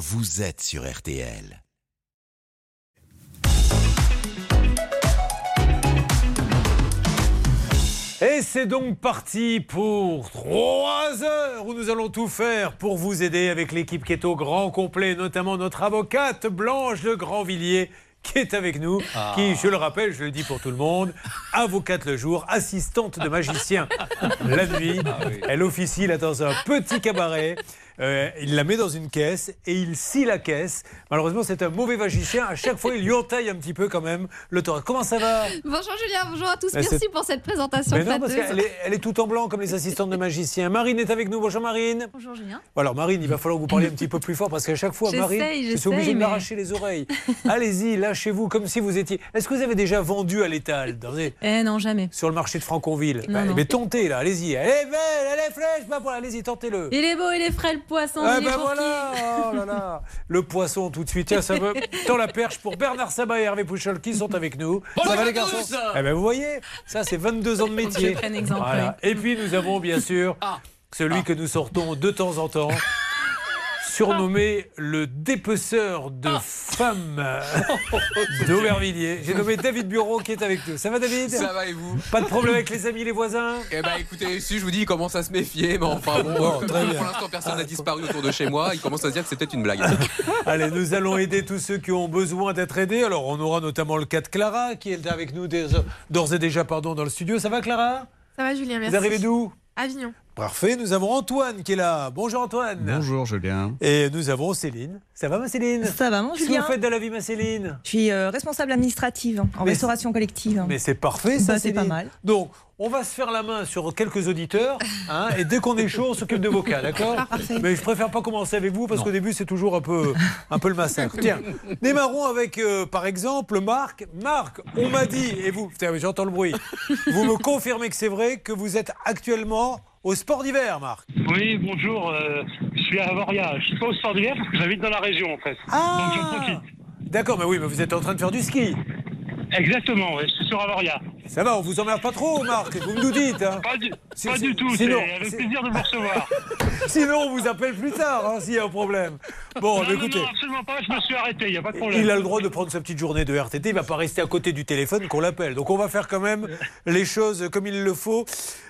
vous êtes sur RTL. Et c'est donc parti pour trois heures où nous allons tout faire pour vous aider avec l'équipe qui est au grand complet, notamment notre avocate Blanche de Grandvilliers qui est avec nous, qui, je le rappelle, je le dis pour tout le monde, avocate le jour, assistante de magicien la nuit. Elle officie là dans un petit cabaret. Euh, il la met dans une caisse et il scie la caisse. Malheureusement, c'est un mauvais magicien. À chaque fois, il lui entaille un petit peu quand même le torrent. Comment ça va? Bonjour Julien, bonjour à tous. Mais Merci pour cette présentation Mais non, parce flatteuse. qu'elle est, elle est tout en blanc comme les assistantes de magiciens. Marine est avec nous. Bonjour Marine. Bonjour Julien. Alors Marine, il va falloir que vous parliez un petit peu plus fort parce qu'à chaque fois, Marine, je suis obligé de mais- m'arracher les oreilles. Allez-y, lâchez-vous comme si vous étiez. Est-ce que vous avez déjà vendu à l'étal dans les- Eh non, jamais. sur le marché de Franconville? Non, non. Mais tentez là, allez-y. Elle est belle, elle est fraîche, bah voilà, allez-y, tentez-le. Il est beau, il est frais le poisson. Ah ben voilà Oh là là Le poisson tout de suite. Tiens, ça veut. Tant la perche pour Bernard Sabat et Hervé Pouchol qui sont avec nous. ça va les garçons Eh ben vous voyez, ça c'est 22 ans de métier. Je prenne exemple, Voilà. Et puis nous avons bien sûr celui que nous sortons de temps en temps. Surnommé le dépeceur de femmes euh, d'Aubervilliers. J'ai nommé David Bureau qui est avec nous. Ça va David? Ça va et vous? Pas de problème avec les amis, les voisins? Eh ben écoutez, si je vous dis, il commence à se méfier, mais enfin bon, très pour l'instant personne n'a disparu autour de chez moi, il commence à se dire que c'était une blague. Allez, nous allons aider tous ceux qui ont besoin d'être aidés. Alors, on aura notamment le cas de Clara qui est avec nous d'ores et déjà pardon, dans le studio. Ça va, Clara? Ça va Julien, merci. Vous arrivez d'où? Avignon. Parfait. Nous avons Antoine qui est là. Bonjour Antoine. Bonjour Julien. Et nous avons Céline. Ça va, ma Céline? Ça va, mon Qu'est-ce que Julien? vous faites de la vie, ma Céline? Je suis euh, responsable administrative en Mais restauration collective. Mais c'est parfait, ça, Bah, c'est pas mal. Donc, on va se faire la main sur quelques auditeurs. hein, et dès qu'on est chaud, on s'occupe de vos cas, d'accord? Mais je préfère pas commencer avec vous parce qu'au début, c'est toujours un peu, un peu le massacre. Tiens, démarrons avec, euh, par exemple, Marc. Marc, on m'a dit, et vous, j'entends le bruit, vous me confirmez que c'est vrai que vous êtes actuellement au sport d'hiver, Marc Oui, bonjour. euh, je suis à Avoria. Je suis pas au sport d'hiver parce que j'habite dans la région en fait. Donc j'en profite. D'accord, mais oui, mais vous êtes en train de faire du ski. Exactement, je suis sur Avoria. Ça va, on vous emmerde pas trop, Marc, vous nous dites. hein. Pas du, Si- pas si- du tout, c'est sinon- avec si- plaisir de vous recevoir. Sinon, on vous appelle plus tard, hein, s'il y a un problème. Bon, non, mais écoutez. non, absolument pas, je me suis arrêté, il n'y a pas de problème. Il a le droit de prendre sa petite journée de RTT, il va pas rester à côté du téléphone qu'on l'appelle. Donc on va faire quand même les choses comme il le faut.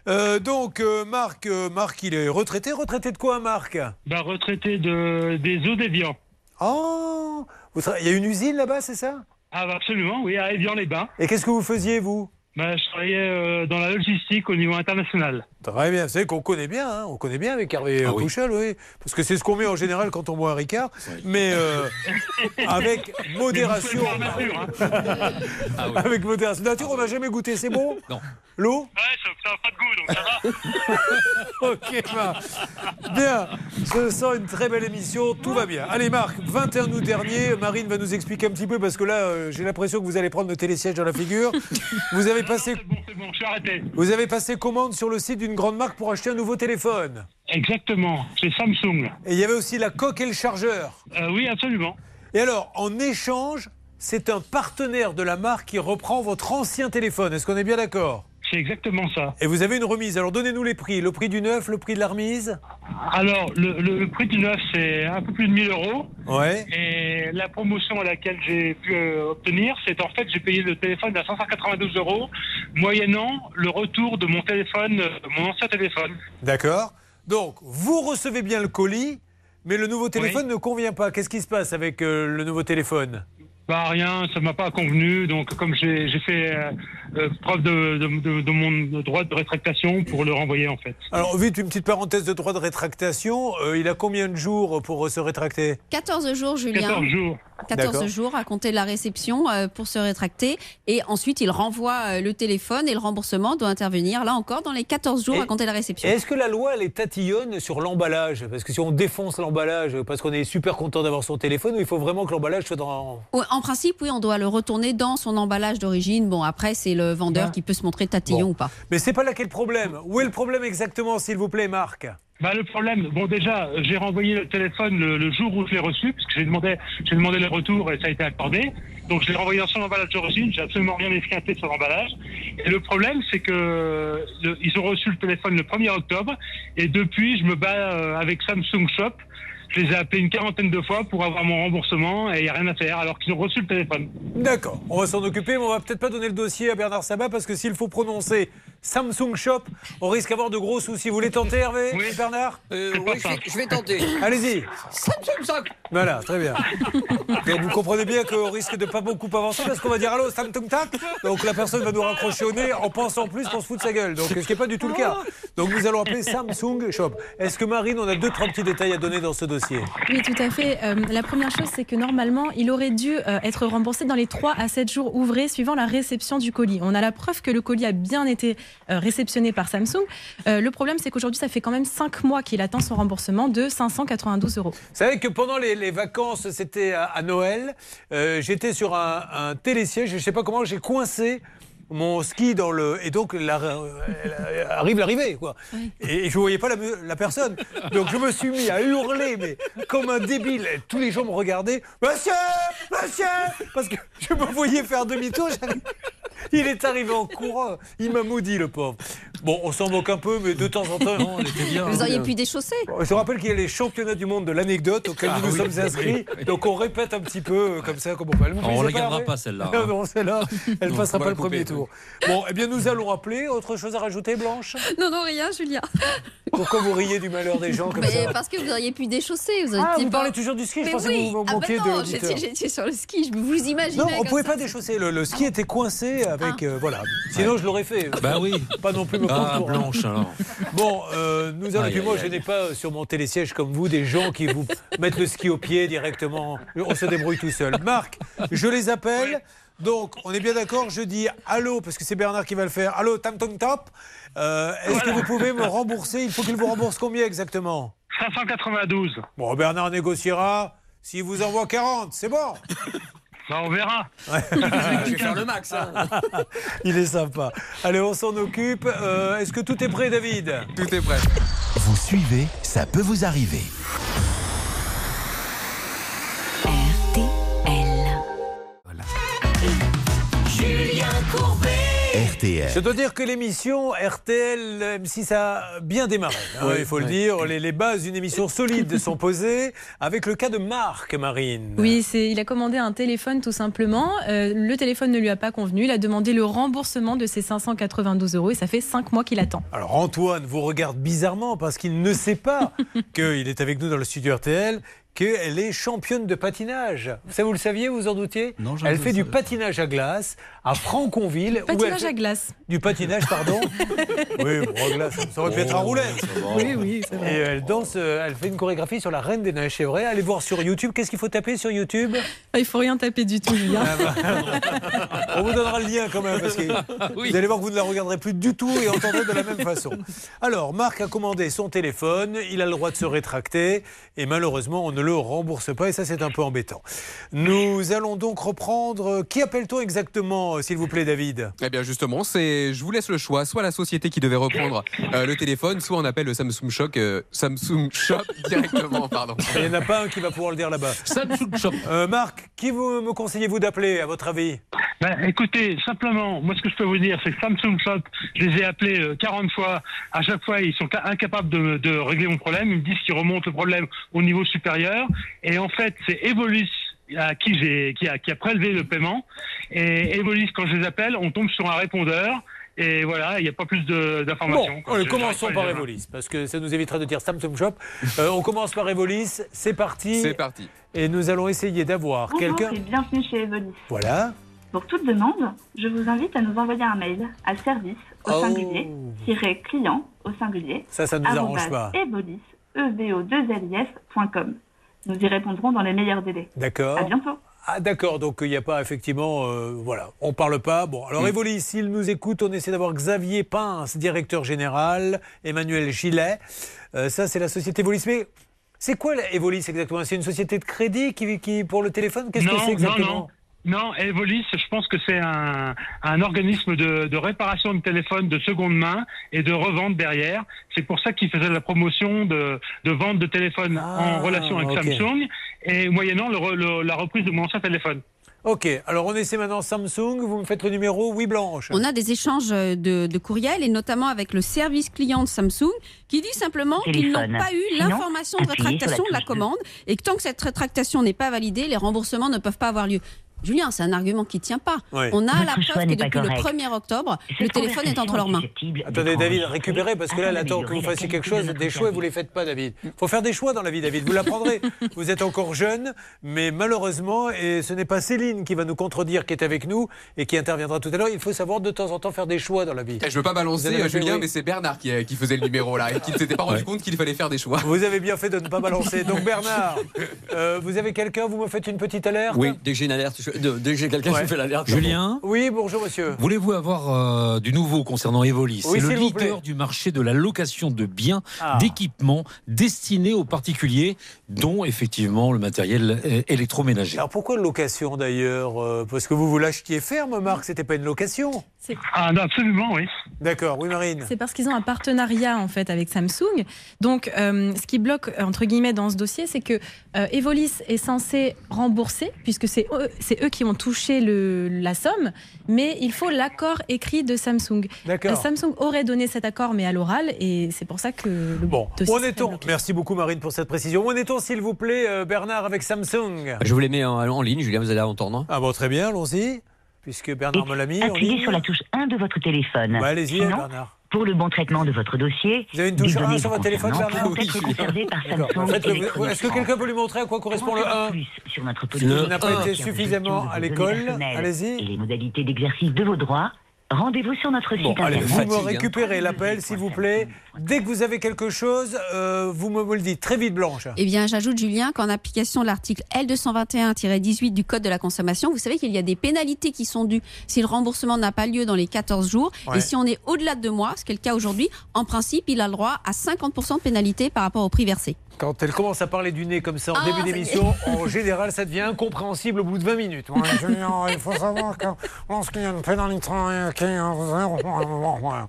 Euh, donc euh, Marc, euh, Marc, il est retraité. Retraité de quoi, Marc? Bah, retraité de, des eaux d'Evian. Oh vous Il y a une usine là-bas, c'est ça? Ah, bah, absolument, oui, à Evian-les-Bains. Et qu'est-ce que vous faisiez, vous? Bah, je travaillais euh, dans la logistique au niveau international. Très bien, vous savez qu'on connaît bien, hein, on connaît bien avec Hervé Ah oui. Parce que c'est ce qu'on met en général quand on boit un Ricard, mais euh, avec modération. Hein. Avec modération. Nature, on n'a jamais goûté, c'est bon? Non. L'eau? Ouais, ça n'a pas de goût, donc ça va. Ok, Marc. Bien, je sens une très belle émission, tout va bien. Allez, Marc, 21 août dernier, Marine va nous expliquer un petit peu parce que là, euh, j'ai l'impression que vous allez prendre le télésiège dans la figure. Vous avez passé, C'est bon, c'est bon, je suis arrêté. vous avez passé commande sur le site d'une grande marque pour acheter un nouveau téléphone. Exactement, c'est Samsung. Et il y avait aussi la coque et le chargeur. Euh, oui, absolument. Et alors, en échange, c'est un partenaire de la marque qui reprend votre ancien téléphone. Est-ce qu'on est bien d'accord? C'est exactement ça. Et vous avez une remise. Alors, donnez-nous les prix. Le prix du neuf, le prix de la remise Alors, le, le- le prix du neuf, c'est un peu plus de 1000 euros. Ouais. Et la promotion à laquelle j'ai pu euh, obtenir, c'est en fait, j'ai payé le téléphone à 592 euros, moyennant le retour de mon téléphone, euh, mon ancien téléphone. D'accord. Donc, vous recevez bien le colis, mais le nouveau téléphone ne convient pas. Qu'est-ce qui se passe avec euh, le nouveau téléphone? Bah rien, ça m'a pas convenu. Donc, comme j'ai j'ai fait euh, euh, preuve de, de- de- de mon droit de rétractation pour le renvoyer, en fait. Alors, vite, une petite parenthèse de droit de rétractation. Euh, il a combien de jours pour euh, se rétracter? 14 jours, Julien. 14 jours. 14 D'accord. jours à compter de la réception euh, pour se rétracter. Et ensuite, il renvoie euh, le téléphone et le remboursement doit intervenir, là encore, dans les 14 jours Et- à compter de la réception. Est-ce que la loi, elle est tatillonne sur l'emballage? Parce que si on défonce l'emballage parce qu'on est super content d'avoir son téléphone, il faut vraiment que l'emballage soit dans... Ouais, En principe, oui, on doit le retourner dans son emballage d'origine. Bon, après, c'est le vendeur Ouais. qui peut se montrer tatillon Bon. ou pas. Mais c'est pas là qu'est le problème. Où est le problème exactement, s'il vous plaît, Marc? Bah, le problème, bon déjà, j'ai renvoyé le téléphone le, le jour où je l'ai reçu, parce que j'ai demandé, j'ai demandé le retour et ça a été accordé. Donc je l'ai renvoyé dans son emballage d'origine, j'ai absolument rien esquinté sur l'emballage. Et le problème, c'est que le- ils ont reçu le téléphone le 1er octobre, et depuis, je me bats euh, avec Samsung Shop Je les ai appelés une quarantaine de fois pour avoir mon remboursement et il n'y a rien à faire alors qu'ils ont reçu le téléphone. D'accord, on va s'en occuper, mais on va peut-être pas donner le dossier à Bernard Sabat parce que s'il faut prononcer Samsung Shop, on risque d'avoir de gros soucis. Vous voulez tenter, Hervé Oui. Bernard Euh, oui, je, vais, simple. je vais tenter. Allez-y. Samsung Soc. Voilà, très bien. Donc vous comprenez bien qu'on risque de pas beaucoup avancer parce qu'on va dire allô Samsung Tac. Donc la personne va nous raccrocher au nez en pensant plus qu'on se fout de sa gueule. Donc ce qui n'est pas du tout le cas. Donc nous allons appeler Samsung Shop. Est-ce que Marine, on a deux trois petits détails à donner dans ce dossier? Oui, tout à fait. Euh, la première chose, c'est que normalement, il aurait dû euh, être remboursé dans les 3 à 7 jours ouvrés suivant la réception du colis. On a la preuve que le colis a bien été euh, réceptionné par Samsung. Euh, le problème, c'est qu'aujourd'hui, ça fait quand même 5 mois qu'il attend son remboursement de 592 euros. Vous savez que pendant les, les vacances, c'était à, à Noël, euh, j'étais sur un, un télésiège, je ne sais pas comment, j'ai coincé mon ski dans le et donc la, arrive l'arrivée quoi. Et je voyais pas la, la personne. Donc je me suis mis à hurler mais comme un débile. Tous les gens me regardaient monsieur! Monsieur! Parce que je me voyais faire demi-tour il est arrivé en courant il m'a maudit le pauvre bon on s'en moque un peu mais de temps en temps Non, elle était bien. Vous auriez pu déchausser. je rappelle qu'il y a les championnats du monde de l'anecdote auxquels nous nous sommes inscrits. Donc on répète un petit peu euh, comme ça, comme on peut. Ah, on plaisait la gardera pas, celle-là, Non, hein. non, celle-là, elle Non, passera on pas le premier tour. Bon, eh bien nous allons appeler. Autre chose à rajouter, Blanche? Non, non, rien, Julia. Pourquoi vous riez du malheur des gens comme Mais ça? parce que vous auriez pu déchausser. Vous Ah, étiez vous pas- parlez toujours du ski Je Mais pensais oui. que vous vous ah bah moquiez de non, j'étais j'étais sur le ski. Je vous imaginez. Non, on comme pouvait ça. pas déchausser. Le, le ski était coincé avec. euh, voilà. Sinon, je l'aurais fait. Bah oui. Pas non plus me Ah, pour Blanche, alors. Bon, euh, nous allons. Aïe, puis moi, aïe, je n'ai pas euh, sur mon télésiège comme vous des gens qui vous mettent le ski au pied directement. On se débrouille tout seul. Marc, je les appelle. Donc, on est bien d'accord. Je dis allô parce que c'est Bernard qui va le faire. Allô, tam tom top. Euh, Est-ce que vous pouvez me rembourser? Il faut qu'il vous rembourse combien exactement? 592. Bon, Bernard négociera. S'il vous envoie 40, c'est bon. Bah, on verra. Je vais faire le max. hein. Il est sympa. Allez, on s'en occupe. Euh, Est-ce que tout est prêt, David? Tout est prêt. Vous suivez, ça peut vous arriver. RTL. Je dois dire que l'émission RTL, même si ça a bien démarré, hein, Oui, il faut le dire, les, les bases d'une émission solide sont posées, avec le cas de Marc, Marine. Oui, il a commandé un téléphone tout simplement. Euh, le téléphone ne lui a pas convenu. Il a demandé le remboursement de ses 592 euros et ça fait 5 mois qu'il attend. Alors Antoine vous regarde bizarrement parce qu'il ne sait pas qu'il est avec nous dans le studio RTL, qu'elle est championne de patinage. Ça, vous le saviez, vous en doutiez Non, Elle fait du patinage à glace à Franconville. elle Patinage fait- à glace. Du patinage, pardon. oui, bon, à glace, ça aurait pu être à roulette. Oui, oui, c'est Et vrai. elle danse, euh, elle fait une chorégraphie sur la Reine des Neiges, c'est vrai. Allez voir sur YouTube. Qu'est-ce qu'il faut taper sur YouTube? Ah, Il faut rien taper du tout, Julien. On vous donnera le lien quand même, parce que vous allez voir que vous ne la regarderez plus du tout et entendrez de la même façon. Alors, Marc a commandé son téléphone, il a le droit de se rétracter, et malheureusement, on ne le rembourse pas, et ça, c'est un peu embêtant. Nous allons donc reprendre. Qui appelle-t-on exactement, euh, s'il vous plaît, David? Eh bien justement, c'est, je vous laisse le choix, soit la société qui devait reprendre euh, le téléphone, soit on appelle le Samsung Shop, euh, Samsung Shop directement, pardon. Il n'y en a pas un qui va pouvoir le dire là-bas. Samsung Shop. Euh, Marc, qui vous, me conseillez-vous d'appeler, à votre avis? Ben, écoutez, simplement, moi ce que je peux vous dire, c'est que Samsung Shop, je les ai appelés euh, 40 fois. À chaque fois, ils sont ca- incapables de, de régler mon problème. Ils me disent qu'ils remontent le problème au niveau supérieur. Et en fait, c'est Evolus à qui j'ai qui a, qui a prélevé le paiement. Et Evolus, quand je les appelle, on tombe sur un répondeur. Et voilà, il n'y a pas plus de- Bon, d'informations. quoi. allez, Je- commençons par Evolis, parce que ça nous évitera de dire Samsung Shop. Euh, on commence par Evolis, c'est parti. C'est parti. Et nous allons essayer d'avoir Bonjour quelqu'un. et bienvenue chez Evolis. Voilà. Pour toute demande, je vous invite à nous envoyer un mail à service au Oh. singulier, client au singulier, Ça, ça ne nous arrange pas. evolis, evo2lis.com. Nous y répondrons dans les meilleurs délais. À D'accord. bientôt. Ah, d'accord. Donc, il n'y a pas effectivement. euh, voilà. On parle pas. Bon, alors, Evolis, s'il nous écoute, on essaie d'avoir Xavier Pince, directeur général, Emmanuel Gillet. Euh, ça, c'est la société Evolis. Mais. C'est quoi Evolis exactement? C'est une société de crédit qui, qui pour le téléphone? Qu'est-ce que Non, c'est non, exactement? Non, Evolis, je pense que c'est un, un organisme de, de réparation de téléphone de seconde main et de revente derrière. C'est pour ça qu'ils faisaient la promotion de, de vente de téléphone Ah, en relation avec. Samsung et moyennant le re- le- la reprise de mon ancien téléphone. Ok, alors on essaie maintenant Samsung. Vous me faites le numéro, oui, Blanche. On a des échanges de, de courriels et notamment avec le service client de Samsung qui dit simplement qu'ils n'ont pas eu l'information de rétractation de la commande et que tant que cette rétractation n'est pas validée, les remboursements ne peuvent pas avoir lieu. Julien, c'est un argument qui ne tient pas. Oui. On a la preuve que depuis le correct. 1er octobre, Cette le téléphone est entre leurs mains. Attendez, David, récupérez parce que là, elle attend que vous fassiez quelque de chose, des choix, et vous service. les faites pas, David. faut faire des choix dans la vie, David. Vous l'apprendrez. vous êtes encore jeune, mais malheureusement, et ce n'est pas Céline qui va nous contredire, qui est avec nous et qui interviendra tout à l'heure. Il faut savoir de temps en temps faire des choix dans la vie. Eh, Je veux pas balancer euh, Julien, oui. mais c'est Bernard qui, euh, qui faisait le numéro là et qui ne s'était pas rendu compte qu'il fallait faire des choix. Vous avez bien fait de ne pas balancer. Donc Bernard, euh, vous avez quelqu'un, vous me faites une petite alerte? Oui, dès que j'ai une alerte, je- de- dès que j'ai quelqu'un, Ouais. je fais l'alerte. Julien, Oui, bonjour monsieur. voulez-vous avoir euh, du nouveau concernant Evolis Oui, C'est le leader du marché de la location de biens, Ah. d'équipements destinés aux particuliers, dont effectivement le matériel euh, électroménager? Alors pourquoi location d'ailleurs Euh, Parce que vous vous l'achetiez ferme, Marc, c'était pas une location. Ah, non, absolument, oui. D'accord, oui Marine. C'est parce qu'ils ont un partenariat en fait avec Samsung. Donc, euh, ce qui bloque entre guillemets dans ce dossier, c'est que euh, Evolis est censé rembourser puisque c'est eux, qui ont touché le, la somme, mais il faut l'accord écrit de Samsung. Euh, D'accord. Samsung aurait donné cet accord, mais à l'oral, et c'est pour ça que le Bon, dossier est-on bloqué. Merci beaucoup Marine pour cette précision. Où en est-on s'il vous plaît euh, Bernard avec Samsung? Je vous les mets en, en ligne, Julien, vous allez entendre. Ah bon très bien, allons-y. Puisque Bernard me l'a mis en Appuyez sur la touche 1 de votre téléphone. Bah, Allez-y Sinon, Bernard. pour le bon traitement de votre dossier, Vous avez une touche données 1 sur votre téléphone Bernard être par Electronics Est-ce que quelqu'un peut lui montrer à quoi correspond le en savoir 1 plus sur notre politique n'a pas été suffisamment à l'école. Allez-y. Et les modalités d'exercice de vos droits, rendez-vous sur notre Bon, site allez, vous me hein. récupérez l'appel, s'il vous plaît. Dès que vous avez quelque chose, euh, vous me, me le dites. Très vite, Blanche. Eh bien, j'ajoute, Julien, qu'en application de l'article L221-18 du Code de la consommation, vous savez qu'il y a des pénalités qui sont dues si le remboursement n'a pas lieu dans les 14 jours. Ouais. Et si on est au-delà de deux mois, ce qui est le cas aujourd'hui, en principe, il a le droit à 50% de pénalité par rapport au prix versé. Quand elle commence à parler du nez comme ça en Ah, début d'émission, en général, ça devient incompréhensible au bout de 20 minutes. Ouais, Julien, il faut savoir que lorsqu'il y a une pénalité qui est Bon, ben,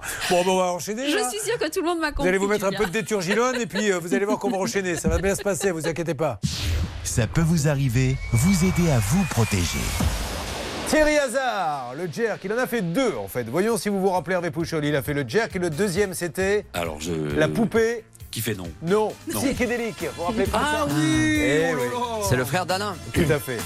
on va enchaîner. Je là. suis sûre que tout le monde m'a compris. Vous allez vous mettre un peu de déturgilone et puis euh, vous allez voir qu'on va enchaîner. Ça va bien se passer, vous inquiétez pas. Ça peut vous arriver, vous aider à vous protéger. Thierry Hazard, le jerk, il en a fait deux en fait. Voyons si vous vous rappelez Hervé Pouchol. Il a fait le jerk et le deuxième c'était Alors, je... la poupée. Qui fait non Non, Non. psychédélique. Vous vous rappelez pas Ah ça oui Eh oh oui. C'est le frère d'Alain. Tout à fait.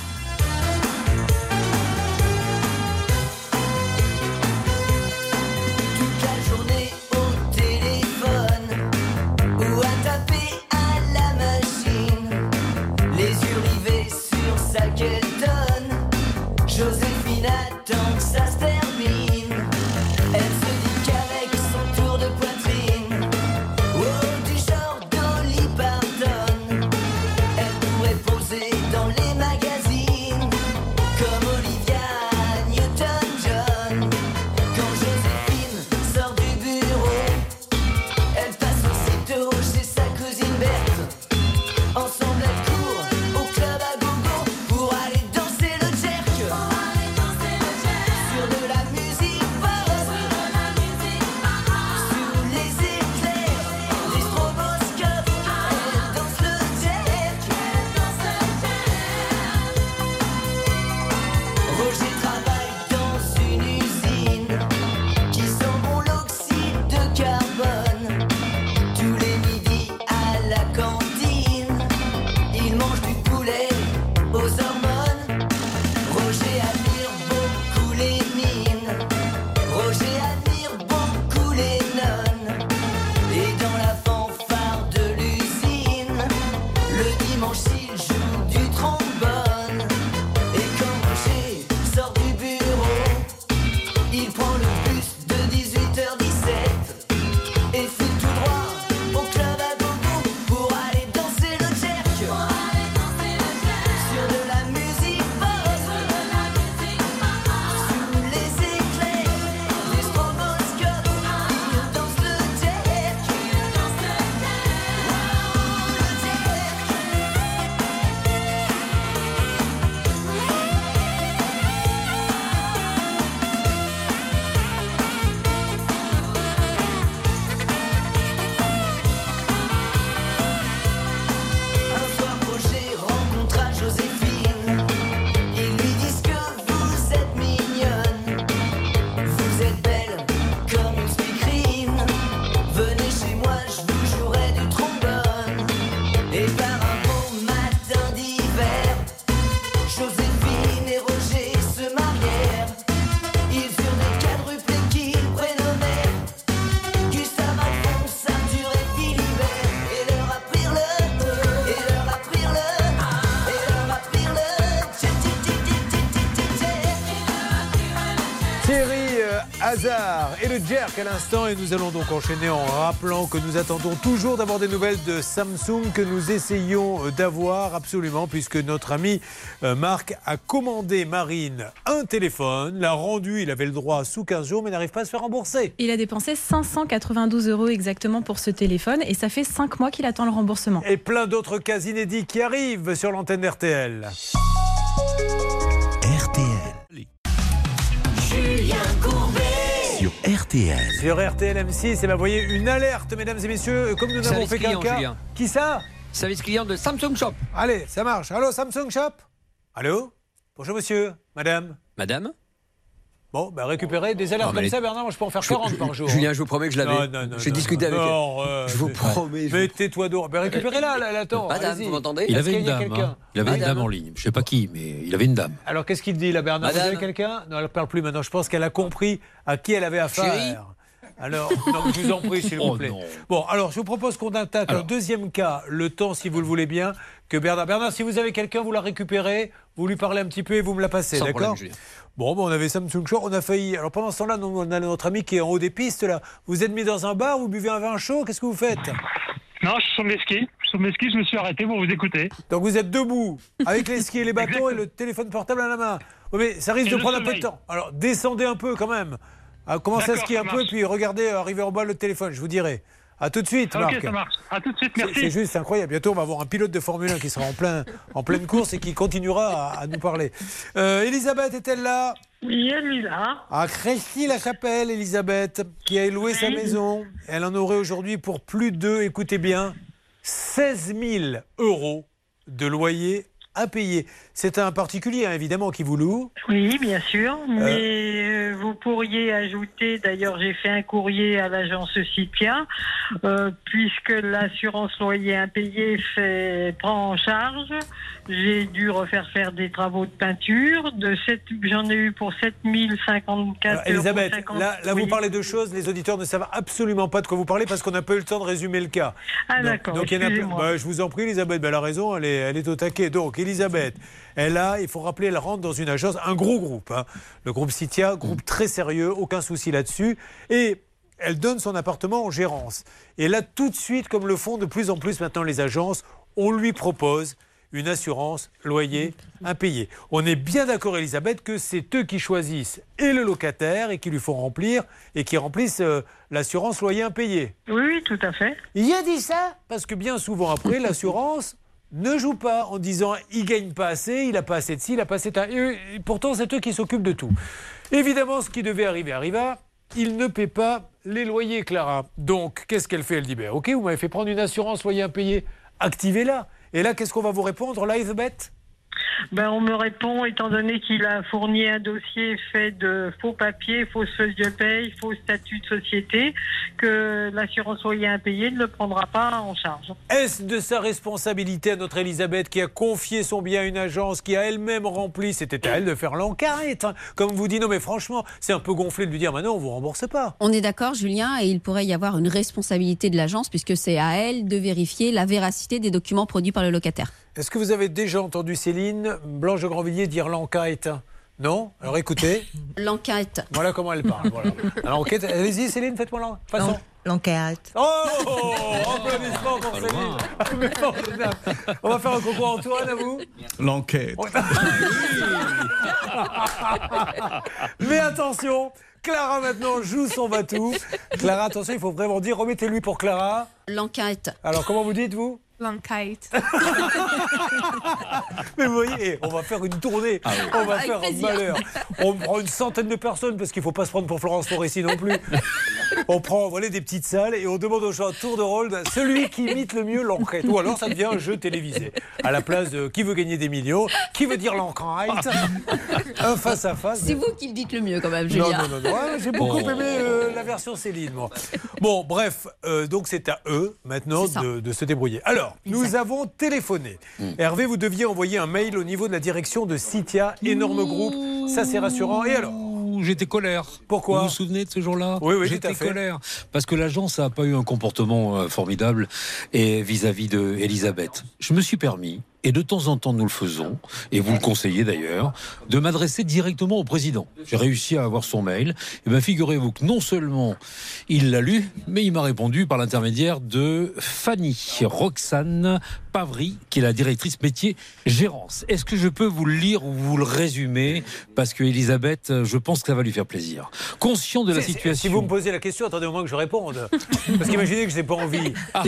À l'instant. Et nous allons donc enchaîner en rappelant que nous attendons toujours d'avoir des nouvelles de Samsung que nous essayons d'avoir absolument puisque notre ami euh, Marc a commandé Marine un téléphone, l'a rendu, il avait le droit sous 15 jours mais n'arrive pas à se faire rembourser. Il a dépensé 592 euros exactement pour ce téléphone et ça fait 5 mois qu'il attend le remboursement. Et plein d'autres cas inédits qui arrivent sur l'antenne. RTL. RTL. Sur RTL M6, et ben, vous voyez une alerte, mesdames et messieurs, comme nous avons fait client, quelqu'un. Qui ça? Service client de Samsung Shop. Allez, ça marche. Allô, Samsung Shop? Allô? Bonjour monsieur, madame? Madame? Bon, bah récupérez des alertes Non, mais comme les- ça, Bernard, moi je peux en faire Je- 40 je- par jour. Julien, je vous promets que je l'avais. Non, non, non, J'ai non, discuté non, avec non, elle. euh, Je vous mais- promets. tais-toi d'eau. Ben récupérez-la, là, là, attends. Madame, vous m'entendez Il avait une dame. hein. Il avait une dame en ligne. Je sais pas qui, mais il avait une dame. Alors qu'est-ce qu'il dit là, Bernard Vous Madame. avez quelqu'un? Non, elle ne parle plus maintenant. Je pense qu'elle a compris à qui elle avait affaire. Chérie. Alors, non, je vous en prie, s'il vous Oh plaît. Bon, alors, je vous propose qu'on attaque un Alors. deuxième cas, le temps, si vous le voulez bien, que Bernard. Bernard, si vous avez quelqu'un, vous la récupérez, vous lui parlez un petit peu et vous me la passez, d'accord? Bon, bon, on avait Samsung Show, on a failli. Alors pendant ce temps-là, on a notre ami qui est en haut des pistes, là. Vous êtes mis dans un bar, vous buvez un vin chaud, qu'est-ce que vous faites? Non, je suis sur mes skis. Je suis sur mes skis, je me suis arrêté pour vous écouter. Donc vous êtes debout, avec les skis et les bâtons et le téléphone portable à la main. Oui, mais ça risque Et de prendre un peu de temps. Alors descendez un peu quand même. Ah, commencez à skier un peu, marche. puis regardez euh, arriver en bas le téléphone, je vous dirai. À tout de suite, Ok, Marc. ça marche. À tout de suite, C'est- merci. C'est juste incroyable. Bientôt, on va avoir un pilote de Formule 1 qui sera en, plein, en pleine course et qui continuera à, à nous parler. Euh, Elisabeth est-elle là? Oui, elle est là. À Crécy-la-Chapelle, Elisabeth, qui a loué sa maison. Elle en aurait aujourd'hui pour plus de, écoutez bien, 16 000 euros de loyer à payer. C'est un particulier, hein, évidemment, qui vous loue. Oui, bien sûr. Mais euh, vous pourriez ajouter, d'ailleurs, j'ai fait un courrier à l'agence Citia, euh, puisque l'assurance loyer impayé fait, prend en charge. J'ai dû refaire faire des travaux de peinture. De J'en ai eu pour 7054 Alors, euros. Elisabeth, 50. là, vous parlez de choses, les auditeurs ne savent absolument pas de quoi vous parlez parce qu'on n'a pas eu le temps de résumer le cas. Ah, d'accord, Donc, il y en a plein- excusez-moi. bah, je vous en prie, Elisabeth, bah, elle a raison, elle est, elle est au taquet. Donc, Elisabeth, elle a, il faut rappeler, elle rentre dans une agence, un gros groupe, hein. le groupe Citia, groupe très sérieux, aucun souci là-dessus. Et elle donne son appartement en gérance. Et là, tout de suite, comme le font de plus en plus maintenant les agences, on lui propose une assurance loyer impayé. On est bien d'accord, Elisabeth, que c'est eux qui choisissent et le locataire et qui lui font remplir et qui remplissent euh, l'assurance loyer impayé. Oui, tout à fait. Il a dit ça parce que bien souvent après, l'assurance ne joue pas en disant il gagne pas assez, il a pas assez de ci, il a pas assez de ça. Et pourtant, c'est eux qui s'occupent de tout. Évidemment, ce qui devait arriver arriva. Il ne paie pas les loyers, Clara. Donc, qu'est-ce qu'elle fait? Elle dit ben, Ok, vous m'avez fait prendre une assurance loyer impayé. Activez-la. Et là, qu'est-ce qu'on va vous répondre, là, Elisabeth Ben, on me répond, étant donné qu'il a fourni un dossier fait de faux papiers, fausses feuilles de paye, faux statut de société, que l'assurance loyer impayé ne le prendra pas en charge. Est-ce de sa responsabilité à notre Elisabeth qui a confié son bien à une agence qui a elle-même rempli C'était à elle de faire l'enquête. hein. Comme vous dit, non mais franchement, c'est un peu gonflé de lui dire maintenant on vous rembourse pas. On est d'accord, Julien, et il pourrait y avoir une responsabilité de l'agence puisque c'est à elle de vérifier la véracité des documents produits par le locataire. Est-ce que vous avez déjà entendu Céline Blanche de Grandvilliers dire l'enquête? Non? Alors écoutez, L'enquête. voilà comment elle parle. Voilà. L'enquête, allez-y Céline, faites-moi l'en- façon. L'enquête. Oh Applaudissements pour Céline. On va faire un concours Antoine à vous? L'enquête. Mais attention, Clara maintenant joue son batou. Clara, attention, il faut vraiment dire, remettez-lui pour Clara. L'enquête. Alors, comment vous dites, vous L'enquête. Mais vous voyez, eh, on va faire une tournée. On va Avec faire un plaisir. malheur. On prend une centaine de personnes parce qu'il ne faut pas se prendre pour Florence Foresti non plus. On prend voilà, des petites salles et on demande aux gens à tour de rôle celui qui imite le mieux l'enquête. Ou alors ça devient un jeu télévisé. À la place de qui veut gagner des millions, qui veut dire l'enquête, un face à face. C'est vous qui le dites le mieux quand même, Non, Julien. non, non, non. Ouais, J'ai beaucoup Oh. aimé euh, la version Céline, moi. Bon, bref, euh, donc c'est à eux maintenant de, de se débrouiller. Alors, nous avons téléphoné. Hervé, vous deviez envoyer un mail au niveau de la direction de Citia, énorme groupe. Ça, c'est rassurant. Et alors J'étais colère. Pourquoi Vous vous souvenez de ce jour-là Oui, oui, J'étais colère. Parce que l'agence n'a pas eu un comportement euh, formidable et vis-à-vis de Elisabeth. Je me suis permis, et de temps en temps nous le faisons, et vous le conseillez d'ailleurs, de m'adresser directement au président. J'ai réussi à avoir son mail. Et bien figurez-vous que non seulement il l'a lu, mais il m'a répondu par l'intermédiaire de Fanny Roxane Pavry, qui est la directrice métier gérance. Est-ce que je peux vous le lire ou vous le résumer? Parce que Elisabeth, je pense que ça va lui faire plaisir. Conscient de la Si- si- situation. Si vous me posez la question, attendez au moins que je réponde. Parce qu'imaginez que je n'ai pas envie. Ah.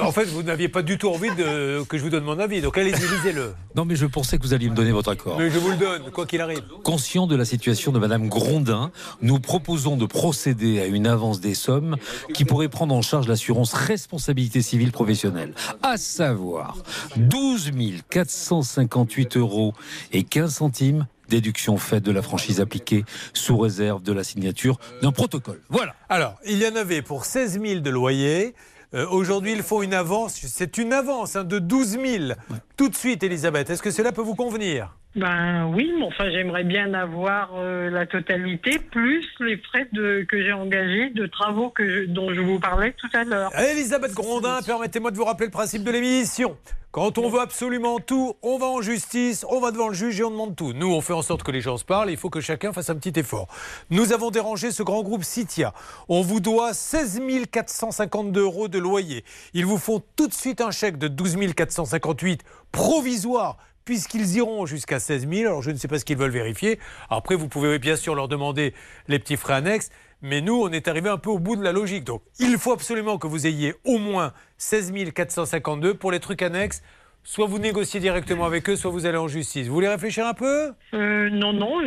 En fait, vous n'aviez pas du tout envie de, que je vous donne mon avis. Donc allez-y, lisez-le. Non, mais je pensais que vous alliez me donner votre accord. Mais je vous le donne, quoi qu'il arrive. Conscient de la situation de Madame Grondin, nous proposons de procéder à une avance des sommes qui pourrait prendre en charge l'assurance responsabilité civile professionnelle, à savoir 12 458 euros et 15 centimes, déduction faite de la franchise appliquée sous réserve de la signature d'un protocole. Voilà. Alors, il y en avait pour 16 000 de loyer. Euh, Aujourd'hui, ils font une avance. C'est une avance hein, de 12 000. Tout de suite, Elisabeth. Est-ce que cela peut vous convenir? Ben oui, mais enfin j'aimerais bien avoir euh, la totalité plus les frais que j'ai engagés de travaux dont je vous parlais tout à l'heure. Elisabeth Grondin, permettez-moi de vous rappeler le principe de l'émission. Quand on veut absolument tout, on va en justice, on va devant le juge et on demande tout. Nous, on fait en sorte que les gens se parlent, il faut que chacun fasse un petit effort. Nous avons dérangé ce grand groupe Citia. On vous doit 16 452 euros de loyer. Ils vous font tout de suite un chèque de 12 458 provisoire puisqu'ils iront jusqu'à 16 000. Alors je ne sais pas ce qu'ils veulent vérifier. Après, vous pouvez bien sûr leur demander les petits frais annexes. Mais nous, on est arrivé un peu au bout de la logique. Donc, il faut absolument que vous ayez au moins 16 452 pour les trucs annexes. Soit vous négociez directement avec eux, soit vous allez en justice. Vous voulez réfléchir un peu? Euh, non, non,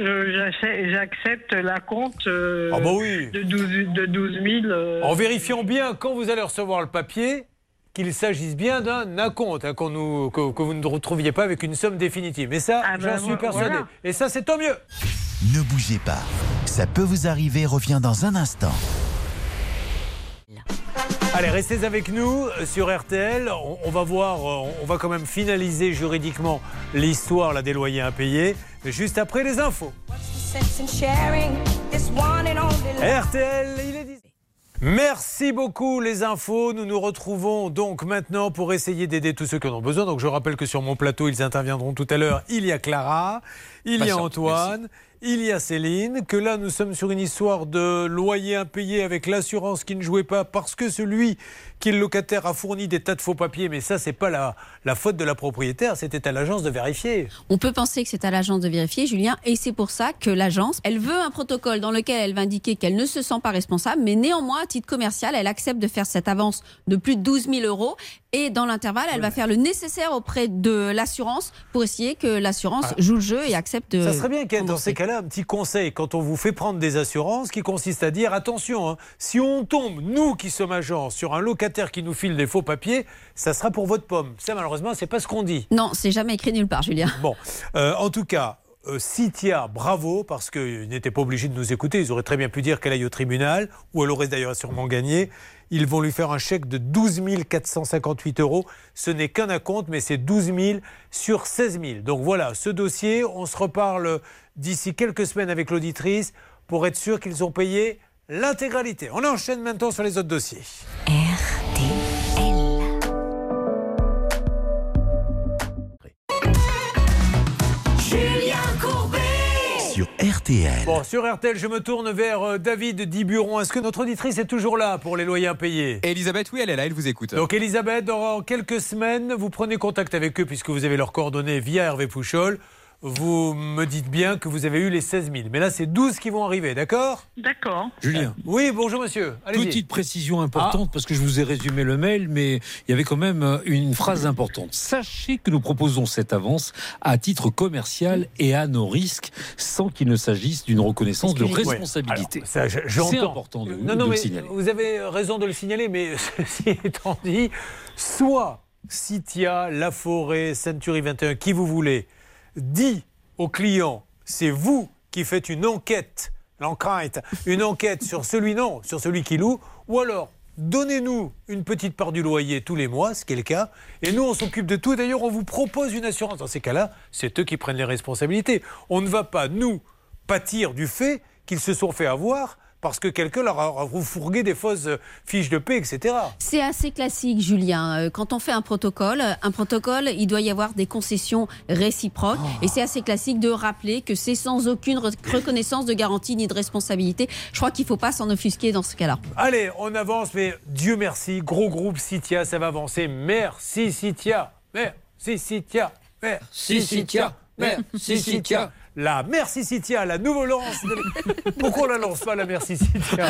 j'accepte la compte euh, Ah bah oui. de 12, de 12 000. euh, En vérifiant bien, quand vous allez recevoir le papier, qu'il s'agisse bien d'un acompte, hein, nous- que, que vous ne retrouviez pas avec une somme définitive. Mais ça, Ah j'en bah, suis persuadé. voilà. Et ça, c'est tant mieux. Ne bougez pas. Ça peut vous arriver revient dans un instant. Allez, restez avec nous sur RTL. On, on va voir, euh, on va quand même finaliser juridiquement l'histoire des loyers impayés, juste après les infos. RTL, il est 10. Merci beaucoup les infos. Nous nous retrouvons donc maintenant pour essayer d'aider tous ceux qui en ont besoin. Donc je rappelle que sur mon plateau, ils interviendront tout à l'heure. Il y a Clara, il y a Antoine, il y a Céline. Que là, nous sommes sur une histoire de loyer impayé avec l'assurance qui ne jouait pas parce que celui qui le locataire a fourni des tas de faux papiers. Mais ça, c'est pas la, la faute de la propriétaire. C'était à l'agence de vérifier. On peut penser que c'est à l'agence de vérifier, Julien, et c'est pour ça que l'agence, elle veut un protocole dans lequel elle va indiquer qu'elle ne se sent pas responsable, mais néanmoins, à titre commercial, elle accepte de faire cette avance de plus de 12 000 euros, et dans l'intervalle, elle va faire le nécessaire auprès de l'assurance pour essayer que l'assurance Ah. joue le jeu et accepte de. Ça serait bien qu'il y ait dans ces cas-là un petit conseil quand on vous fait prendre des assurances qui consiste à dire attention, hein, si on tombe, nous qui sommes agents, sur un locataire qui nous file des faux papiers, ça sera pour votre pomme. Ça, malheureusement, c'est pas ce qu'on dit. Non, c'est jamais écrit nulle part, Julien. Bon, euh, en tout cas, euh, Citia, bravo, parce qu'ils n'étaient pas obligés de nous écouter. Ils auraient très bien pu dire qu'elle aille au tribunal, ou elle aurait d'ailleurs sûrement gagné. Ils vont lui faire un chèque de 12 458 euros. Ce n'est qu'un acompte, mais c'est 12 000 sur 16 000. Donc voilà, ce dossier, on se reparle d'ici quelques semaines avec l'auditrice pour être sûr qu'ils ont payé l'intégralité. On enchaîne maintenant sur les autres dossiers. Julien Courbet Sur RTL. Bon, sur RTL, je me tourne vers euh, David Diburon. Est-ce que notre auditrice est toujours là pour les loyers impayés Elisabeth, oui, elle est là, elle vous écoute. Donc Elisabeth, dans quelques semaines, vous prenez contact avec eux puisque vous avez leurs coordonnées via Hervé Pouchol. Vous me dites bien que vous avez eu les 16 000. Mais là, c'est 12 qui vont arriver, d'accord? D'accord. Julien. Oui, bonjour monsieur. Allez-y. Petite précision importante, parce que je vous ai résumé le mail, mais il y avait quand même euh, une phrase importante. Sachez que nous proposons cette avance à titre commercial et à nos risques, sans qu'il ne s'agisse d'une reconnaissance de Ouais. responsabilité. J'entends. C'est important de, non, de non, le mais signaler. Vous avez raison de le signaler, mais ceci étant dit, soit Citia, La Forêt, Century 21, qui vous voulez, dit au client, c'est vous qui faites une enquête, l'enquête, une enquête sur celui non, sur celui qui loue, ou alors donnez-nous une petite part du loyer tous les mois, ce qui est le cas, et nous on s'occupe de tout. D'ailleurs, on vous propose une assurance. Dans ces cas-là, c'est eux qui prennent les responsabilités. On ne va pas nous pâtir du fait qu'ils se sont fait avoir parce que quelqu'un leur a fourgué des fausses euh, fiches de paix, etc. C'est assez classique, Julien. Euh, Quand on fait un protocole, un protocole, il doit y avoir des concessions réciproques. Et c'est assez classique de rappeler que c'est sans aucune re- reconnaissance de garantie ni de responsabilité. Je crois qu'il ne faut pas s'en offusquer dans ce cas-là. Allez, on avance, mais Dieu merci, gros groupe Citia, ça va avancer. Merci Citia, merci Citia, merci Citia, merci Citia. La Merci Citia, la nouvelle lance. de- Pourquoi on la lance pas la Merci Citia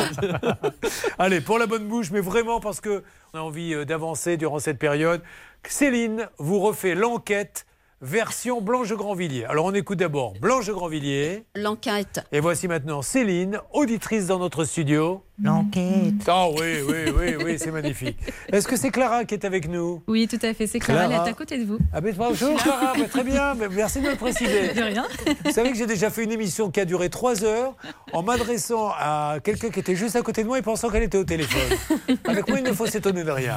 Allez, pour la bonne bouche, mais vraiment parce que on a envie euh, d'avancer durant cette période. Céline vous refait l'enquête version Blanche de Grandvilliers. Alors on écoute d'abord Blanche de Grandvilliers. L'enquête. Et voici maintenant Céline, auditrice dans notre studio. L'enquête. Ah oui, oui, oui, oui, c'est magnifique. Est-ce que c'est Clara qui est avec nous Oui, tout à fait. C'est Clara, Clara. elle est à côté de vous. Ah ben bonjour Clara, Ben, très bien, merci de me le préciser. De rien. Vous savez que j'ai déjà fait une émission qui a duré trois heures en m'adressant à quelqu'un qui était juste à côté de moi et pensant qu'elle était au téléphone. Avec moi, il ne faut s'étonner de rien.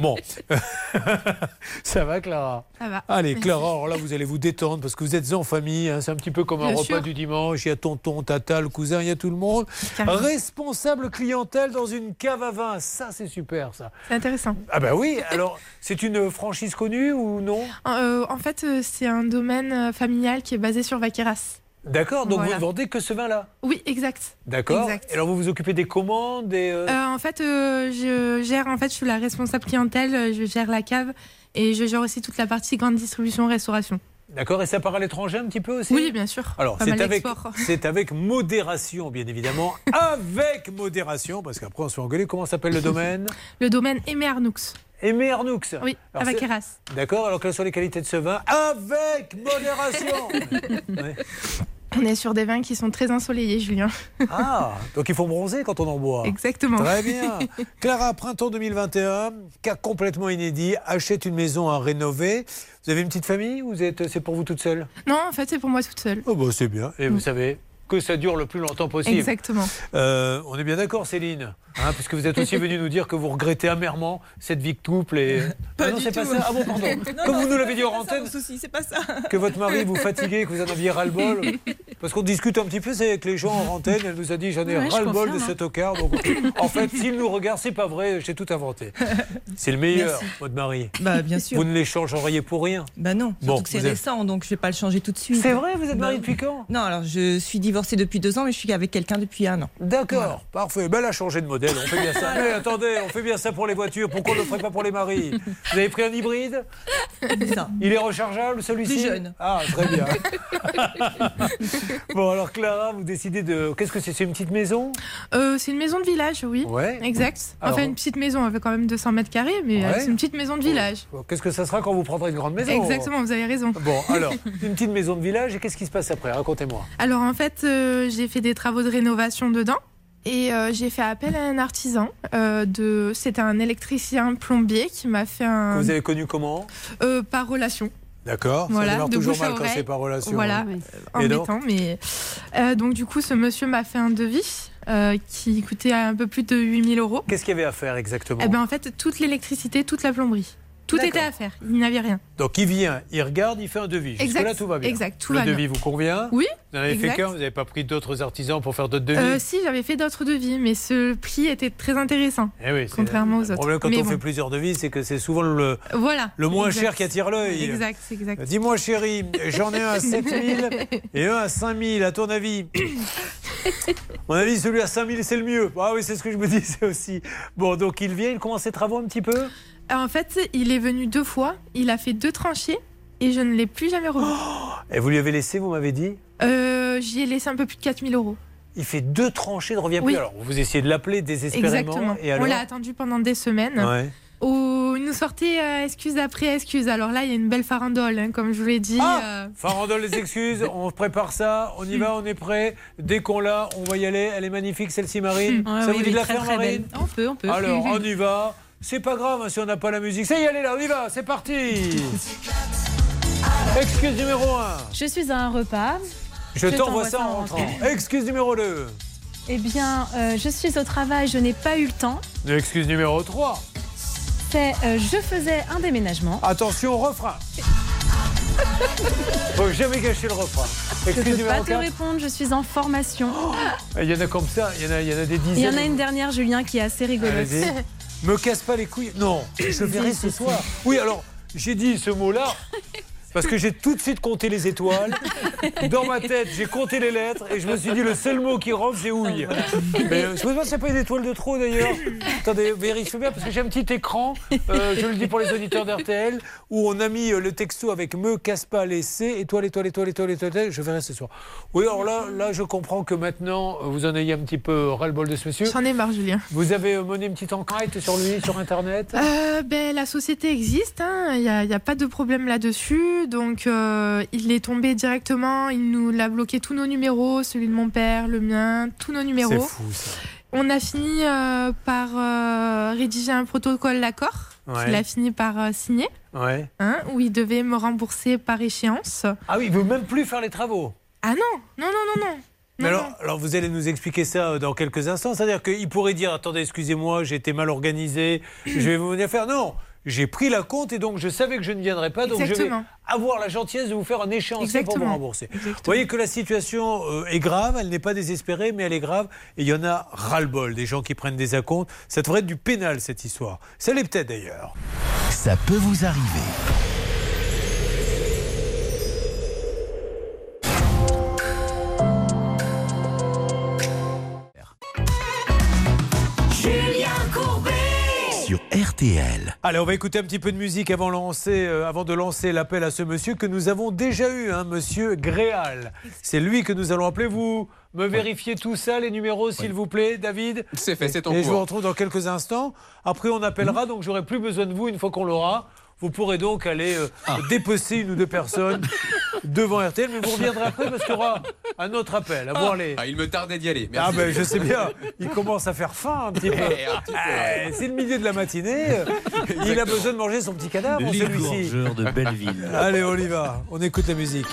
Bon, ça va Clara? Ça va. Allez. Clara, alors là, vous allez vous détendre parce que vous êtes en famille. hein, c'est un petit peu comme un Bien repas sûr. du dimanche. Il y a tonton, tata, le cousin, il y a tout le monde. Responsable clientèle dans une cave à vin. Ça, c'est super, ça. C'est intéressant. Ah, bah oui. Alors, c'est une franchise connue ou non? Euh, en fait, euh, c'est un domaine euh, familial qui est basé sur Vaqueras. D'accord. Donc, Voilà. vous ne vendez que ce vin-là? Oui, exact. D'accord. Alors, vous vous occupez des commandes et, euh, Euh, en fait, euh, je gère, en fait, je suis la responsable clientèle, je gère la cave et je gère aussi toute la partie grande distribution, restauration. D'accord. Et ça part à l'étranger un petit peu aussi? Oui, bien sûr. Alors, c'est avec, c'est avec modération, bien évidemment. avec modération, parce qu'après, on se fait engueuler. Comment s'appelle le domaine? Le domaine Aimé Arnoux. Aimé Arnoux. Oui, Alors, c'est- Vaqueras. D'accord. Alors, quelles sont les qualités de ce vin? Avec modération Ouais. On est sur des vins qui sont très ensoleillés, Julien. Ah, donc il faut bronzer quand on en boit. Exactement. Très bien. Clara, printemps 2021, cas complètement inédit, achète une maison à rénover. Vous avez une petite famille ou vous êtes, c'est pour vous toute seule? Non, en fait, c'est pour moi toute seule. Oh bah c'est bien. Et vous savez que ça dure le plus longtemps possible. Exactement. Euh, on est bien d'accord, Céline, hein, puisque vous êtes aussi venue nous dire que vous regrettez amèrement cette vie de couple et. Ah non, c'est pas ça. Ah bon, pardon. Non, Comme non, vous nous l'avez dit pas ça, antenne, c'est pas ça. que votre mari vous fatiguait, que vous en aviez ras-le-bol. Parce qu'on discute un petit peu c'est avec les gens en antenne. Elle nous a dit j'en ai Ouais, je ras-le-bol de confirme, ce tocard. Donc, en fait, s'il nous regarde, c'est pas vrai, j'ai tout inventé. C'est le meilleur, Merci. votre mari. Bah, bien sûr. Vous ne l'échangeriez pour rien. Bah non, surtout Bon, que c'est êtes- récent, donc je vais pas le changer tout de suite. C'est vrai, vous êtes marié Bah, depuis quand? Non, alors je suis divorcée depuis deux ans, mais je suis avec quelqu'un depuis un an. D'accord, parfait. Ben, elle a changé de modèle, on fait bien ça. Mais attendez, on fait bien ça pour les voitures, pourquoi on ne le ferait pas pour les maris Vous avez pris un hybride Il est rechargeable celui-ci Plus jeune. Ah, très bien. bon, alors Clara, vous décidez de. Qu'est-ce que c'est? C'est une petite maison? Euh, c'est une maison de village, oui. Ouais. Exact. Alors- enfin, une petite maison, elle fait quand même 200 mètres carrés, mais euh, Ouais. c'est une petite maison de village. Bon, Qu'est-ce que ça sera quand vous prendrez une grande maison? Exactement, vous avez raison. Bon, alors, une petite maison de village, et qu'est-ce qui se passe après? Racontez-moi. Alors en fait, euh, j'ai fait des travaux de rénovation dedans et euh, j'ai fait appel à un artisan. euh, de, c'était un électricien plombier qui m'a fait Que un vous avez connu comment? Euh, par relation. D'accord Ça Voilà, démarre de toujours mal quand c'est par relation. Voilà, hein. euh, embêtant, mais donc du coup, ce monsieur m'a fait un devis qui coûtait un peu plus de 8000 euros. Qu'est-ce qu'il y avait à faire exactement? Eh ben en fait, toute l'électricité, toute la plomberie, tout était à faire. Il n'y avait rien. Donc il vient, il regarde, il fait un devis. Exact, Jusque-là, tout va bien. exact, tout Le va bien. devis vous convient Oui, Vous en avez fait qu'un Vous n'avez pas pris d'autres artisans pour faire d'autres devis Euh, si, j'avais fait d'autres devis, mais ce prix était très intéressant. Eh oui, c'est- contrairement aux Le autres. problème quand Mais on bon. fait plusieurs devis, c'est que c'est souvent le, Voilà. le moins Exact. cher qui attire l'œil. Exact, exact. Dis-moi chérie, j'en ai un à 7000 et un à 5000, à ton avis Mon avis, celui à 5000, c'est le mieux. Ah oui, c'est ce que je me disais aussi. Bon, donc il vient, il commence ses travaux un petit peu? En fait, il est venu deux fois, il a fait deux tranchées et je ne l'ai plus jamais revu. Et vous lui avez laissé, vous m'avez dit? Euh, J'y ai laissé un peu plus de 4000 euros. Il fait deux tranchées, ne revient Oui. plus. Alors, vous essayez de l'appeler désespérément. Exactement. Et alors On l'a attendu pendant des semaines. Ouais. Où il nous sortait euh, excuse après excuse. Alors là, il y a une belle farandole, hein, comme je vous l'ai dit. Ah euh, Farandole les excuses, on prépare ça, on y va, on est prêt. Dès qu'on l'a, on va y aller. Elle est magnifique celle-ci, Marine. Ouais, ça oui, vous dit de la faire, Marine belle. On peut, on peut. Alors, on y va. C'est pas grave hein, si on n'a pas la musique. Ça y est, est là, on y va, c'est parti. Excuse numéro 1. Je suis à un repas. Je, t'envoie ça en rentrant. Excuse numéro 2. Eh bien, euh, je suis au travail, je n'ai pas eu le temps. Excuse numéro 3. C'est euh, je faisais un déménagement. Attention, refrain. Faut jamais gâcher le refrain. Je ne peux pas te répondre, je suis en formation. Il y en a comme ça, il y en a, il y en a des dizaines. Il y en a une dernière, Julien, qui est assez rigolote. Me casse pas les couilles. Non, je verrai ce soir. Oui, alors, j'ai dit ce mot-là. Parce que j'ai tout de suite compté les étoiles. Dans ma tête, j'ai compté les lettres et je me suis dit le seul mot qui rentre, c'est ouille. Mais euh, je me demande s'il n'y a pas une étoile de trop d'ailleurs. Attendez, vérifiez bien parce que j'ai un petit écran, euh, je le dis pour les auditeurs d'RTL, où on a mis euh, le texto avec me casse pas les C, étoile, étoile, étoile, étoile, étoile, étoile. Je verrai ce soir. Oui, alors là, là, je comprends que maintenant, vous en ayez un petit peu ras-le-bol de ce monsieur. J'en ai marre, Julien. Vous avez mené une petite enquête sur lui, sur Internet? Euh, ben, la société existe, hein. il n'y a, il y a pas de problème là-dessus. Donc, euh, il est tombé directement, il nous l'a bloqué tous nos numéros, celui de mon père, le mien, tous nos numéros. C'est fou ça. On a fini euh, par euh, rédiger un protocole d'accord, Ouais. qu'il a fini par euh, signer, Ouais. hein, où il devait me rembourser par échéance. Ah oui, il veut même plus faire les travaux. Ah non, non, non, non, non. Mais alors, alors, vous allez nous expliquer ça dans quelques instants. C'est-à-dire qu'il pourrait dire attendez, excusez-moi, j'ai été mal organisé, je vais vous venir faire. Non, j'ai pris la compte et donc je savais que je ne viendrais pas, donc je vais Exactement. avoir la gentillesse de vous faire un échéancier pour vous Exactement. rembourser. Vous voyez que la situation euh, est grave, elle n'est pas désespérée, mais elle est grave. Et il y en a ras-le-bol des gens qui prennent des acomptes. Ça devrait être du pénal, cette histoire. Ça l'est peut-être d'ailleurs. Ça peut vous arriver. RTL. Allez, on va écouter un petit peu de musique avant, lancer, euh, avant de lancer l'appel à ce monsieur que nous avons déjà eu, hein, monsieur Gréal. C'est lui que nous allons appeler. Vous me vérifiez tout ça, les numéros, s'il vous plaît, David C'est fait, c'est en Et je vous cours. retrouve dans quelques instants. Après, on appellera, donc j'aurai plus besoin de vous une fois qu'on l'aura. Vous pourrez donc aller euh, dépecer une ou deux personnes devant RTL, mais vous reviendrez après parce qu'il y aura un autre appel à voir les. Ah, il me tardait d'y aller. Ah Merci. ben je sais bien, il commence à faire faim un petit peu. Eh, peu. Eh, C'est le milieu de la matinée, il a besoin de manger son petit cadavre, celui-ci. De Belleville. Allez, on y va, on écoute la musique.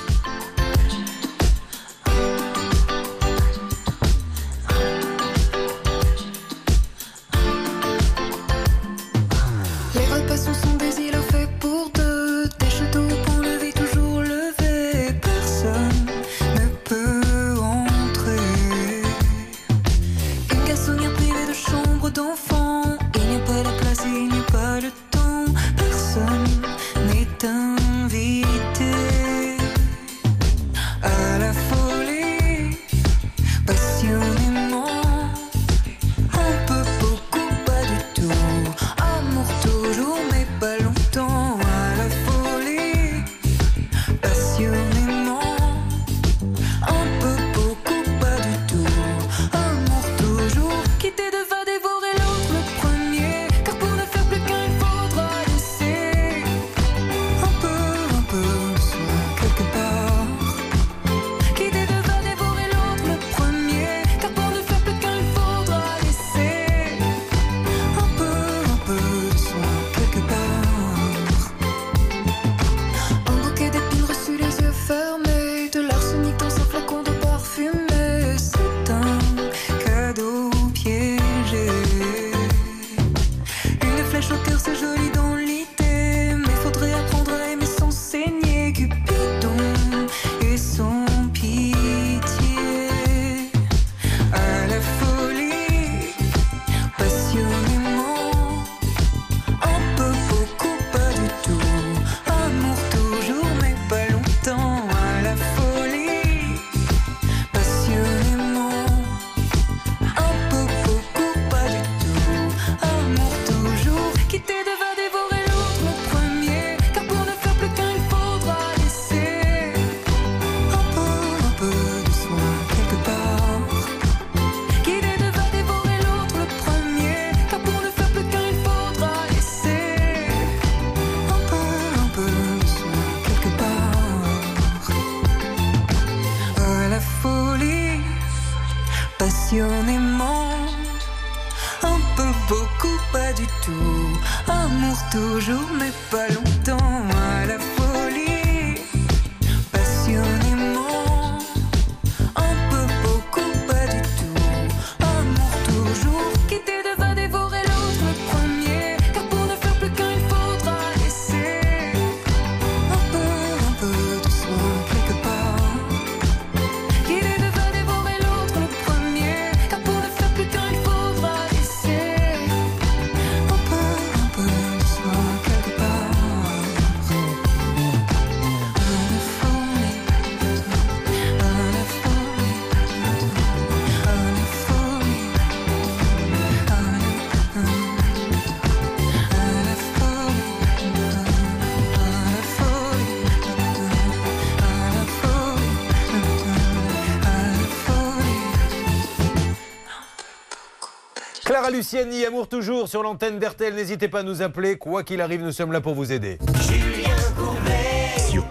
Clara Luciani, amour toujours sur l'antenne d'RTL. N'hésitez pas à nous appeler. Quoi qu'il arrive, nous sommes là pour vous aider.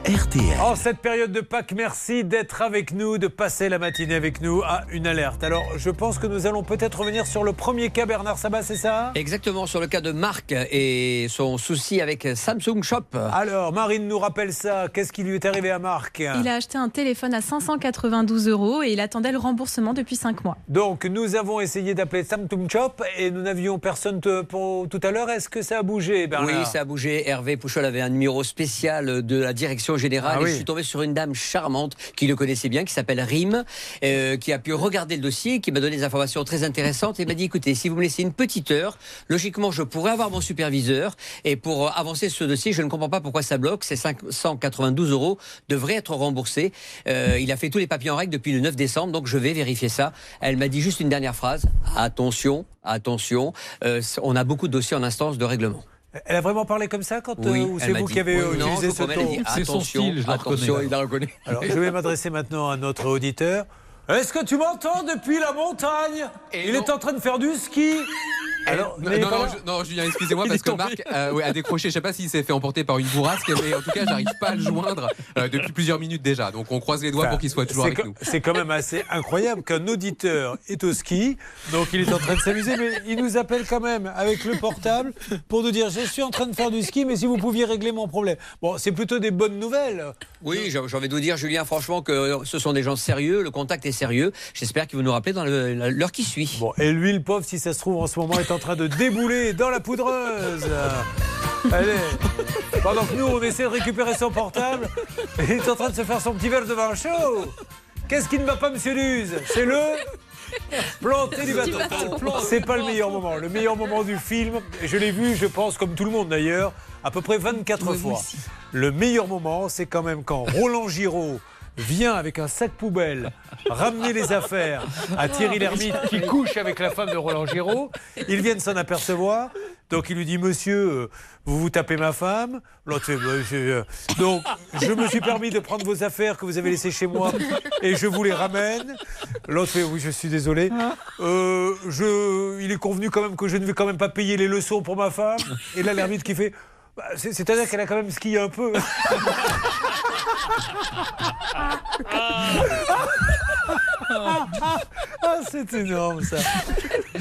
RTL. En cette période de Pâques, merci d'être avec nous, de passer la matinée avec nous à une alerte. Alors, je pense que nous allons peut-être revenir sur le premier cas, Bernard Sabat, c'est ça? Exactement, sur le cas de Marc et son souci avec Samsung Shop. Alors, Marine nous rappelle ça. Qu'est-ce qui lui est arrivé à Marc? Il a acheté un téléphone à 592 euros et il attendait le remboursement depuis 5 mois. Donc, nous avons essayé d'appeler Samsung Shop et nous n'avions personne pour tout à l'heure. Est-ce que ça a bougé, Bernard? Oui, ça a bougé. Hervé Pouchol avait un numéro spécial de la direction générale Ah et je suis tombé sur une dame charmante qui le connaissait bien, qui s'appelle Rim, euh, qui a pu regarder le dossier, qui m'a donné des informations très intéressantes et m'a dit écoutez, si vous me laissez une petite heure, logiquement je pourrais avoir mon superviseur et pour avancer ce dossier, je ne comprends pas pourquoi ça bloque. Ces 592 euros devraient être remboursés. Euh, il a fait tous les papiers en règle depuis le 9 décembre, donc je vais vérifier ça. Elle m'a dit juste une dernière phrase attention, attention, euh, on a beaucoup de dossiers en instance de règlement. Elle a vraiment parlé comme ça quand euh, Oui, c'est vous dit- qui avez Oui, non, utilisé ce ton C'est son style, je la attention, reconnais. il la reconnaît. Alors, je vais m'adresser maintenant à notre auditeur. Est-ce que tu m'entends depuis la montagne? Il est en train de faire du ski. Alors, non, Julien, excusez-moi parce que. Marc euh, ouais, a décroché. Je sais pas s'il s'est fait emporter par une bourrasque, mais en tout cas, j'arrive pas à le joindre euh, depuis plusieurs minutes déjà. Donc, on croise les doigts Enfin, pour qu'il soit toujours avec nous. C'est quand même assez incroyable qu'un auditeur est au ski, donc il est en train de s'amuser, mais il nous appelle quand même avec le portable pour nous dire je suis en train de faire du ski, mais si vous pouviez régler mon problème. Bon, c'est plutôt des bonnes nouvelles. Oui, j'ai envie de vous dire, Julien, franchement, que ce sont des gens sérieux, le contact est sérieux. J'espère qu'ils vont nous rappeler dans l'heure qui suit. Bon, et lui, le pauvre, si ça se trouve, en ce moment, est en train de débouler dans la poudreuse. Allez, pendant que nous, on essaie de récupérer son portable, il est en train de se faire son petit verre de vin chaud. Qu'est-ce qui ne va pas, monsieur Luz C'est le planter du bâton. C'est pas le meilleur moment. Le meilleur moment du film, je l'ai vu, je pense, comme tout le monde d'ailleurs, à peu près 24 fois. Le meilleur moment, c'est quand même quand Roland Giraud vient avec un sac poubelle ramener les affaires à Thierry Lhermitte qui couche avec la femme de Roland Giraud. Ils viennent s'en apercevoir. Donc il lui dit Monsieur, euh, vous vous tapez ma femme. L'autre fait Bah, je- euh. Donc je me suis permis de prendre vos affaires que vous avez laissées chez moi et je vous les ramène. L'autre fait Oui, je suis désolé. Euh, je, il est convenu quand même que je ne vais quand même pas payer les leçons pour ma femme. Et là, l'ermite qui fait Bah, c'est- C'est-à-dire qu'elle a quand même skié un peu. Ah, c'est énorme ça.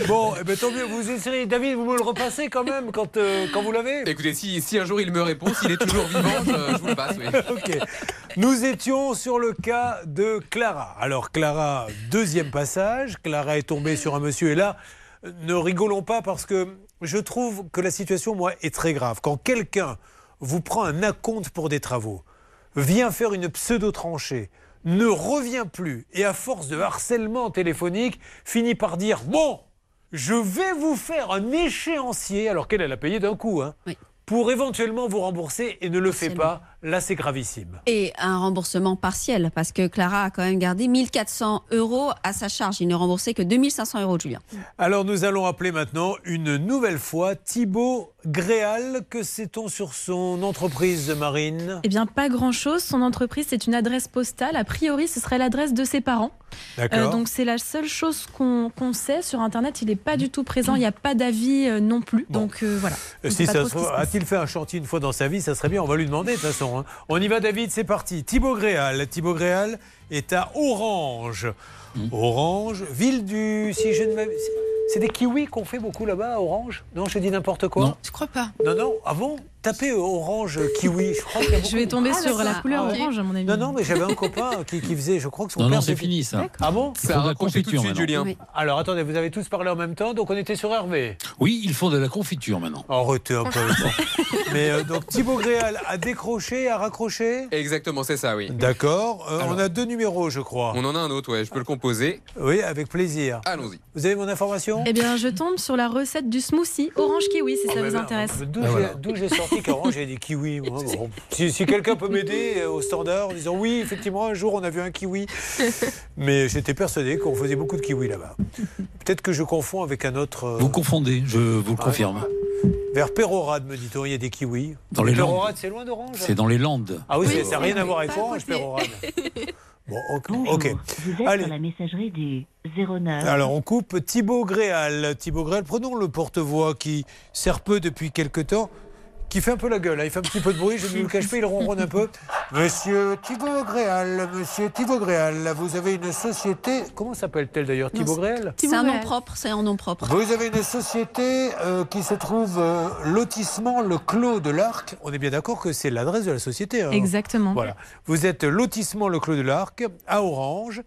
Bon, eh ben, tant mieux. Vous essayerez, David, vous me le repassez quand même quand, euh, quand vous l'avez Écoutez, si, si un jour il me répond, s'il est toujours vivant, je, je vous le passe. Oui. Ok. Nous étions sur le cas de Clara. Alors Clara, deuxième passage. Clara est tombée sur un monsieur et là, ne rigolons pas parce que je trouve que la situation, moi, est très grave. Quand quelqu'un vous prend un acompte pour des travaux, vient faire une pseudo-tranchée, ne revient plus et à force de harcèlement téléphonique, finit par dire Bon, je vais vous faire un échéancier, alors qu'elle, elle a payé d'un coup, hein, pour éventuellement vous rembourser et ne le fait pas. Là, c'est gravissime. Et un remboursement partiel, parce que Clara a quand même gardé 1400 euros à sa charge. Il ne remboursait que 2500 euros, Julien. Alors nous allons appeler maintenant une nouvelle fois Thibaut Gréal. Que sait-on sur son entreprise marine? Eh bien, pas grand-chose. Son entreprise, c'est une adresse postale. A priori, ce serait l'adresse de ses parents. D'accord. donc, c'est la seule chose qu'on sait. Sur Internet, il n'est pas du tout présent. Il n'y a pas d'avis euh, non plus. Donc, euh, voilà. On Euh, Si ça se trouve, a-t-il fait un chantier une fois dans sa vie Ça serait bien, on va lui demander de toute façon. Hein. On y va David, c'est parti. Thibaut Gréal. Thibaut Gréal est à Orange. Hmm. Orange, ville du... Si je ne c'est des kiwis qu'on fait beaucoup là-bas à Orange? Non, je dis n'importe quoi. Je crois pas. Non, non, ah bon? Tapez euh, orange kiwi. Je crois qu'il y a Je vais tomber Ah, sur la couleur Ah, orange, à mon avis. Non, non, mais j'avais un copain qui, qui faisait, je crois que son Non, père. non, c'est fini, ça. Ah bon? De la confiture maintenant. Oui. Alors attendez, vous avez tous parlé en même temps, donc on était sur Hervé. Oui, il faut de la confiture maintenant. Arrêtez un peu. Mais euh, donc Thibaut Gréal a décroché, a raccroché? Exactement, c'est ça, oui. D'accord. Euh, on a deux numéros, je crois. On en a un autre, ouais, je peux le composer. Oui, avec plaisir. Allons-y. Vous avez mon information? Eh bien, je tombe sur la recette du smoothie orange kiwi, si Ah, ça vous ben, intéresse. D'où j'ai- d'où j'ai sorti qu'orange, j'ai des kiwis. moi, bon. Si, si quelqu'un peut m'aider euh, au standard en disant oui, effectivement, un jour on a vu un kiwi. Mais j'étais persuadé qu'on faisait beaucoup de kiwis là-bas. Peut-être que je confonds avec un autre. euh, Vous confondez, je vous le Ah, confirme. Vers Pérorade, me dit-on, il y a des kiwis. Dans les Landes. Pérorade, c'est loin d'Orange C'est dans les Landes. Ah oui, ça n'a rien à voir avec Orange. Pérorade. Bon, ok. Bonjour, vous êtes Allez. sur la messagerie du 09. Alors on coupe Thibaut Gréal. Thibaut Gréal, prenons le porte-voix qui sert peu depuis quelque temps, qui fait un peu la gueule. hein. Il fait un petit peu de bruit, je ne le cache pas, il ronronne un peu. Monsieur Thibaut Gréal, monsieur Thibaut Gréal, vous avez une société. Comment s'appelle-t-elle d'ailleurs Thibaut Gréal C'est un nom propre, c'est un nom propre. Vous avez une société euh, qui se trouve euh, lotissement Le Clos de l'Arc. On est bien d'accord que c'est l'adresse de la société. hein Exactement. Voilà. Vous êtes lotissement Le Clos de l'Arc à Orange.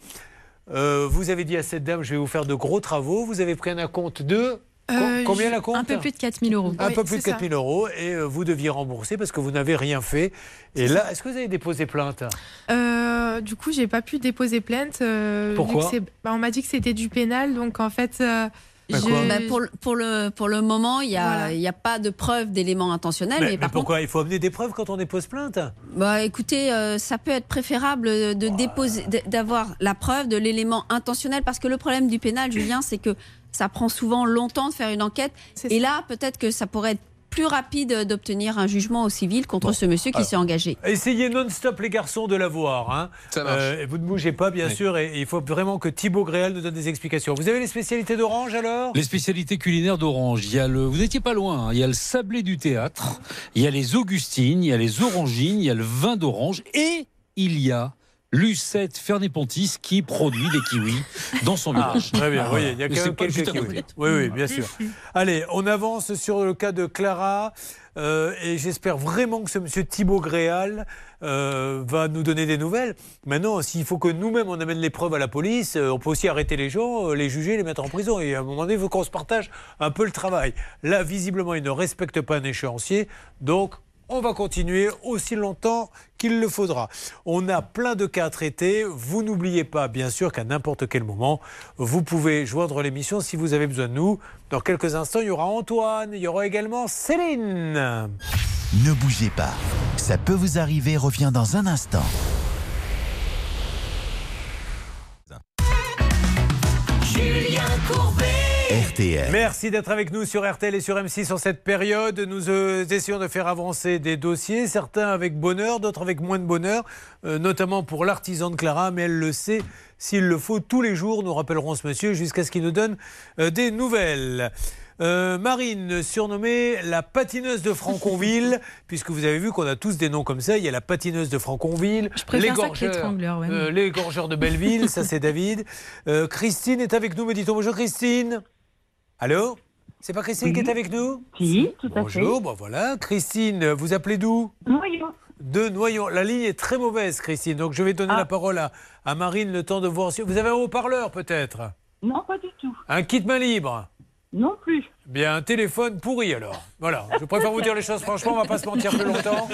Euh, vous avez dit à cette dame, je vais vous faire de gros travaux. Vous avez pris un acompte de Euh, combien la compte Un peu plus de 4000 euros. un peu plus de 4000 euros et euh, vous deviez rembourser parce que vous n'avez rien fait. Et là, est-ce que vous avez déposé plainte? Euh, du coup, j'ai pas pu déposer plainte. euh, Pourquoi? bah, On m'a dit que c'était du pénal, donc en fait. euh, Bah, je- Bah, pour, le- pour, le, pour le moment, il n'y a, Voilà. il y a pas de preuve d'éléments intentionnels. mais, Mais, mais par contre, pourquoi Il faut amener des preuves quand on dépose plainte? Bah, écoutez, euh, ça peut être préférable de déposer, d'avoir la preuve de l'élément intentionnel. Parce que le problème du pénal, Julien, c'est que ça prend souvent longtemps de faire une enquête. Et là, peut-être que ça pourrait être plus rapide d'obtenir un jugement au civil contre ce monsieur qui s'est engagé. Essayez non-stop les garçons de la voir. Hein. Ça marche. Euh, vous ne bougez pas, bien Oui. sûr, et il faut vraiment que Thibaut Gréal nous donne des explications. Vous avez les spécialités d'Orange alors? Les spécialités culinaires d'Orange. Il y a le, vous n'étiez pas loin. hein. Il y a le sablé du théâtre. Il y a les augustines. Il y a les orangines. Il y a le vin d'orange. Et il y a Lucette Fernet-Pontis qui produit des kiwis dans son Ah, village. très bien, Ah, oui, il y a quand même quelques kiwis. Oui, oui, bien sûr. Allez, on avance sur le cas de Clara. euh, et j'espère vraiment que ce monsieur Thibaut Gréal euh, va nous donner des nouvelles. Maintenant, s'il faut que nous-mêmes on amène les preuves à la police, euh, on peut aussi arrêter les gens, euh, les juger, les mettre en prison. Et à un moment donné, il faut qu'on se partage un peu le travail. Là, visiblement, il ne respecte pas un échéancier. Donc, on va continuer aussi longtemps qu'il le faudra. On a plein de cas à traiter. Vous n'oubliez pas, bien sûr, qu'à n'importe quel moment, vous pouvez joindre l'émission si vous avez besoin de nous. Dans quelques instants, il y aura Antoine, il y aura également Céline. Ne bougez pas. Ça peut vous arriver revient dans un instant. RTL. Merci d'être avec nous sur RTL et sur M6 en cette période. Nous euh, essayons de faire avancer des dossiers, certains avec bonheur, d'autres avec moins de bonheur, euh, notamment pour l'artisan de Clara, mais elle le sait. S'il le faut, tous les jours, nous rappellerons ce monsieur jusqu'à ce qu'il nous donne euh, des nouvelles. Euh, Marine, surnommée la patineuse de Franconville, puisque vous avez vu qu'on a tous des noms comme ça. Il y a la patineuse de Franconville, ouais. euh, l'égorgeur de Belleville, ça c'est David. Euh, Christine est avec nous, me dit-on. Bonjour Christine. Allô C'est pas Christine qui est avec nous Si, tout à fait. Bonjour, bon voilà. Christine, vous appelez d'où Noyau. De Noyon. La ligne est très mauvaise, Christine, donc je vais donner Ah. la parole à, à Marine le temps de voir si... Vous avez un haut-parleur peut-être Non, pas du tout. Un kit main libre Non plus. Bien, un téléphone pourri alors. Voilà, je préfère vous dire les choses franchement, on va pas se mentir plus longtemps.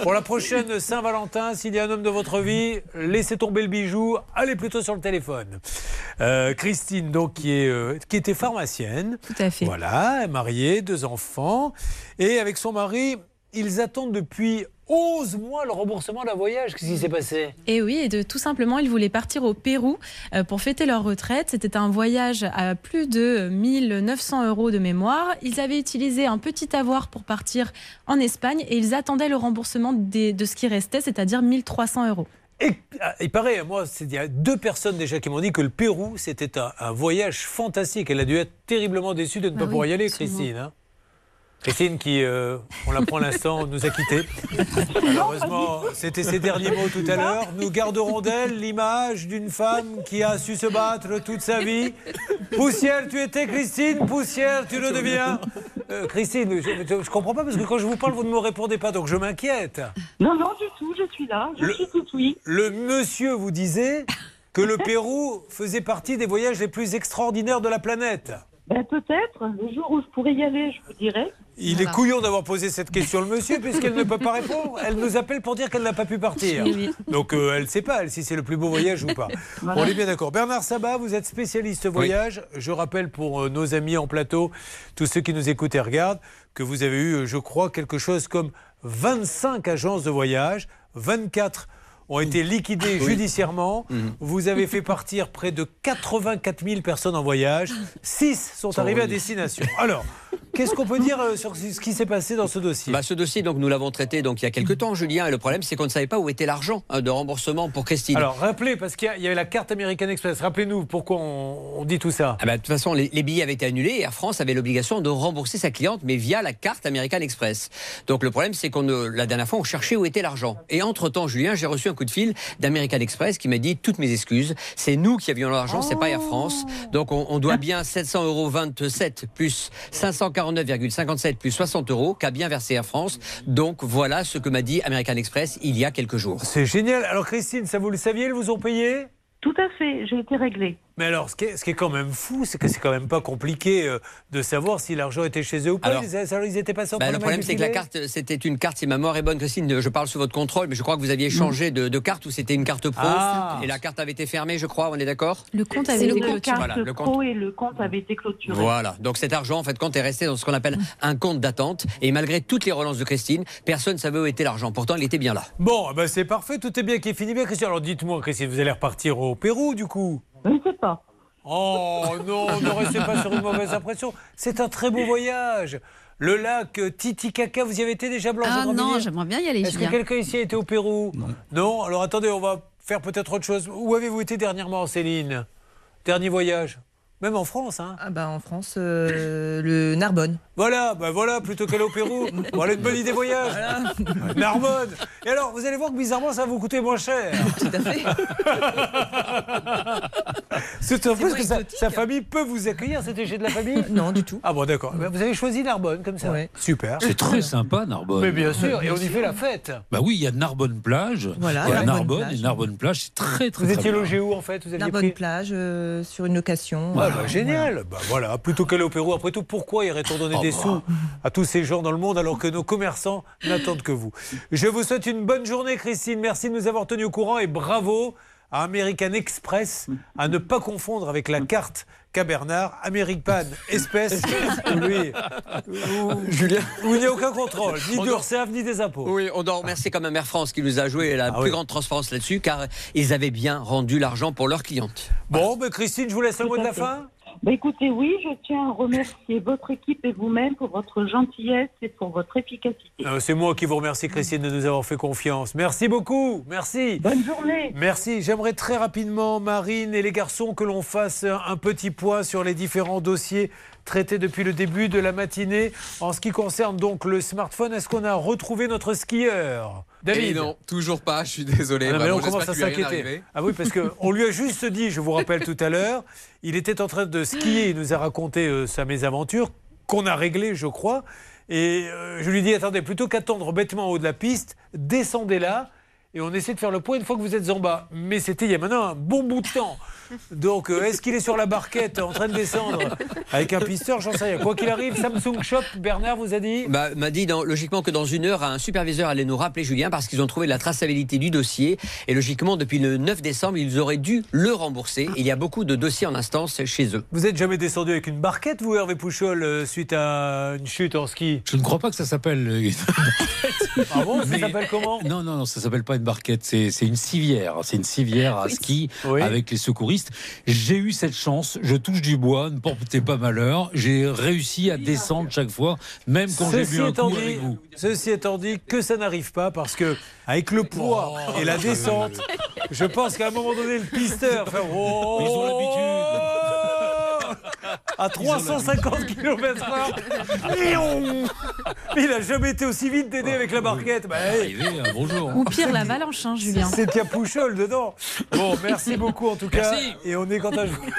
Pour la prochaine Saint-Valentin, s'il y a un homme de votre vie, laissez tomber le bijou, allez plutôt sur le téléphone. Euh, Christine, donc, qui, est, euh, qui était pharmacienne. Tout à fait. Voilà, mariée, deux enfants. Et avec son mari, ils attendent depuis 11 mois le remboursement d'un voyage. Qu'est-ce qui s'est passé? Et oui, et de, tout simplement, ils voulaient partir au Pérou euh, pour fêter leur retraite. C'était un voyage à plus de 1900 euros de mémoire. Ils avaient utilisé un petit avoir pour partir en Espagne et ils attendaient le remboursement des- de ce qui restait, c'est-à-dire 1300 euros. Et ah, il paraît, moi, il y a deux personnes déjà qui m'ont dit que le Pérou, c'était un, un voyage fantastique. Elle a dû être terriblement déçue de ne Bah pas oui, pouvoir y aller, absolument. Christine. hein. Christine qui, euh, on l'apprend à l'instant, nous a quittés. Malheureusement, c'était ses derniers mots tout à l'heure. Nous garderons d'elle l'image d'une femme qui a su se battre toute sa vie. Poussière, tu étais Christine, poussière, tu le deviens. Euh, Christine, je ne comprends pas parce que quand je vous parle, vous ne me répondez pas, donc je m'inquiète. Non, non, du tout, je suis là. Je Le- suis tout oui. Le monsieur vous disait que le Pérou faisait partie des voyages les plus extraordinaires de la planète. Ben, peut-être. Le jour où je pourrais y aller, je vous dirai. Il est couillon d'avoir posé cette question, le monsieur, puisqu'elle ne peut pas répondre. Elle nous appelle pour dire qu'elle n'a pas pu partir. Oui, oui. Donc euh, elle ne sait pas, elle, si c'est le plus beau voyage ou pas. Voilà. On est bien d'accord. Bernard Sabat, vous êtes spécialiste voyage. Je rappelle pour euh, nos amis en plateau, tous ceux qui nous écoutent et regardent, que vous avez eu, euh, je crois, quelque chose comme 25 agences de voyage, 24 ont été liquidées judiciairement. Vous avez fait partir près de 84 000 personnes en voyage. 6 sont arrivés à destination. Alors, Qu'est-ce qu'on peut dire euh, sur ce qui s'est passé dans ce dossier? Bah, Ce dossier, donc, nous l'avons traité donc, il y a quelques temps, Julien, et le problème, c'est qu'on ne savait pas où était l'argent euh, de remboursement pour Christine. Alors, rappelez, parce qu'il y, avait la carte American Express, rappelez-nous pourquoi on, dit tout ça. Ah bah, de toute façon, les, billets avaient été annulés et Air France avait l'obligation de rembourser sa cliente, mais via la carte American Express. Donc, le problème, c'est qu'on la dernière fois, on cherchait où était l'argent. Et entre-temps, Julien, j'ai reçu un coup de fil d'American Express qui m'a dit toutes mes excuses, c'est nous qui avions l'argent, c'est pas Air France. Oh. Donc, on, doit bien 700,27 euros plus 500 149,57 plus 60 euros qu'a bien versé Air France. Donc voilà ce que m'a dit American Express il y a quelques jours. C'est génial. Alors Christine, ça vous le saviez, ils vous ont payé? Tout à fait, j'ai été réglée. Mais alors, ce qui est, ce qui est quand même fou, c'est que c'est quand même pas compliqué euh, de savoir si l'argent était chez eux ou pas. Alors- ils, alors, ils étaient passés en Bah, le problème, c'est que la carte, c'était une carte, si ma mémoire est bonne, Christine, je parle sous votre contrôle, mais je crois que vous aviez changé de, de carte ou c'était une carte pro. Ah. Et la carte avait été fermée, je crois, on est d'accord Le compte avait été compte clôturé. Voilà, le pro et le compte avait été clôturé. Voilà. Donc cet argent, en fait, quand est resté dans ce qu'on appelle un compte d'attente, et malgré toutes les relances de Christine, personne ne savait où était l'argent. Pourtant, il était bien là. Bon, eh ben, c'est parfait, tout est bien qui est fini bien, Christian. Alors dites-moi, Christine, vous allez repartir au Pérou, du coup? Je ne sais pas. Oh non, ne restez pas sur une mauvaise impression. C'est un très beau voyage. Le lac Titicaca, vous y avez été déjà, Blanche Ah non, j'aimerais bien y aller. Est-ce que quelqu'un ici a été au Pérou Non. Alors attendez, on va faire peut-être autre chose. Où avez-vous été dernièrement, Céline? Dernier voyage? Même en France, hein Ah bah en France, euh, le Narbonne. Voilà, bah voilà, plutôt qu'aller au Pérou. Voilà une bonne idée voyage. Narbonne. Et alors, vous allez voir que bizarrement, ça va vous coûter moins cher. Tout à fait. C'est en plus que sa, famille peut vous accueillir. C'était chez de la famille Non, du tout. Ah bon, d'accord. Ben, Vous avez choisi Narbonne comme ça. Ouais. Super. C'est très sympa, Narbonne. Mais bien sûr, et on y fait la fête. Bah oui, il y a Narbonne plage. Voilà, il y a Narbonne Narbonne plage. et Narbonne plage, c'est très très. Vous très étiez logé où en fait? Vous aviez Narbonne pris plage euh, sur une location. Euh, bah, génial. Bah, voilà, plutôt qu'aller au Pérou. Après tout, pourquoi irait-on donner Oh, des bah. sous à tous ces gens dans le monde alors que nos commerçants n'attendent que vous? Je vous souhaite une bonne journée, Christine. Merci de nous avoir tenus au courant et bravo à American Express à ne pas confondre avec la carte qu'a Bernard, American Espèce, où lui, où, Julien où il n'y a aucun contrôle, ni l'URSSAF, ni des impôts. Oui, on doit remercier quand même Air France qui nous a joué la Ah plus oui. grande transparence là-dessus, car ils avaient bien rendu l'argent pour leurs clientes. Bon, ben Christine, je vous laisse le mot de la fin. Bah, écoutez, oui, je tiens à remercier votre équipe et vous-même pour votre gentillesse et pour votre efficacité. Euh, C'est moi qui vous remercie, Christine, de nous avoir fait confiance. Merci beaucoup. Merci. Bonne journée. Merci. J'aimerais très rapidement, Marine et les garçons, que l'on fasse un petit point sur les différents dossiers traités depuis le début de la matinée. En ce qui concerne donc le smartphone, est-ce qu'on a retrouvé notre skieur? David Et non, toujours pas, je suis désolé. Ah non, mais Vraiment, on commence à s'inquiéter. Ah oui, parce qu'on lui a juste dit, je vous rappelle tout à l'heure, il était en train de skier, il nous a raconté euh, sa mésaventure, qu'on a réglée, je crois. Et euh, je lui dis, attendez, plutôt qu'attendre bêtement en haut de la piste, descendez là. Et on essaie de faire le point une fois que vous êtes en bas. Mais c'était il y a maintenant un bon bout de temps. Donc, euh, est-ce qu'il est sur la barquette en train de descendre avec un pisteur J'en sais rien. Quoi qu'il arrive, Samsung Shop, Bernard vous a dit Bah, m'a dit dans- logiquement que dans une heure, un superviseur allait nous rappeler Julien parce qu'ils ont trouvé la traçabilité du dossier et logiquement depuis le 9 décembre, ils auraient dû le rembourser. Il y a beaucoup de dossiers en instance chez eux. Vous êtes jamais descendu avec une barquette, vous, Hervé Pouchol, euh, suite à une chute en ski? Je ne crois pas que ça s'appelle. euh, Ah bon Ça s'appelle comment? Non, non, non, ça s'appelle pas une barquette, c'est c'est une civière. C'est une civière à ski Oui. avec les secouristes. J'ai eu cette chance, je touche du bois, ne portez pas malheur. J'ai réussi à descendre chaque fois, même quand j'ai bu un coup dit, avec vous. ceci étant dit, que ça n'arrive pas parce que avec le poids Oh, et la descente, je pense qu'à un moment donné, le pisteur fait oh, Ils ont l'habitude. À 350 km/h. Il a jamais été aussi vite d'aider avec la barquette. Bah, hey, hein, bonjour. Ou pire, l'avalanche, hein, Julien. c'est qu'il y a Pouchol dedans. Bon, merci beaucoup en tout cas. Merci. Et on est content, je vous,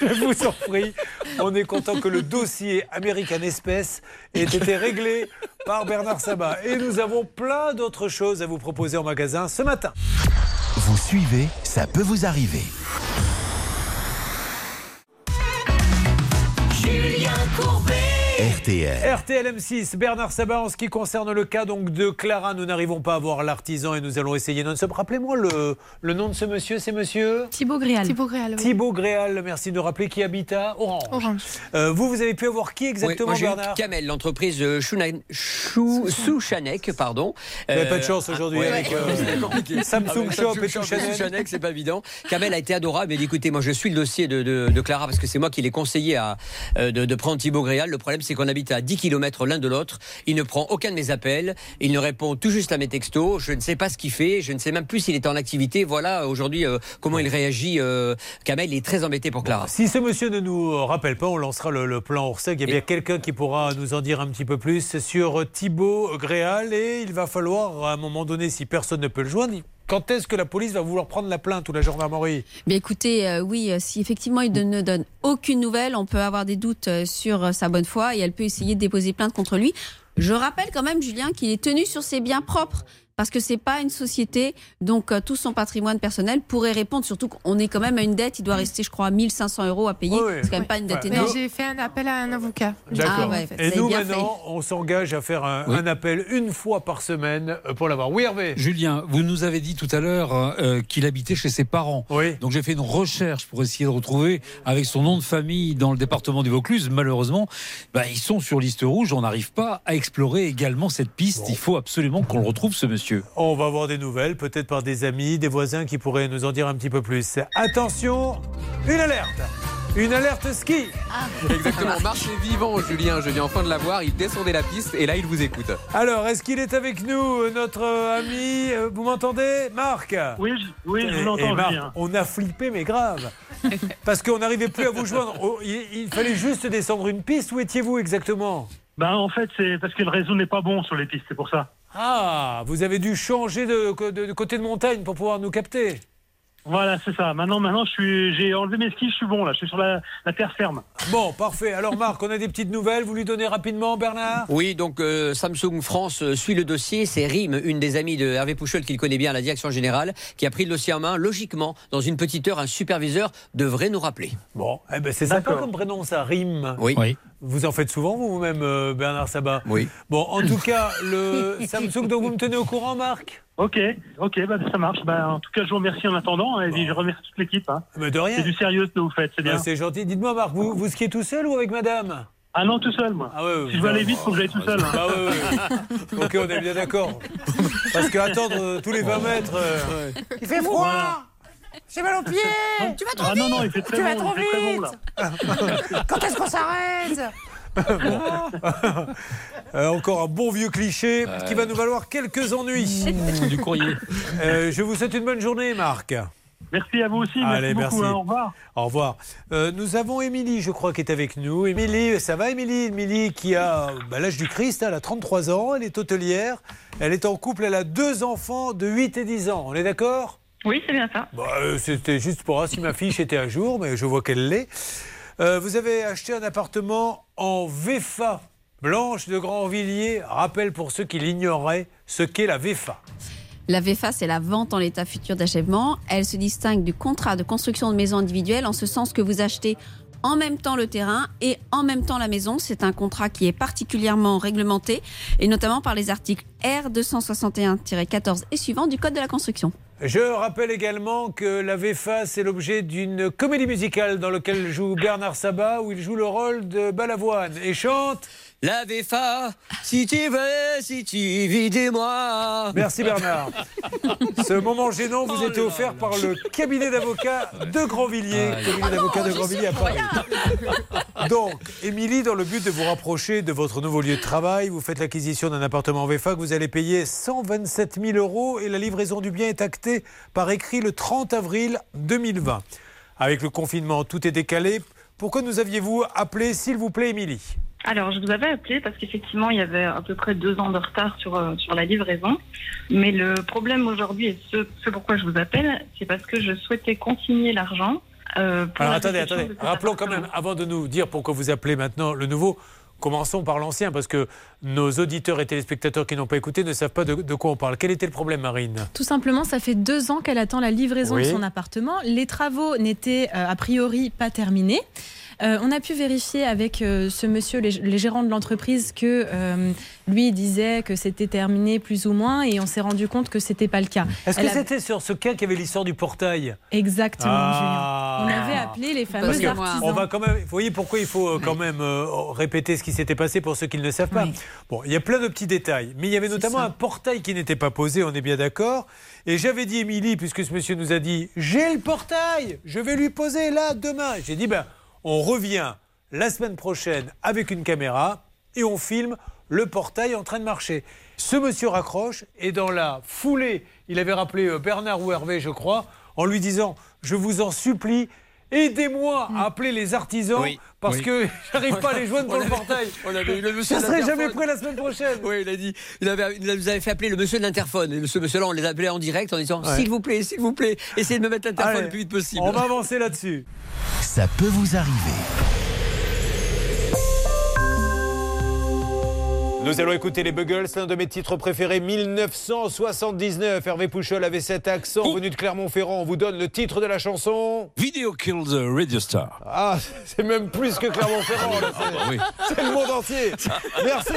je vous en prie, on est content que le dossier American Espèce ait été réglé par Bernard Sabat. Et nous avons plein d'autres choses à vous proposer en magasin ce matin. Vous suivez, ça peut vous arriver. RTL. RTL M6, Bernard Sabat, en ce qui concerne le cas donc de Clara, nous n'arrivons pas à voir l'artisan et nous allons essayer non-stop. Rappelez-moi le, le nom de ce monsieur, c'est monsieur Thibaut Gréal. Thibaut Gréal. oui. Thibaut Gréal, merci de rappeler qui habite à Orange. Orange. Euh, vous, vous avez pu avoir qui Oui, exactement, moi, Bernard Kamel, l'entreprise euh, Souchanek, pardon. Vous n'avez pas de chance aujourd'hui avec, ouais, euh, c'est compliqué. Samsung Ah ouais, Shop Samsung et Souchanek. C'est pas évident. Kamel a été adorable. Il dit écoutez, moi je suis le dossier de, de- de Clara parce que c'est moi qui l'ai conseillé à, euh, de, de prendre Thibaut Gréal. Le problème, c'est qu'on habite à 10 km l'un de l'autre. Il ne prend aucun de mes appels. Il ne répond tout juste à mes textos. Je ne sais pas ce qu'il fait. Je ne sais même plus s'il est en activité. Voilà, aujourd'hui, euh, comment il réagit. Euh, Kamel est très embêté pour Clara. Si ce monsieur ne nous rappelle pas, on lancera le, le plan Orsec. Il y a bien quelqu'un qui pourra nous en dire un petit peu plus sur Thibaut Gréal. Et il va falloir, à un moment donné, si personne ne peut le joindre, quand est-ce que la police va vouloir prendre la plainte ou la gendarmerie? Mais écoutez, euh, oui, euh, si effectivement il ne donne aucune nouvelle, on peut avoir des doutes euh, sur euh, sa bonne foi et elle peut essayer de déposer plainte contre lui. Je rappelle quand même, Julien, qu'il est tenu sur ses biens propres. Parce que c'est pas une société, donc euh, tout son patrimoine personnel pourrait répondre. Surtout qu'on est quand même à une dette, il doit rester, je crois, à 1500 euros à payer. Oui, oui. C'est quand même pas une dette Ouais. Énorme. j'ai fait un appel à un avocat. D'accord. Ah ouais, vous Et nous, maintenant, on s'engage à faire un, un appel une fois par semaine euh, pour l'avoir. Oui, Hervé Julien, vous nous avez dit tout à l'heure euh, qu'il habitait chez ses parents. Donc j'ai fait une recherche pour essayer de retrouver avec son nom de famille dans le département du Vaucluse. Malheureusement, bah, ils sont sur liste rouge. On n'arrive pas à explorer également cette piste. Il faut absolument qu'on le retrouve, ce monsieur. On va avoir des nouvelles, peut-être par des amis, des voisins qui pourraient nous en dire un petit peu plus. Attention, une alerte Une alerte ski Exactement, marchez vivant, Julien. Je viens enfin de l'avoir. Il descendait la piste et là, il vous écoute. Alors, est-ce qu'il est avec nous, euh, notre euh, ami euh, Vous m'entendez Marc? Oui, je- oui, je vous l'entends, et Marc, Julien. On a flippé, mais grave. Parce qu'on n'arrivait plus à vous joindre. Oh, il, il fallait juste descendre une piste. Où étiez-vous exactement? Ben, en fait, c'est parce que le réseau n'est pas bon sur les pistes, c'est pour ça. Ah, vous avez dû changer de, côté de montagne pour pouvoir nous capter. Voilà, c'est ça. Maintenant, maintenant, je suis, j'ai enlevé mes skis, je suis bon là. Je suis sur la, la terre ferme. Bon, parfait. Alors Marc, on a des petites nouvelles. Vous lui donnez rapidement, Bernard? Oui, donc euh, Samsung France suit le dossier. C'est Rim, une des amies de Hervé Pouchol qu'il connaît bien à la direction générale, qui a pris le dossier en main. Logiquement, dans une petite heure, un superviseur devrait nous rappeler. Bon, eh ben, c'est sympa comme prénom, ça rime. Oui. Vous en faites souvent, vous, vous-même, euh, Bernard Sabat? Oui. Bon, en tout cas, le Samsung, donc vous me tenez au courant, Marc? Ok, ok, bah, ça marche. Bah, en tout cas, je vous remercie en attendant et je remercie toute l'équipe. Hein. Mais de rien. C'est du sérieux ce que vous faites, c'est bien. Ah, C'est gentil. Dites-moi, Marc, vous, vous skiez tout seul ou avec madame? Ah non, tout seul, moi. Ah ouais, ouais, si je veux aller vite, faut que j'aille tout seul. hein. Ah ouais, ouais. ok, on est bien d'accord. Parce qu'attendre euh, tous les 20 mètres. euh, Il fait froid J'ai mal aux pieds Tu vas trop Ah non, non, il fait très Tu vas trop bon, vite Quand est-ce qu'on s'arrête? Euh, encore un bon vieux cliché qui va nous valoir quelques ennuis. du courrier. Euh, je vous souhaite une bonne journée, Marc. Merci à vous aussi. Merci Allez, beaucoup. merci. hein, au revoir. Au revoir. Euh, nous avons Émilie, je crois, qui est avec nous. Émilie, ça va, Émilie? Émilie qui a bah, l'âge du Christ, elle a 33 ans, elle est hôtelière, elle est en couple, elle a deux enfants de 8 et 10 ans. On est d'accord? Oui, c'est bien ça. Bah, euh, C'était juste pour voir si ma fiche était à jour, mais je vois qu'elle l'est. Euh, vous avez acheté un appartement en VFA, Blanche de Grandvilliers. Rappel pour ceux qui l'ignoraient ce qu'est la VFA. La VFA, c'est la vente en l'état futur d'achèvement. Elle se distingue du contrat de construction de maison individuelle en ce sens que vous achetez en même temps le terrain et en même temps la maison. C'est un contrat qui est particulièrement réglementé et notamment par les articles R 261-14 et suivants du Code de la construction. Je rappelle également que la VFA, c'est l'objet d'une comédie musicale dans laquelle joue Bernard Sabat, où il joue le rôle de Balavoine et chante. La VFA, si tu veux, si tu vis de moi. Merci Bernard. Ce moment gênant vous était offert par le cabinet d'avocats de Grandvilliers, cabinet d'avocats de Grandvilliers à Paris. Donc, Émilie, dans le but de vous rapprocher de votre nouveau lieu de travail, vous faites l'acquisition d'un appartement en VFA que vous allez payer 127 000 euros et la livraison du bien est actée par écrit le 30 avril 2020. Avec le confinement, tout est décalé. Pourquoi nous aviez-vous appelé, s'il vous plaît, Émilie? Alors, je vous avais appelé parce qu'effectivement, il y avait à peu près deux ans de retard sur, euh, sur la livraison. Mais le problème aujourd'hui, et ce, ce pourquoi je vous appelle, c'est parce que je souhaitais consigner l'argent. euh, pour Alors la attendez, attendez. Rappelons quand même, avant de nous dire pourquoi vous appelez maintenant le nouveau, commençons par l'ancien, parce que nos auditeurs et téléspectateurs qui n'ont pas écouté ne savent pas de, de quoi on parle. Quel était le problème, Marine? Tout simplement, ça fait deux ans qu'elle attend la livraison Oui. de son appartement. Les travaux n'étaient euh, a priori pas terminés. Euh, on a pu vérifier avec euh, ce monsieur, les, les gérants de l'entreprise, que euh, lui disait que c'était terminé plus ou moins, et on s'est rendu compte que c'était pas le cas. Est-ce que a- c'était sur ce cas qu'il y avait l'histoire du portail? Exactement, Ah. Julien. On avait appelé les Parce fameux que artisans. on va quand même, vous voyez pourquoi il faut quand même euh, répéter ce qui s'était passé pour ceux qui ne le savent pas. Bon, il y a plein de petits détails, mais il y avait notamment un portail qui n'était pas posé, on est bien d'accord. Et j'avais dit, Émilie, puisque ce monsieur nous a dit, j'ai le portail, je vais lui poser là demain. J'ai dit, ben, on revient la semaine prochaine avec une caméra et on filme le portail en train de marcher. Ce monsieur raccroche et dans la foulée, il avait rappelé euh, Bernard ou Hervé, je crois, en lui disant Je vous en supplie, aidez-moi à appeler les artisans Oui. parce Oui. que j'arrive pas à les joindre pour le portail. on avait eu le monsieur serait l'interphone. jamais prêt la semaine prochaine. Oui, il a dit. Il, avait, il nous avait fait appeler le monsieur de l'interphone. Et ce monsieur-là, on les appelait en direct en disant Ouais. S'il vous plaît, s'il vous plaît, essayez de me mettre l'interphone Allez, le plus vite possible. On va avancer là-dessus. Ça peut vous arriver. Nous allons écouter les Buggles, l'un de mes titres préférés, 1979. Hervé Pouchol avait cet accent venu de Clermont-Ferrand. On vous donne le titre de la chanson. Video Kills the Radio Star. Ah, c'est même plus que Clermont-Ferrand. c'est- bah oui. C'est le monde entier. Merci.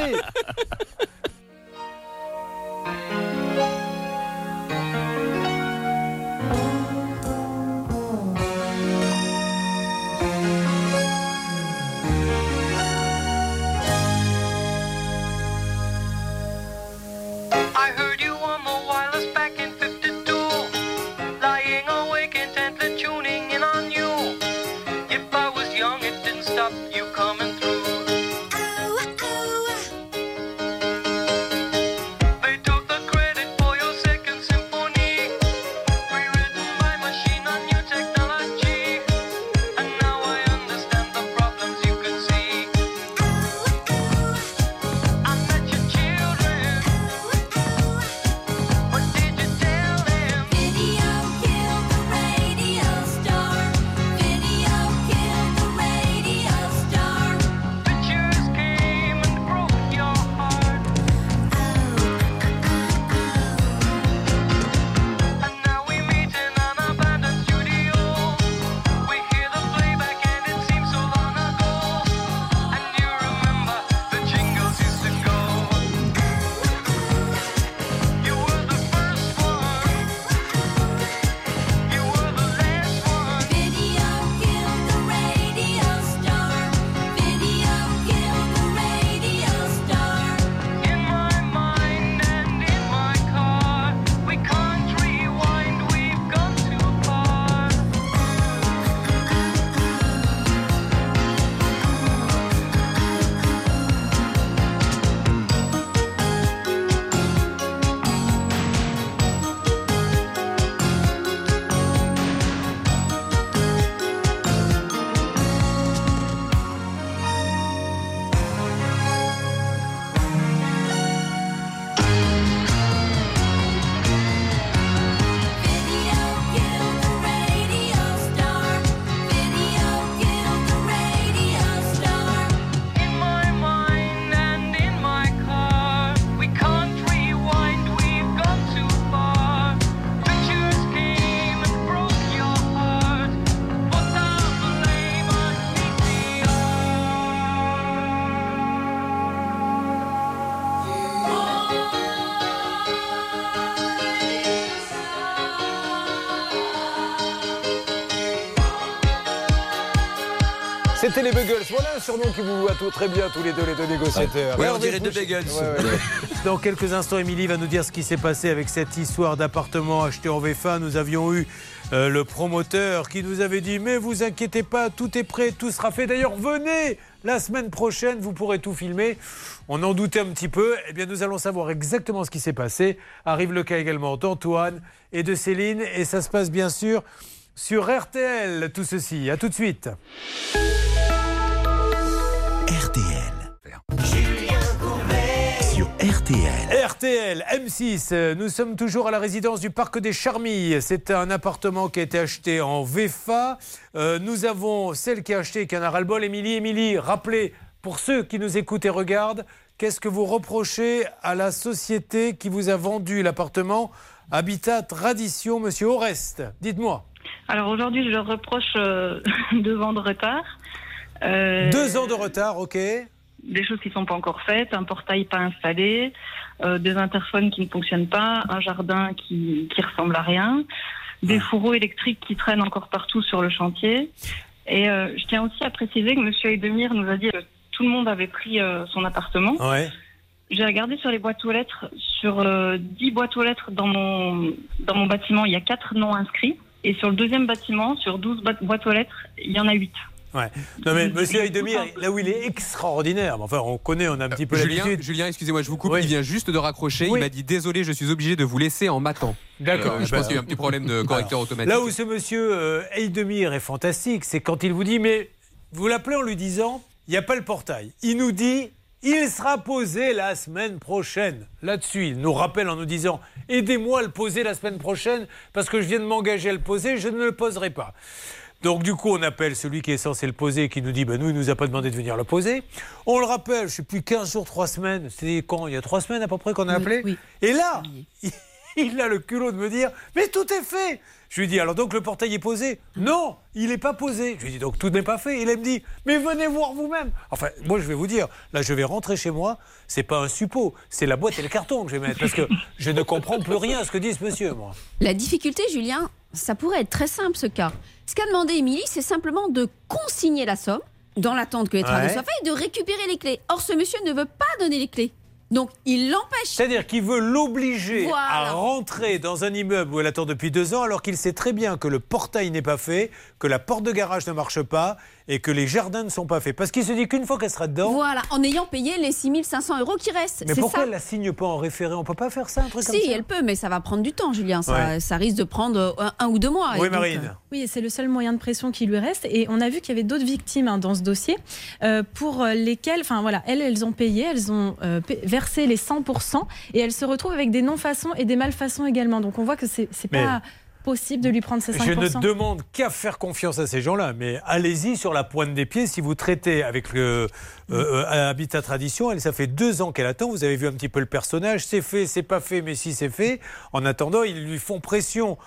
C'était les Buggles. Voilà un surnom qui vous va tout très bien, tous les deux, les deux négociateurs. Ouais, on dirait deux Pouchol. Buggles. Ouais, ouais. Dans quelques instants, Émilie va nous dire ce qui s'est passé avec cette histoire d'appartement acheté en VFA. Nous avions eu euh, le promoteur qui nous avait dit Mais vous inquiétez pas, tout est prêt, tout sera fait. D'ailleurs, venez la semaine prochaine, vous pourrez tout filmer. On en doutait un petit peu. Eh bien, nous allons savoir exactement ce qui s'est passé. Arrive le cas également d'Antoine et de Céline. Et ça se passe bien sûr sur RTL, tout ceci. À tout de suite. Sur RTL. RTL, M6, euh, nous sommes toujours à la résidence du Parc des Charmilles. C'est un appartement qui a été acheté en VFA. Euh, nous avons celle qui a acheté qui en a ras-le-bol, Émilie. Émilie, rappelez, pour ceux qui nous écoutent et regardent, qu'est-ce que vous reprochez à la société qui vous a vendu l'appartement Habitat Tradition, monsieur Orest Dites-moi. Alors aujourd'hui, je leur reproche euh, deux ans de retard. Euh, Deux ans de retard, ok. Des choses qui ne sont pas encore faites, un portail pas installé, euh, des interphones qui ne fonctionnent pas, un jardin qui, qui ressemble à rien, des fourreaux électriques qui traînent encore partout sur le chantier. Et euh, je tiens aussi à préciser que Monsieur Edemir nous a dit que tout le monde avait pris euh, son appartement. Ouais. J'ai regardé sur les boîtes aux lettres. Sur euh, 10 boîtes aux lettres dans mon, dans mon bâtiment, il y a 4 noms inscrits. Et sur le deuxième bâtiment, sur 12 boîtes- aux lettres, il y en a 8. Ouais. Non mais Monsieur Aydemir, là où il est extraordinaire, mais enfin on connaît, on a un petit peu Julien, l'habitude. Julien excusez-moi, je vous coupe. Oui. Il vient juste de raccrocher. Oui. Il m'a dit désolé, je suis obligé de vous laisser en m'attend. D'accord. je Bah, pense qu'il y a eu un petit problème de correcteur Alors, automatique. Là où ce monsieur euh, est fantastique, c'est quand il vous dit, mais vous l'appelez en lui disant, il n'y a pas le portail. Il nous dit, il sera posé la semaine prochaine. Là-dessus, il nous rappelle en nous disant, aidez-moi à le poser la semaine prochaine, parce que je viens de m'engager à le poser, je ne le poserai pas. Donc du coup, on appelle celui qui est censé le poser, qui nous dit, ben, nous, il nous a pas demandé de venir le poser. On le rappelle, je sais plus, 15 jours, 3 semaines. C'était quand Il y a 3 semaines à peu près qu'on a appelé Et là, il a le culot de me dire Mais tout est fait Je lui dis Alors donc le portail est posé? Non, il n'est pas posé. Je lui dis Donc tout n'est pas fait. Il me dit Mais venez voir vous-même. Enfin, moi je vais vous dire Là, je vais rentrer chez moi. C'est pas un suppôt, c'est la boîte et le carton que je vais mettre. Parce que je ne comprends plus rien à ce que dit ce monsieur, moi. La difficulté, Julien, ça pourrait être très simple ce cas. Ce qu'a demandé Émilie, c'est simplement de consigner la somme dans l'attente que les travaux Ouais. soient faits et de récupérer les clés. Or, ce monsieur ne veut pas donner les clés. Donc, il l'empêche. C'est-à-dire qu'il veut l'obliger Voilà. à rentrer dans un immeuble où elle attend depuis deux ans, alors qu'il sait très bien que le portail n'est pas fait, que la porte de garage ne marche pas et que les jardins ne sont pas faits. Parce qu'il se dit qu'une fois qu'elle sera dedans. Voilà, en ayant payé les 6500 euros qui restent. Mais pourquoi ça. elle la signe pas en référé? On peut pas faire ça, un truc comme Si, ça? elle peut, mais ça va prendre du temps, Julien. Ça, Ouais. ça risque de prendre euh, un, un ou deux mois. Oui, Et donc, Marine. euh, Oui, et c'est le seul moyen de pression qui lui reste. Et on a vu qu'il y avait d'autres victimes hein, dans ce dossier euh, pour lesquelles, enfin voilà, elles, elles ont payé, elles ont euh, versé les 100% et elles se retrouvent avec des non-façons et des malfaçons également. Donc on voit que c'est pas possible de lui prendre ces 5%. Je ne demande qu'à faire confiance à ces gens-là, mais allez-y sur la pointe des pieds si vous traitez avec le euh, euh, Habitat Tradition. Elle, ça fait deux ans qu'elle attend. Vous avez vu un petit peu le personnage. C'est fait, c'est pas fait, mais si c'est fait. En attendant, ils lui font pression.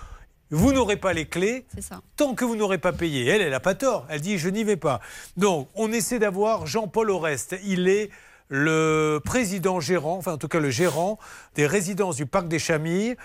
Vous n'aurez pas les clés ça. tant que vous n'aurez pas payé. Elle, elle n'a pas tort. Elle dit je n'y vais pas. Donc, on essaie d'avoir Jean-Paul Oreste. Il est le président gérant, enfin en tout cas le gérant des résidences du Parc des Chamilles.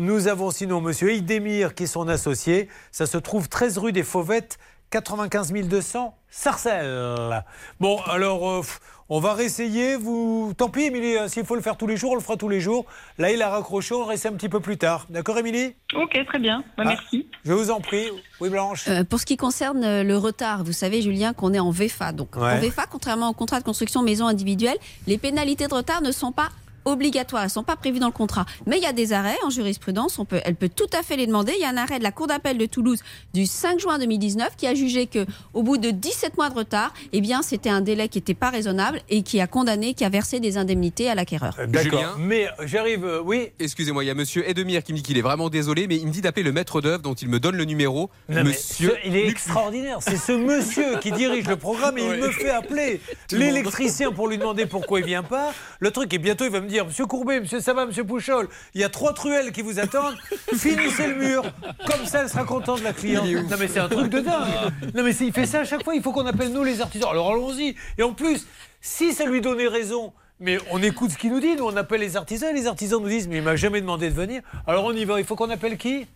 Nous avons sinon Monsieur Eydemir qui est son associé. Ça se trouve 13 rue des Fauvettes, 95 200 Sarcelles. Bon, alors euh, on va réessayer. Vous, tant pis, Émilie. hein, S'il faut le faire tous les jours, on le fera tous les jours. Là, il a raccroché. On réessaie un petit peu plus tard. D'accord, Émilie? Ok, très bien. Bah, Ah, Merci. Je vous en prie. Oui, Blanche? Euh, pour ce qui concerne euh, le retard, vous savez, Julien, qu'on est en VFA. Donc, Ouais. en VFA, contrairement au contrat de construction maison individuelle, les pénalités de retard ne sont pas obligatoires, elles ne sont pas prévues dans le contrat. Mais il y a des arrêts en jurisprudence, on peut, elle peut tout à fait les demander. Il y a un arrêt de la Cour d'appel de Toulouse du 5 juin 2019 qui a jugé que au bout de 17 mois de retard, eh bien, c'était un délai qui n'était pas raisonnable et qui a condamné, qui a versé des indemnités à l'acquéreur. Euh, D'accord. Julien Mais euh, j'arrive. euh, oui. Excusez-moi, il y a monsieur Edemir qui me dit qu'il est vraiment désolé, mais il me dit d'appeler le maître d'œuvre dont il me donne le numéro. Non, monsieur. ce- il est extraordinaire. C'est ce monsieur qui dirige le programme et il me fait appeler l'électricien pour lui demander pourquoi il vient pas. Le truc et bientôt il va me dire Monsieur Courbet, Monsieur va, Monsieur Pouchol, il y a trois truelles qui vous attendent. Finissez le mur. Comme ça, elle sera contente la cliente. Non mais c'est un truc de dingue. Non mais il fait ça à chaque fois. Il faut qu'on appelle nous les artisans. Alors allons-y. Et en plus, si ça lui donnait raison. Mais on écoute ce qu'il nous dit, nous on appelle les artisans, et les artisans nous disent mais il m'a jamais demandé de venir. Alors on y va, il faut qu'on appelle qui?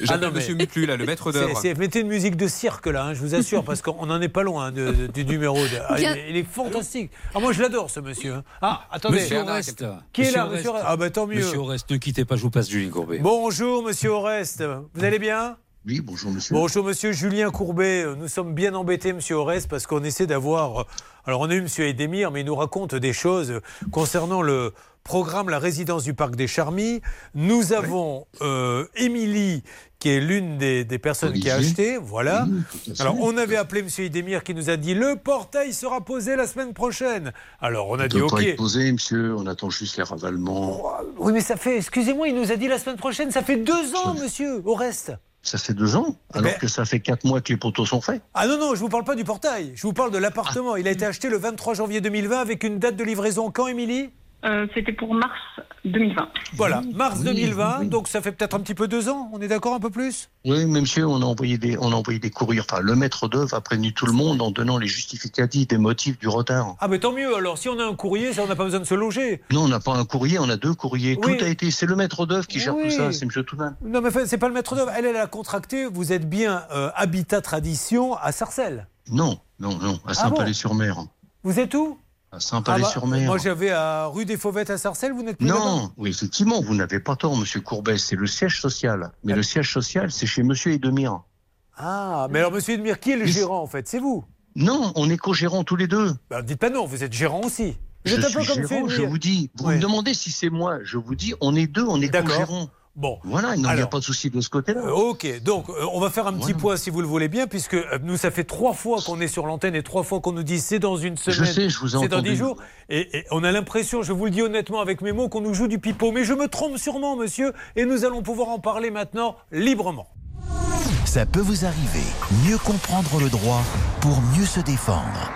J'appelle Ah monsieur Mutlu, là, le maître d'œuvre. Mettez une musique de cirque là, hein, je vous assure, parce qu'on n'en est pas loin hein, de- de- du numéro. de- Ah, il, est, il est fantastique. Ah, moi je l'adore ce monsieur. hein. Ah, attendez. Monsieur Oreste. Qui est là, Oreste. monsieur Oreste Ah, bah tant mieux. Monsieur Oreste, ne quittez pas, je vous passe Julien Courbet. Bonjour monsieur Oreste, vous allez bien? Oui, bonjour monsieur. Bonjour monsieur Julien Courbet, nous sommes bien embêtés monsieur Oreste parce qu'on essaie d'avoir... Alors on a eu monsieur Edemir mais il nous raconte des choses concernant le programme La résidence du Parc des Charmilles. Nous avons euh, Émilie qui est l'une des, des personnes qui a acheté, voilà. Oui. Alors on avait appelé monsieur Edemir qui nous a dit le portail sera posé la semaine prochaine. Alors on a Il dit ok. posé, monsieur. On attend juste les ravalements. Oui mais ça fait, excusez-moi, il nous a dit la semaine prochaine, ça fait deux ans monsieur Oreste. Ça fait deux ans, alors Ben- que ça fait quatre mois que les poteaux sont faits. Ah non, non, je vous parle pas du portail. Je vous parle de l'appartement. Il a été acheté le 23 janvier 2020 avec une date de livraison quand, Émilie? Euh, C'était pour mars 2020. Voilà, mars Oui, 2020. oui. Donc ça fait peut-être un petit peu deux ans. On est d'accord un peu plus? Oui, mais monsieur, on a envoyé des, on a envoyé des courriers. Enfin, le maître d'œuvre a prévenu tout le monde en donnant les justificatifs des motifs du retard. Ah, mais tant mieux. Alors, si on a un courrier, ça, on n'a pas besoin de se loger. Non, on n'a pas un courrier, on a deux courriers. Oui. Tout a été. C'est le maître d'œuvre qui gère Oui. tout ça. C'est monsieur Tounin. Non, mais c'est pas le maître d'œuvre. Elle, elle a contracté. Vous êtes bien euh, Habitat Tradition à Sarcelles. Non, non, non. À Ah Saint-Palais-sur-Mer. Vous êtes où? À Ah Saint-Palais-sur-Mer. bah, Moi, j'avais à rue des Fauvettes à Sarcelles. Vous n'êtes plus Non, oui, effectivement, vous n'avez pas tort, monsieur Courbet. C'est le siège social. Mais le siège social, c'est chez monsieur Edemir. Ah, mais alors, monsieur Edmire, qui est le gérant, en fait? C'est vous? Non, on est co-gérants tous les deux. Bah, dites pas non, vous êtes gérant aussi. Vous Je êtes un suis peu comme gérant, je vous dis. Vous me demandez si c'est moi. Je vous dis, on est deux, on est D'accord. Bon. Voilà, il n'y a pas de souci de ce côté-là. Euh, Ok, donc euh, on va faire un petit point si vous le voulez bien, puisque euh, nous, ça fait trois fois qu'on est sur l'antenne et trois fois qu'on nous dit c'est dans une semaine, sais, je vous ai c'est dans dix jours. Et, et on a l'impression, je vous le dis honnêtement avec mes mots, qu'on nous joue du pipeau. Mais je me trompe sûrement, monsieur, et nous allons pouvoir en parler maintenant librement. Ça peut vous arriver. Mieux comprendre le droit pour mieux se défendre.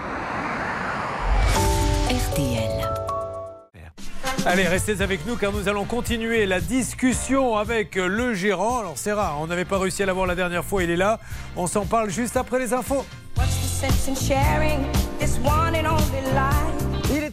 RTL. Allez, restez avec nous car nous allons continuer la discussion avec le gérant. Alors c'est rare, on n'avait pas réussi à l'avoir la dernière fois, il est là. On s'en parle juste après les infos. Il est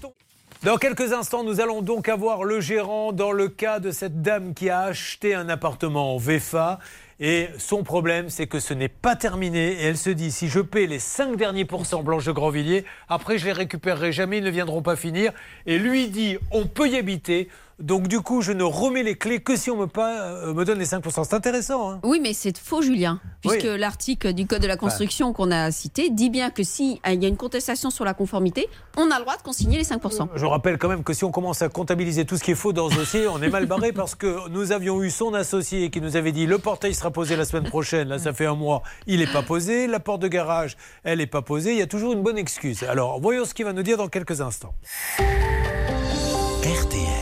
Dans quelques instants, nous allons donc avoir le gérant dans le cas de cette dame qui a acheté un appartement en VFA. Et son problème, c'est que ce n'est pas terminé. Et elle se dit, si je paie les 5 derniers pourcents Blanche de Grandvilliers, après je les récupérerai jamais, ils ne viendront pas finir. Et lui dit, on peut y habiter. Donc du coup, je ne remets les clés que si on me, pas, euh, me donne les 5%. C'est intéressant. hein. Oui, mais c'est faux, Julien, puisque Oui. l'article du Code de la construction qu'on a cité dit bien que s'il y a une contestation sur la conformité, on a le droit de consigner les 5%. Je rappelle quand même que si on commence à comptabiliser tout ce qui est faux dans ce dossier, on est mal barré parce que nous avions eu son associé qui nous avait dit le portail sera posé la semaine prochaine. Là, ça fait un mois, il n'est pas posé. La porte de garage, elle n'est pas posée. Il y a toujours une bonne excuse. Alors, voyons ce qu'il va nous dire dans quelques instants. Courbet.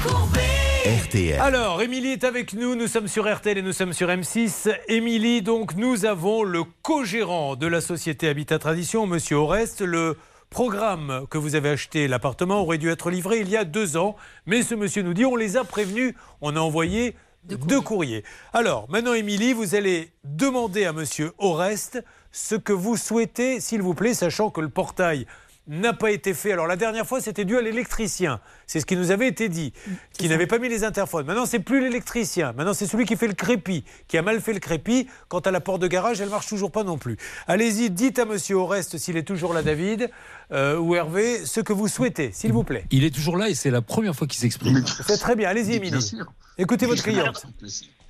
RTL. Alors, Émilie est avec nous. Nous sommes sur RTL et nous sommes sur M6. Émilie, donc, nous avons le co-gérant de la société Habitat Tradition, Monsieur Orest. Le programme que vous avez acheté, l'appartement, aurait dû être livré il y a deux ans. Mais ce monsieur nous dit on les a prévenus. On a envoyé deux courriers. Alors, maintenant, Émilie, vous allez demander à Monsieur Orest ce que vous souhaitez, s'il vous plaît, sachant que le portail n'a pas été fait. Alors la dernière fois, c'était dû à l'électricien. C'est ce qui nous avait été dit, qui n'avait pas mis les interphones. Maintenant, c'est plus l'électricien. Maintenant, c'est celui qui fait le crépi, qui a mal fait le crépi. Quant à la porte de garage, elle marche toujours pas non plus. Allez-y, dites à Monsieur Orest s'il est toujours là, David euh, ou Hervé, ce que vous souhaitez, s'il vous plaît. Il est toujours là et c'est la première fois qu'il s'exprime. C'est très bien. Allez-y, Émilie. Écoutez votre cliente.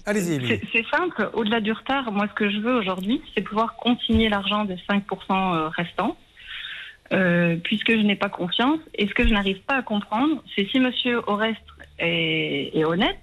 Allez-y, Émilie. C'est c'est simple, au-delà du retard, moi ce que je veux aujourd'hui, c'est pouvoir consigner l'argent des 5% euh, restants, euh, puisque je n'ai pas confiance. Et ce que je n'arrive pas à comprendre, c'est si Monsieur Orest est, honnête,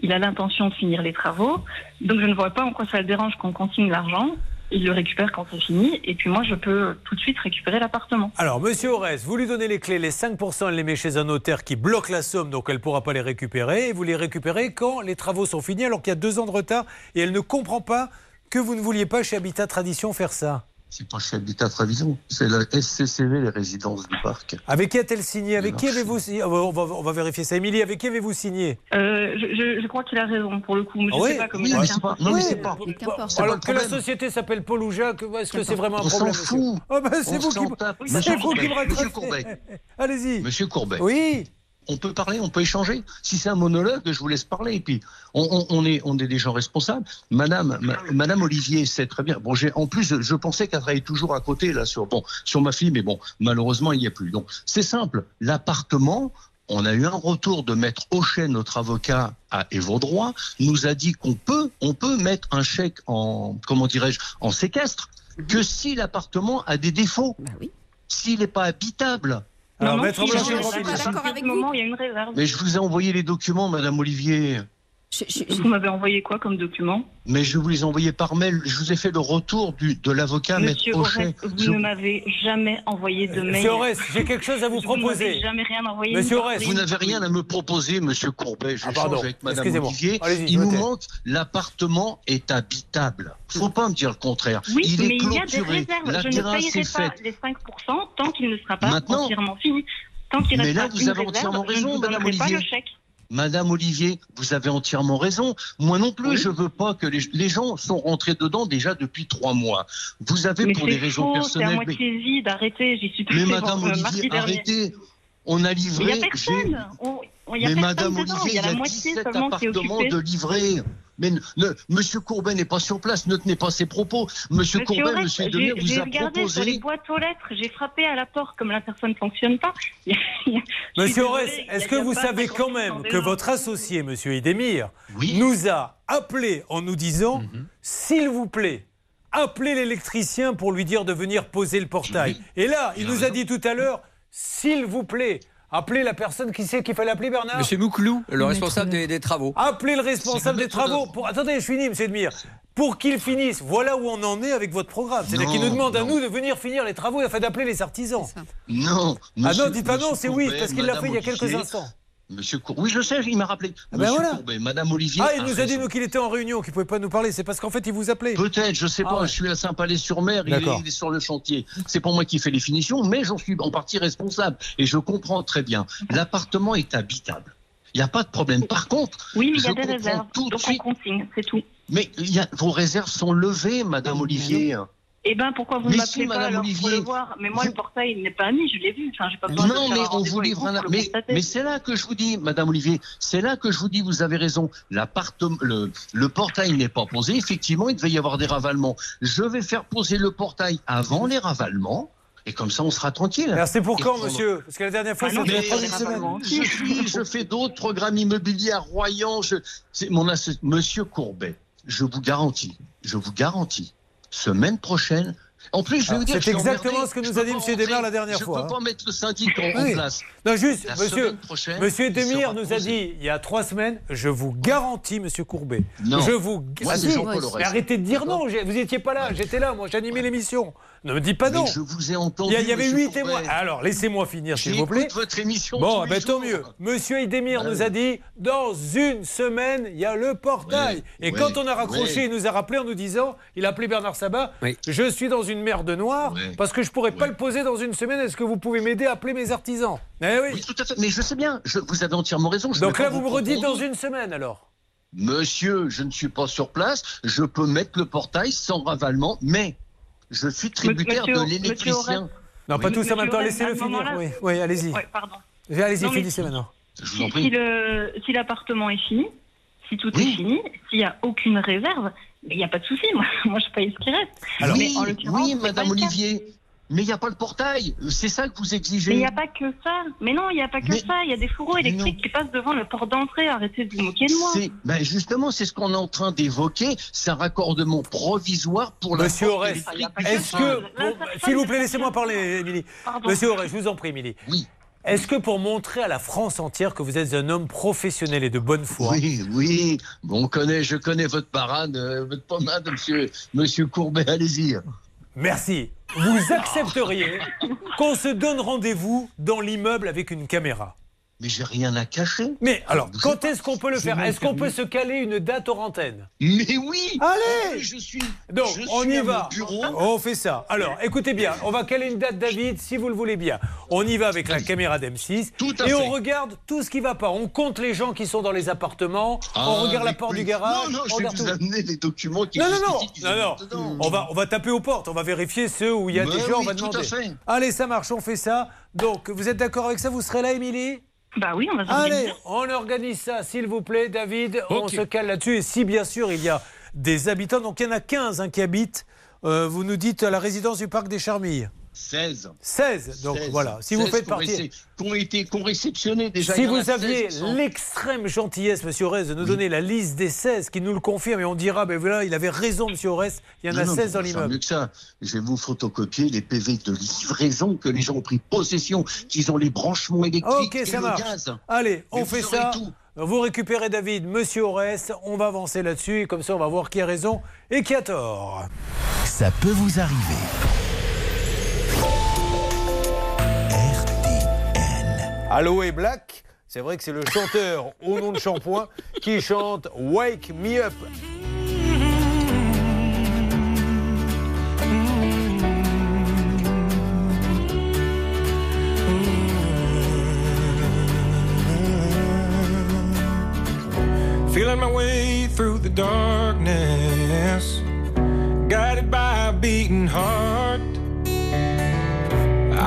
il a l'intention de finir les travaux, donc je ne vois pas en quoi ça le dérange qu'on consigne l'argent. Il le récupère quand c'est fini, et puis moi je peux tout de suite récupérer l'appartement. Alors, Monsieur Orest, vous lui donnez les clés, les 5%, elle les met chez un notaire qui bloque la somme, donc elle ne pourra pas les récupérer. Et vous les récupérez quand les travaux sont finis, alors qu'il y a deux ans de retard, et elle ne comprend pas que vous ne vouliez pas chez Habitat Tradition faire ça. C'est pas chez Habitat Tradition, c'est la SCCV, les résidences du parc. Avec qui a-t-elle signé? Avec qui avez-vous signé? On va, on va vérifier ça. Émilie, avec qui avez-vous signé? Euh, je, crois qu'il a raison pour le coup. Je Ah oui sais pas comment Oui, mais c'est pas- non, mais Oui. c'est pas. Alors que la société s'appelle Paul ou Jacques, est-ce que c'est vraiment un On s'en problème monsieur? fout. Ah ben, c'est On vous qui s'en vous qui me Courbet, Monsieur raccrochez. Courbet. Allez-y. Monsieur Courbet. Oui. On peut parler, on peut échanger. Si c'est un monologue, je vous laisse parler. Et puis, on, on- on est, on est des gens responsables. Madame, ma- Madame Olivier sait très bien. Bon, j'ai, en plus, je pensais qu'elle travaillait toujours à côté là sur, bon, sur ma fille, mais bon, malheureusement, il n'y a plus. Donc, c'est simple. L'appartement. On a eu un retour de Maître Auchet, notre avocat à droits, nous a dit qu'on peut, on peut mettre un chèque en, comment dirais-je, en séquestre, que si l'appartement a des défauts, s'il n'est pas habitable. Alors, non, Maître si, Blanc, je- je je- suis je- pas je- d'accord à avec ce vous. moment, il y a une réserve. Mais je vous ai envoyé les documents, Madame Olivier. Vous m'avez envoyé quoi comme document Mais je vous les ai envoyés par mail. Je vous ai fait le retour du, de l'avocat, Maître Monsieur. Orest, vous Je- ne m'avez jamais envoyé de mail. Monsieur Orest, j'ai quelque chose à vous Vous ne proposer. jamais rien envoyé. Monsieur Orest. Vous n'avez rien à me proposer, Monsieur Courbet. Je Ah, pardon. avec Madame. Olivier. Il nous manque l'appartement est habitable. Faut pas me dire le contraire. Oui, il mais est il y a des clôturé. réserves. La Je ne payerai est pas faite. les 5% tant qu'il ne sera pas Maintenant. entièrement fini. Tant qu'il Mais là, vous une avez réserve, entièrement je ne raison, vous Madame donnerai pas Olivier. le chèque. Madame Olivier, vous avez entièrement raison. Moi non plus, je veux pas que les, les gens sont rentrés dedans déjà depuis trois mois. Vous avez Mais pour des raisons faux, c'est à personnelles. mais- moitié vide, arrêtez, j'y suis Mais Madame Olivier, arrêtez. On a il livré. n'y a j'ai- personne. On- on- Il y a mais personne Madame dedans. Olivier, il y a la moitié 17 seulement qui est de. Mais ne- Monsieur Courbet n'est pas sur place, ne tenez pas ses propos. Monsieur, Monsieur Courbet, Orest, Monsieur j'ai Demir vous j'ai a regardé sur les proposé. boîtes aux lettres, j'ai frappé à la porte comme la personne ne fonctionne pas. Monsieur désolée, Orest, il y a- est-ce que vous savez 50% quand même que votre associé, Monsieur Idemir, nous a appelé en nous disant Mhm. s'il vous plaît, appelez l'électricien pour lui dire de venir poser le portail. Et là, il nous a dit tout à l'heure, s'il vous plaît, appelez la personne qui sait qu'il fallait appeler Bernard. Monsieur Mouclou, le responsable des, des travaux. Appelez le responsable des travaux. Pour... Attendez, je finis, monsieur Edmire. Pour qu'il finisse. Voilà où on en est avec votre programme. C'est-à-dire Non, qu'il nous demande à nous de venir finir les travaux afin d'appeler les artisans. Non. Ah non, dites pas non, c'est oui, parce qu'il l'a fait il y a quelques instants. Monsieur Cour- Oui, je sais, il m'a rappelé. Ah ben Monsieur voilà. Courbet, Madame Olivier. Ah, il nous a dit, qu'il était en réunion, qu'il ne pouvait pas nous parler. C'est parce qu'en fait, il vous appelait. Peut-être, je sais Ah pas, ouais. je suis à Saint-Palais-sur-Mer, il, est- D'accord. il est sur le chantier. C'est pour moi qui fais les finitions, mais j'en suis en partie responsable. Et je comprends très bien. L'appartement est habitable. Il n'y a pas de problème. Par contre, Oui, mais il y a des réserves. tout de Donc on consigne, c'est tout. Mais il y a, vos réserves sont levées, Madame Olivier. Eh ben, pourquoi vous ne m'appelez pas alors pour le voir? Mais moi, vous- le portail il n'est pas mis, je l'ai vu. Enfin, j'ai pas besoin de Non, mais on vous livre un. Mais, mais c'est là que je vous dis, Madame Olivier, c'est là que je vous dis, vous avez raison. Le, le portail n'est pas posé. Effectivement, il devait y avoir des ravalements. Je vais faire poser le portail avant les ravalements. Et comme ça, on sera tranquille. Alors, c'est pour quand, prendre- monsieur? Parce que la dernière fois, Ah non, c'était je, suis, je fais d'autres programmes immobiliers à Royan. Je, c'est mon asso- Monsieur Courbet, je vous garantis, je vous garantis, semaine prochaine. En plus, je vais Alors, vous dire, c'est exactement ce que nous a dit Desmar rentrer. la dernière fois, Je hein. peux pas mettre le syndic en, place. Non, juste, monsieur, monsieur sera nous a dit il y a trois semaines, je vous garantis, monsieur Courbet. Non. Je vous. Ah. Mais arrêtez de dire non, vous n'étiez pas là, j'étais là, moi j'animais l'émission. Ne me dis pas Mais non. je vous ai Il entendu. y, a- il y avait huit témoins. Alors, laissez-moi finir, s'il vous plaît. Votre émission. Bon, tous ben tant mieux. Monsieur Edemir Ah nous a dit dans une semaine, il y a le portail. Et quand on a raccroché, il nous a rappelé en nous disant il a appelé Bernard Sabat. Je suis dans une mer de noir parce que je pourrais pas le poser dans une semaine. Est-ce que vous pouvez m'aider à appeler mes artisans? Eh oui. Oui, tout à fait. Mais je sais bien. Je, vous avez entièrement raison. je Donc là, vous me redites dans une semaine alors Monsieur, je ne suis pas sur place. Je peux mettre le portail sans ravalement, mais je suis tributaire Monsieur- de l'électricien. Non, pas Oui. tous en même temps. Laissez-le finir. Oui, oui allez-y. Ouais, pardon. Allez-y, finissez si- maintenant. Je vous en Si, prie. si le, si l'appartement est fini, si tout Oui. est fini, s'il n'y a aucune réserve, il n'y a pas de souci. Moi, moi, je paye ce qui reste. Alors- mais oui, en Madame. Olivier. Mais il n'y a pas le portail. C'est ça que vous exigez. Mais il n'y a pas que ça. Mais non, il n'y a pas que Mais- ça. Il y a des fourreaux électriques non. qui passent devant le port d'entrée. Arrêtez de vous moquer de moi. C'est- ben justement, c'est ce qu'on est en train d'évoquer. C'est un raccordement provisoire pour la Monsieur Aurès, que Est-ce que. S'il vous plaît, laissez-moi parler, Émilie. Pardon. Monsieur Aurès, je vous en prie, Émilie. Oui, Est-ce que pour montrer à la France entière que vous êtes un homme professionnel et de bonne foi, oui, oui. Bon, on connaît, je connais votre parade, euh, votre pommade, monsieur, monsieur Courbet. Allez-y. merci, vous accepteriez qu'on se donne rendez-vous dans l'immeuble avec une caméra Mais j'ai rien à cacher. Mais alors, quand est-ce qu'on peut le faire Est-ce qu'on peut se caler une date hors antenne Mais oui. Allez Je suis. Donc, je on suis y va. bureau. On fait ça. Alors, écoutez bien, on va caler une date, David, si vous le voulez bien. On y va avec la caméra d'M6 Tout à et fait. on regarde tout ce qui va pas. On compte les gens qui sont dans les appartements, on Ah, regarde la porte du garage, Non, non, on je vais vous tout. amener les documents qui Non, non, non, non, non. On va, on va taper aux portes, on va vérifier ceux où il y a Mais des gens, on va demander. Allez, ça marche, on fait ça. Donc, vous êtes d'accord avec ça? Vous serez là, Émilie? Bah oui, on va. Allez, on organise ça, s'il vous plaît, David. On se cale là-dessus. Et si, bien sûr, il y a des habitants, donc il y en a 15 hein, qui habitent, euh, vous nous dites, à la résidence du Parc des Charmilles. 16. 16. Donc 16. voilà, si vous 16 faites partie. récé- Qui ont été qui ont réceptionné déjà. Si vous 16 aviez l'extrême gentillesse, monsieur Aurès, de nous donner la liste des 16 qui nous le confirme et on dira, ben voilà, il avait raison, monsieur Aurès, il y en a Non, non, 16 dans l'immeuble. mieux que ça. Je vais vous photocopier les PV de livraison que les gens ont pris possession, qu'ils ont les branchements électriques Ok, et ça le marche. gaz. Allez, on Mais fait ça. tout. Vous récupérez David, monsieur Aurès, on va avancer là-dessus et comme ça on va voir qui a raison et qui a tort. Ça peut vous arriver. Aloe Black, c'est vrai que c'est le chanteur au nom de Shampoing qui chante Wake Me Up. Feeling my way through the darkness, guided by a beating heart.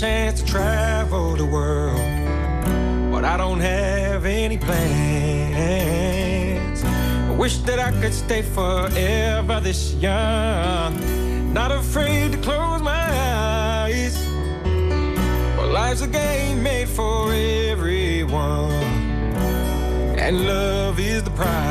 chance to travel the world, but I don't have any plans. I wish that I could stay forever this young, not afraid to close my eyes. Well, life's a game made for everyone, and love is the prize.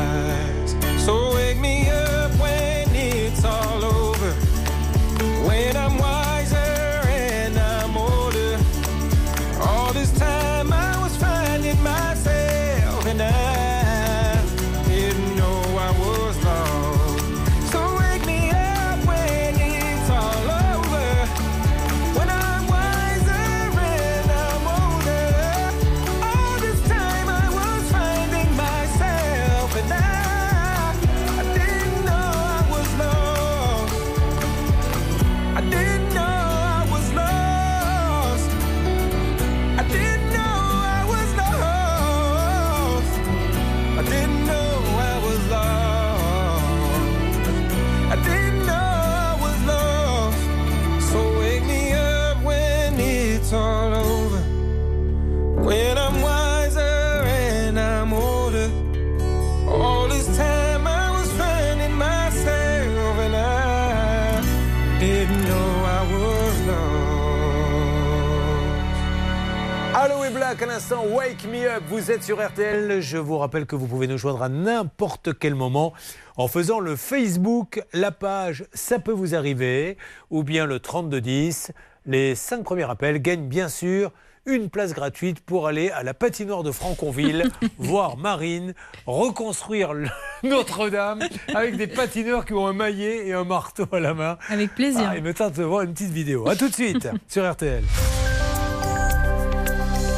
L'instant, Wake Me Up, vous êtes sur RTL. Je vous rappelle que vous pouvez nous joindre à n'importe quel moment en faisant le Facebook, la page Ça peut vous arriver, ou bien le 3210. Les cinq premiers appels gagnent bien sûr une place gratuite pour aller à la patinoire de Franconville, voir Marine reconstruire le- Notre-Dame avec des patineurs qui ont un maillet et un marteau à la main. Avec plaisir. Ah, il me tente de voir une petite vidéo. A tout de suite sur RTL.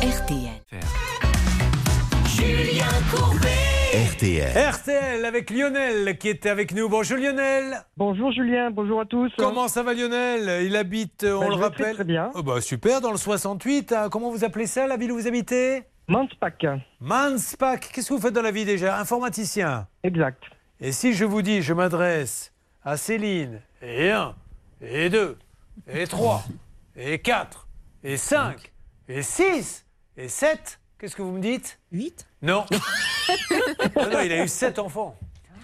RTL. RTL. RTL avec Lionel qui était avec nous. Bonjour Lionel. Bonjour Julien, bonjour à tous. Comment ça va Lionel? Il habite, on Ben, le rappelle. très, très bien. Oh, bah, super, dans le 68. hein. Comment vous appelez ça, la ville où vous habitez? Manspack. Manspack. Qu'est-ce que vous faites dans la vie déjà? Informaticien. Exact. Et si je vous dis, je m'adresse à Céline, et 1, et 2, et 3, et 4, et 5, et 6, et 7, qu'est-ce que vous me dites? 8 Non. non, non, il a eu 7 enfants.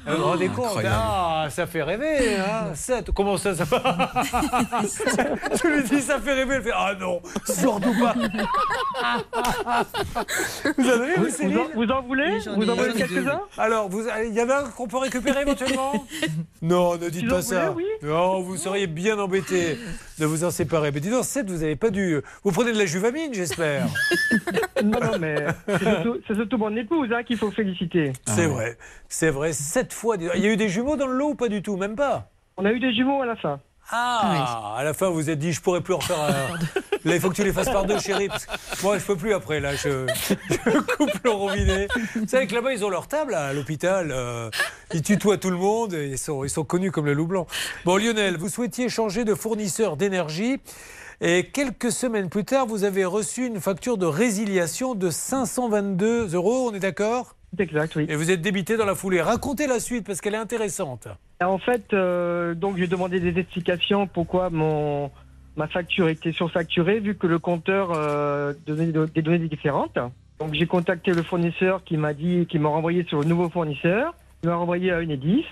Vous vous rendez compte incroyable. Ah, ça fait rêver, hein 7. Comment ça, ça va Je lui dis, ça fait rêver. Elle fait, ah non, surtout pas. vous en avez, vous, Vous, Céline vous en, vous en voulez Vous en voulez quelques-uns alors, il y en a un qu'on peut récupérer éventuellement Non, ne dites Si pas ça. voulez, Non, vous seriez bien embêté de vous en séparer. Mais dis donc, 7, vous n'avez pas dû. Vous prenez de la juvamine, j'espère. Non, non, mais c'est surtout, surtout mon épouse hein, qu'il faut féliciter. C'est vrai. C'est vrai, 7 fois. Il y a eu des jumeaux dans le lot ou pas du tout? Même pas? On a eu des jumeaux à la fin. Ah, à la fin, vous vous êtes dit, je pourrais plus en faire un. Là, il faut que tu les fasses par deux, chérie. parce que moi, je peux plus après. Là, je, je coupe le robinet. Vous savez que là-bas, ils ont leur table à l'hôpital. euh, ils tutoient tout le monde. et Ils sont, ils sont connus comme le loup blanc. Bon, Lionel, vous souhaitiez changer de fournisseur d'énergie. Et quelques semaines plus tard, vous avez reçu une facture de résiliation de 522 euros. On est d'accord? Exact, oui. Et vous êtes débité dans la foulée. Racontez la suite parce qu'elle est intéressante. En fait, euh, donc j'ai demandé des explications pourquoi mon ma facture était surfacturée vu que le compteur euh, donnait des données différentes. Donc j'ai contacté le fournisseur qui m'a dit, qui m'a renvoyé sur le nouveau fournisseur. Il m'a renvoyé à une Edis.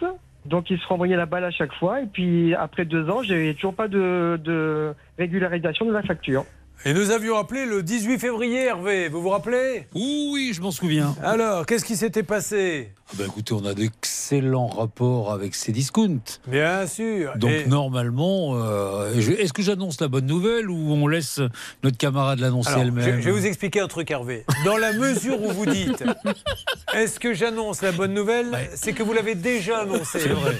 Donc il se renvoyait la balle à chaque fois. Et puis après deux ans, j'ai toujours pas de, de régularisation de la facture. Et nous avions appelé le 18 février, Hervé. Vous vous rappelez? Oui, je m'en souviens. Alors, qu'est-ce qui s'était passé? Ah ben, écoutez, on a d'excellents rapports avec ces discounts. Bien sûr. Donc Et- normalement, euh, est-ce que j'annonce la bonne nouvelle ou on laisse notre camarade l'annoncer je, elle-même je vais vous expliquer un truc, Hervé. Dans la mesure où vous dites est-ce que j'annonce la bonne nouvelle? C'est que vous l'avez déjà annoncé. C'est vrai.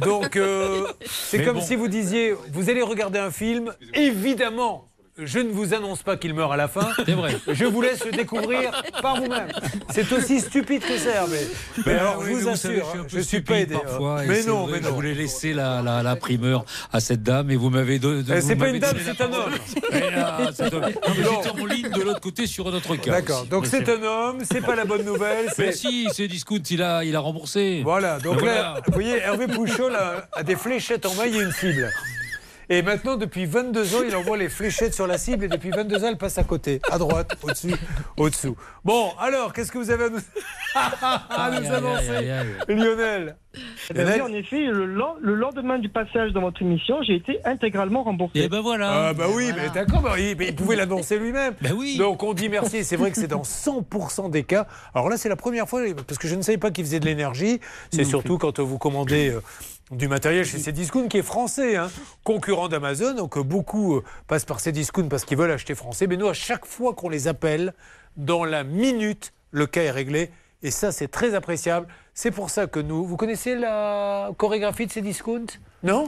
Donc, euh, c'est comme bon. si vous disiez vous allez regarder un film, évidemment. Je ne vous annonce pas qu'il meurt à la fin. C'est vrai. Je vous laisse le découvrir par vous-même. C'est aussi stupide que ça, mais, mais alors, oui, je vous savez, assure, je suis hein, je suis pas aidé. hein. parfois. Mais non, mais non. Je voulais laisser la, la, la primeur à cette dame et vous m'avez de, de- Eh, vous c'est pas une dame, donné la c'est un homme. Eh là, c'est un- en ligne de l'autre côté sur un autre cas. D'accord, donc c'est un homme, c'est pas la bonne nouvelle. Mais si, c'est discount, il a, il a remboursé. Voilà, donc là, voilà. vous voyez, Hervé Pouchol a, a des fléchettes en maille et une cible. Et maintenant, depuis 22 ans, il envoie les fléchettes sur la cible et depuis 22 ans, elle passe à côté, à droite, au-dessus, au-dessous. Bon, alors, qu'est-ce que vous avez à nous, à nous annoncer. Lionel Eh oui, en effet, le, len- le lendemain du passage dans votre émission, j'ai été intégralement remboursé. Et ben voilà. Ah bah oui, mais d'accord, bah oui, mais il pouvait l'annoncer lui-même. Ben oui. Donc on dit merci. C'est vrai que c'est dans 100% des cas. Alors là, c'est la première fois parce que je ne savais pas qu'il faisait de l'énergie. C'est surtout quand vous commandez euh, du matériel chez Cdiscount qui est français, hein, concurrent d'Amazon. Donc euh, beaucoup euh, passent par Cdiscount parce qu'ils veulent acheter français. Mais nous, à chaque fois qu'on les appelle, dans la minute, le cas est réglé. Et ça, c'est très appréciable. C'est pour ça que nous. Vous connaissez la chorégraphie de Cdiscount? Non,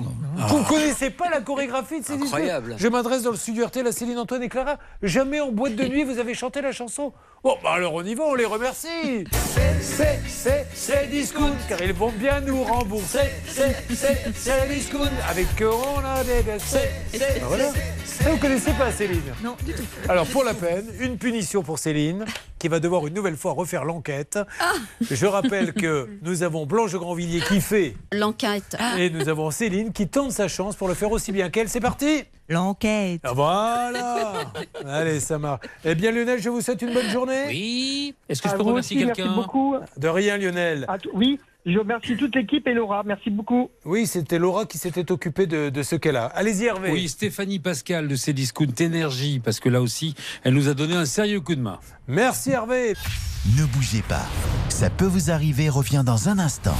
Vous ne connaissez pas la chorégraphie de Cdiscount? Incroyable. Je m'adresse dans le studio RTL à Céline Antoine et Clara. Jamais en boîte de nuit vous avez chanté la chanson. Bon, bah alors on y va, on les remercie. C'est, c'est, c'est, c'est discount, car ils vont bien nous rembourser. C'est, c'est, c'est discount, avec que on a des c'est, c'est, Bah voilà. Ça, vous connaissez pas Céline Non, du tout. alors pour la peine, une punition pour Céline, qui va devoir une nouvelle fois refaire l'enquête. Je rappelle que nous avons Blanche de Grandvilliers qui fait, L'enquête. et nous avons Céline qui tente sa chance pour le faire aussi bien qu'elle. C'est parti L'enquête. Ah, Voilà Allez, ça marche. Eh bien Lionel, je vous souhaite une bonne journée. Oui. Est-ce que je peux remercier aussi, merci quelqu'un beaucoup. De rien Lionel. À oui, je remercie toute l'équipe et Laura. Merci beaucoup. Oui, c'était Laura qui s'était occupée de, de ce qu'elle a. Allez-y Hervé. Oui, Stéphanie Pascal de Cdiscount Énergie, parce que là aussi, elle nous a donné un sérieux coup de main. Merci Hervé. Ne bougez pas. Ça peut vous arriver revient dans un instant.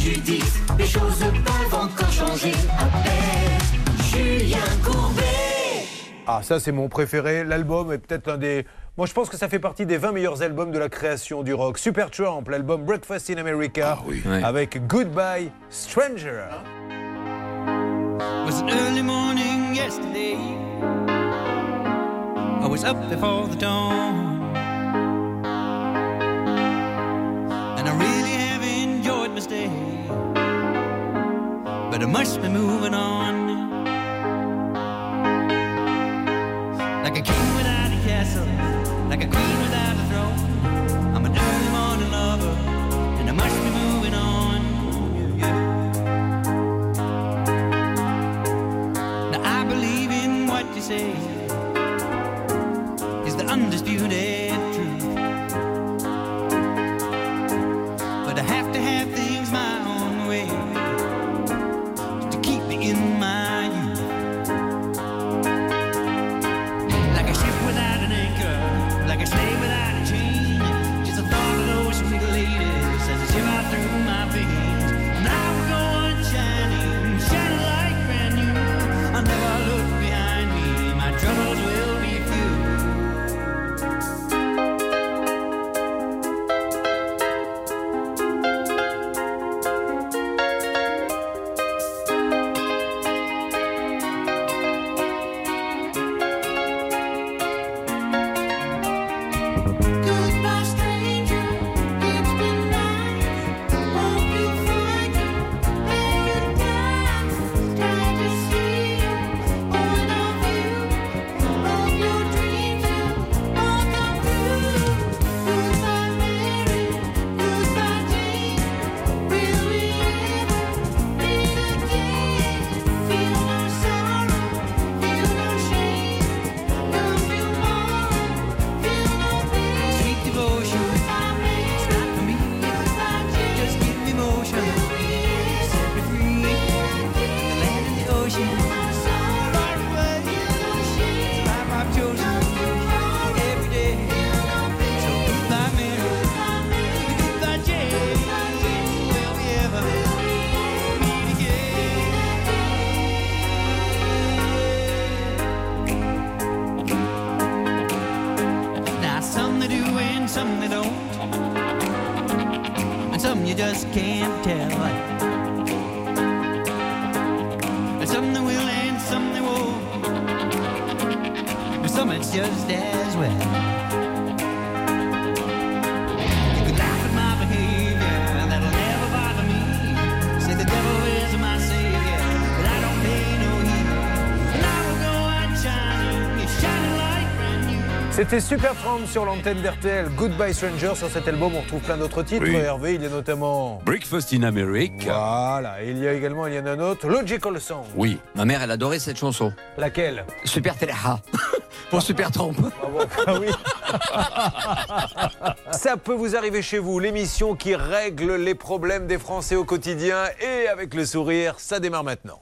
Préjudice. Les choses peuvent encore changer. Appelle Julien Courbet. Ah, ça, c'est mon préféré. L'album est peut-être un des. Moi, je pense que ça fait partie des 20 meilleurs albums de la création du rock. Super Trump, l'album Breakfast in America, Ouais. avec Goodbye Stranger. was an early morning yesterday. I was up before the dawn. And I really But I must be moving on. Like a king without a castle, like a queen without a throne. I'm an early morning lover, and I must be moving on. Now I believe in what you say C'était Super Tramp sur l'antenne d'RTL. Goodbye Stranger. Sur cet album, on retrouve plein d'autres titres. Oui. Hervé, il y a notamment. Breakfast in America. Voilà. Et il y a également, il y en a un autre, Logical Song. Oui. Ma mère, elle adorait cette chanson. Laquelle? Super Teleha. Pour Super Trompe. Ah oui. Ça peut vous arriver chez vous, l'émission qui règle les problèmes des Français au quotidien et avec le sourire, ça démarre maintenant.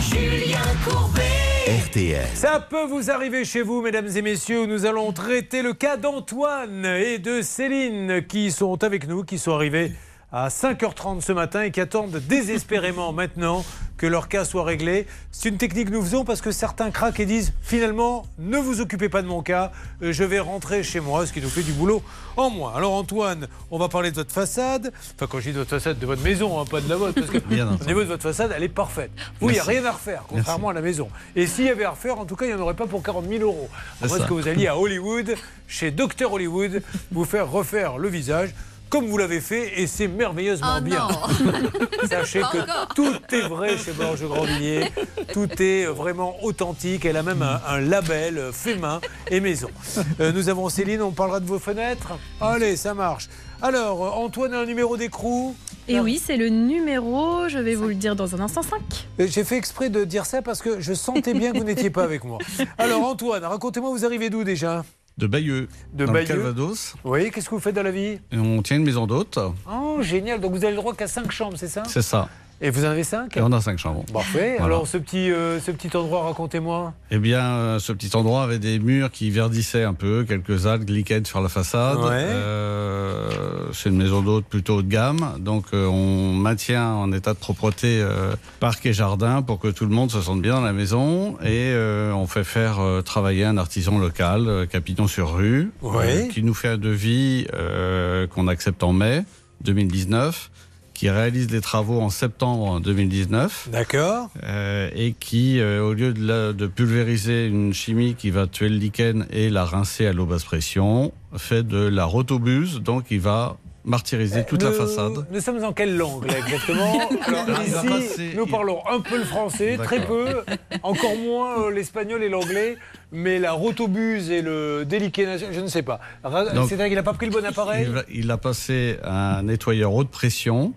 Julien Courbet. RTL. Ça peut vous arriver chez vous, mesdames et messieurs, nous allons traiter le cas d'Antoine et de Céline qui sont avec nous, qui sont arrivés à 5h30 ce matin et qui attendent désespérément maintenant que leur cas soit réglé. C'est une technique que nous faisons parce que certains craquent et disent finalement ne vous occupez pas de mon cas, euh, je vais rentrer chez moi, ce qui nous fait du boulot en moins. Alors Antoine, on va parler de votre façade, enfin quand je dis de votre façade, de votre maison, hein, pas de la vôtre, parce que au niveau de votre façade, elle est parfaite. Vous, il n'y a rien à refaire, contrairement à la maison. Et s'il y avait à refaire, en tout cas, il n'y en aurait pas pour 40 000 euros. Ça. que vous alliez à Hollywood, chez Dr Hollywood, vous faire refaire le visage comme vous l'avez fait, et c'est merveilleusement Oh bien. Sachez que encore. tout est vrai chez Blanche Grandvilliers, tout est vraiment authentique. Elle a même un, un label euh, fait main et maison. Euh, nous avons Céline, on parlera de vos fenêtres. Allez, ça marche. Alors, euh, Antoine a un numéro d'écrou. Et oui, c'est le numéro, je vais vous le dire dans un instant, 5. Euh, J'ai fait exprès de dire ça parce que je sentais bien que vous n'étiez pas avec moi. Alors, Antoine, racontez-moi, vous arrivez d'où déjà? De Bayeux. De dans Bayeux. le Calvados. Oui, qu'est-ce que vous faites dans la vie? Et on tient une maison d'hôte. Oh, génial. Donc, vous avez le droit qu'à 5 chambres, c'est ça? C'est ça. Et vous en avez 5 Et on a cinq chambres. Parfait. Voilà. Alors, ce petit, euh, ce petit endroit, racontez-moi. Eh bien, euh, ce petit endroit avait des murs qui verdissaient un peu, quelques algues, lichens sur la façade. Ouais. Euh, c'est une maison d'hôte plutôt haut de gamme, donc euh, on maintient en état de propreté euh, parc et jardin pour que tout le monde se sente bien dans la maison. Et euh, on fait faire euh, travailler un artisan local, euh, Capillon sur rue, Ouais. qui nous fait un devis euh, qu'on accepte en mai 2019 qui réalise les travaux en septembre 2019. D'accord. Euh, et qui, euh, au lieu de, la- de pulvériser une chimie qui va tuer le lichen et la rincer à l'eau basse pression, fait de la rotobuse, donc il va martyriser toute la Nous- façade. Nous sommes en quelle langue là, exactement Alors, va Ici, nous parlons un peu le français, très peu, encore moins euh, l'espagnol et l'anglais, mais la rotobuse et le déliquénation, je ne sais pas. C'est-à-dire qu'il n'a pas pris le bon appareil Il, va- il a passé un nettoyeur haute pression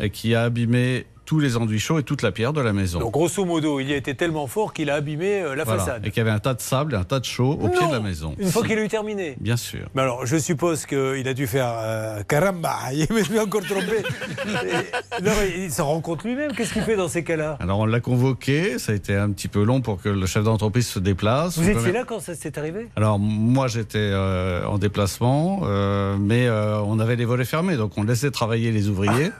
euh, qui a abîmé tous les enduits chauds et toute la pierre de la maison. Donc grosso modo, il y a été tellement fort qu'il a abîmé euh, la Voilà. façade. Et qu'il y avait un tas de sable et un tas de chaux au pied de la maison. Une fois qu'il a eu terminé. Bien sûr. Mais alors, je suppose qu'il a dû faire euh, caramba, il m'est encore trompé. Et- non, il se rend compte lui-même. Qu'est-ce qu'il fait dans ces cas-là? Alors on l'a convoqué, ça a été un petit peu long pour que le chef d'entreprise se déplace. Vous On étiez peut- là quand ça s'est arrivé? Alors moi j'étais euh, en déplacement, euh, mais on avait les volets fermés, donc on laissait travailler les ouvriers.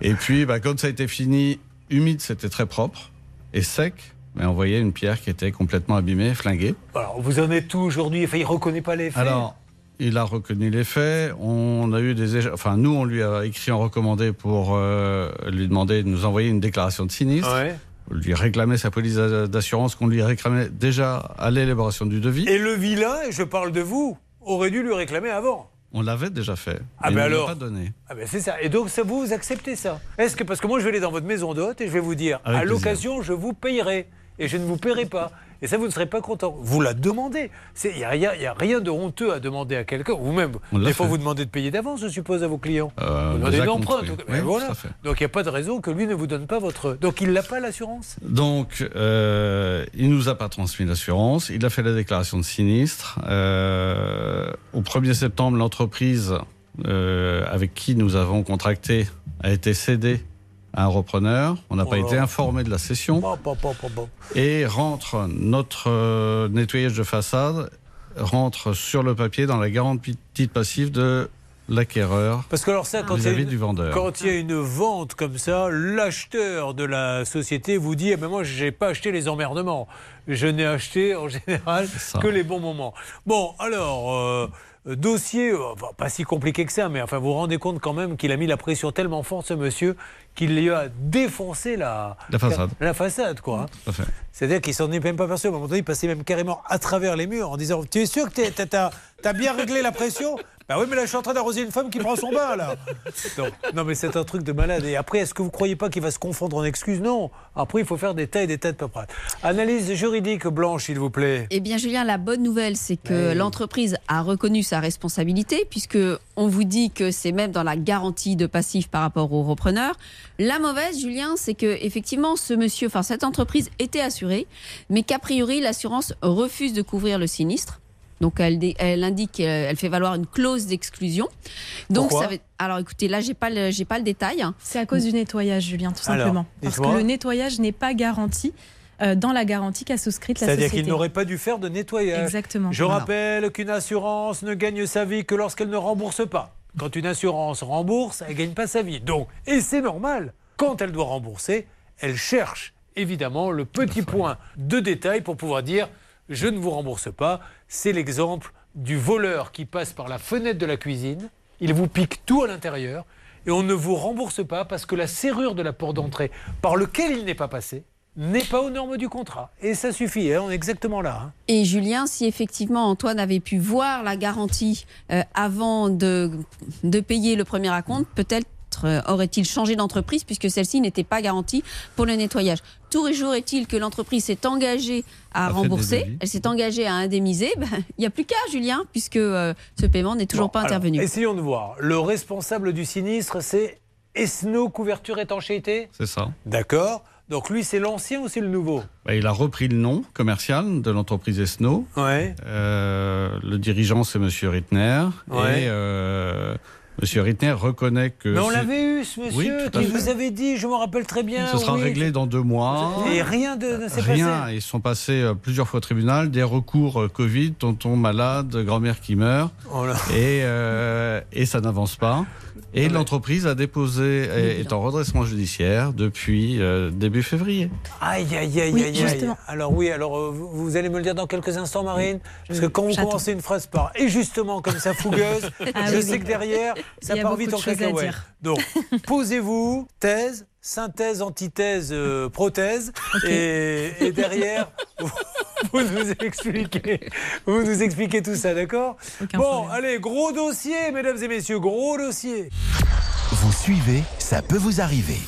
Et puis bah, quand ça a été fini, humide, c'était très propre et sec, mais on voyait une pierre qui était complètement abîmée, flinguée. Alors, vous en êtes où aujourd'hui? Enfin, il ne reconnaît pas les faits. Alors il a reconnu les faits. On a eu des, enfin nous on lui a écrit en recommandé pour euh, lui demander de nous envoyer une déclaration de sinistre. Ouais. Lui réclamer sa police d'assurance qu'on lui réclamait déjà à l'élaboration du devis. Et le vilain, et je parle de vous, aurait dû lui réclamer avant. On l'avait déjà fait. Ah ben alors pas donné. Ah ben c'est ça. Et donc ça vous, vous acceptez ça? Est-ce que parce que moi je vais aller dans votre maison d'hôte et je vais vous dire Avec à l'occasion je vous payerai et je ne vous paierai pas. Et ça vous ne serez pas content. Vous la demandez. Il n'y a, rien- y a rien de honteux à demander à quelqu'un. Vous-même, On l'a des fois fait. vous demandez de payer d'avance, je suppose, à vos clients. Euh, vous demandez une empreinte. oui. Ben voilà. Donc il n'y a pas de raison que lui ne vous donne pas votre. Donc il n'a pas l'assurance Donc, euh, il nous a pas transmis l'assurance. Il a fait la déclaration de sinistre. Euh, au 1er septembre, l'entreprise avec qui nous avons contracté a été cédée à un repreneur. On n'a Oh pas là. été informé de la cession. Bon, bon, bon, bon, bon. Et rentre notre euh, nettoyage de façade rentre sur le papier dans la garantie passive de l'acquéreur Parce que alors ça, quand il une- du vendeur. Quand il y a une vente comme ça, l'acheteur de la société vous dit eh ben Moi, je n'ai pas acheté les emmerdements. Je n'ai acheté en général que les bons moments. Bon, alors, euh, dossier, euh, enfin, pas si compliqué que ça, mais enfin, vous vous rendez compte quand même qu'il a mis la pression tellement forte, ce monsieur, qu'il lui a défoncé la, La façade. La, façade, quoi. hein. C'est-à-dire qu'il s'en est même pas perçu. À un moment donné, il passait même carrément à travers les murs en disant Tu es sûr que t'as- t'as bien réglé la pression? Bah oui, mais là, je suis en train d'arroser une femme qui prend son bain, là. Donc, non, mais c'est un truc de malade. Et après, est-ce que vous croyez pas qu'il va se confondre en excuses? Non. Après, il faut faire des tas et des tas de paperasses. Analyse juridique blanche, s'il vous plaît. Eh bien, Julien, la bonne nouvelle, c'est que l'entreprise a reconnu sa responsabilité, puisque on vous dit que c'est même dans la garantie de passif par rapport au repreneur. La mauvaise, Julien, c'est que effectivement, ce monsieur, enfin cette entreprise était assurée, mais qu'a priori, l'assurance refuse de couvrir le sinistre. Donc elle, indique, euh, elle fait valoir une clause d'exclusion. Donc Pourquoi ça va- alors écoutez, là j'ai pas le, j'ai pas le détail. C'est à cause du nettoyage, Julien, tout Alors, simplement. Parce que le nettoyage n'est pas garanti euh, dans la garantie qu'a souscrite la C'est-à-dire société. qu'il n'aurait pas dû faire de nettoyage. Exactement. Je Voilà. rappelle qu'une assurance ne gagne sa vie que lorsqu'elle ne rembourse pas. Quand une assurance rembourse, elle ne gagne pas sa vie. Donc, et c'est normal, quand elle doit rembourser, elle cherche évidemment le petit point de détail pour pouvoir dire je ne vous rembourse pas. C'est l'exemple du voleur qui passe par la fenêtre de la cuisine, il vous pique tout à l'intérieur et on ne vous rembourse pas parce que la serrure de la porte d'entrée par lequel il n'est pas passé n'est pas aux normes du contrat. Et ça suffit, hein, on est exactement là. hein. Et Julien, si effectivement Antoine avait pu voir la garantie euh, avant de, payer le premier acompte, peut-être euh, aurait-il changé d'entreprise puisque celle-ci n'était pas garantie pour le nettoyage. Tout jour est-il que l'entreprise s'est engagée à rembourser, elle s'est engagée à indemniser. Ben, Il n'y a plus qu'à, Julien, puisque euh, ce paiement n'est toujours Bon, pas alors, intervenu. essayons de voir. Le responsable du sinistre, c'est Esno Couverture Étanchéité C'est ça. D'accord. Donc lui, c'est l'ancien ou c'est le nouveau? Bah, il a repris le nom commercial de l'entreprise Esno. Ouais. Euh, le dirigeant, c'est Monsieur Rittner. Ouais. Et euh, Monsieur Rittner reconnaît que. Mais on l'avait eu, ce monsieur, Oui, qui vous avait dit, je me rappelle très bien. Ce sera oui. réglé dans deux mois. Et rien de, ne s'est Rien. passé. Ils sont passés euh, plusieurs fois au tribunal, des recours euh, Covid, tonton malade, grand-mère qui meurt. Oh. Et, euh, et ça n'avance pas. Et l'entreprise a déposé, est, est en redressement judiciaire depuis euh, début février. Aïe, aïe, aïe, Oui, aïe, aïe. justement. Alors oui, alors euh, vous, vous allez me le dire dans quelques instants, Marine Parce que quand vous commencez une phrase par « et justement » comme ça, fougueuse, Ah je oui, sais oui. que derrière, ça Il y a part beaucoup vite de en choses à cacahuète. dire. Donc, posez-vous, thèse, synthèse, antithèse, euh, prothèse, et, et derrière, vous, vous nous expliquez, vous nous expliquez tout ça, d'accord? Bon, allez, gros dossier, mesdames et messieurs, gros dossier. Vous suivez, ça peut vous arriver.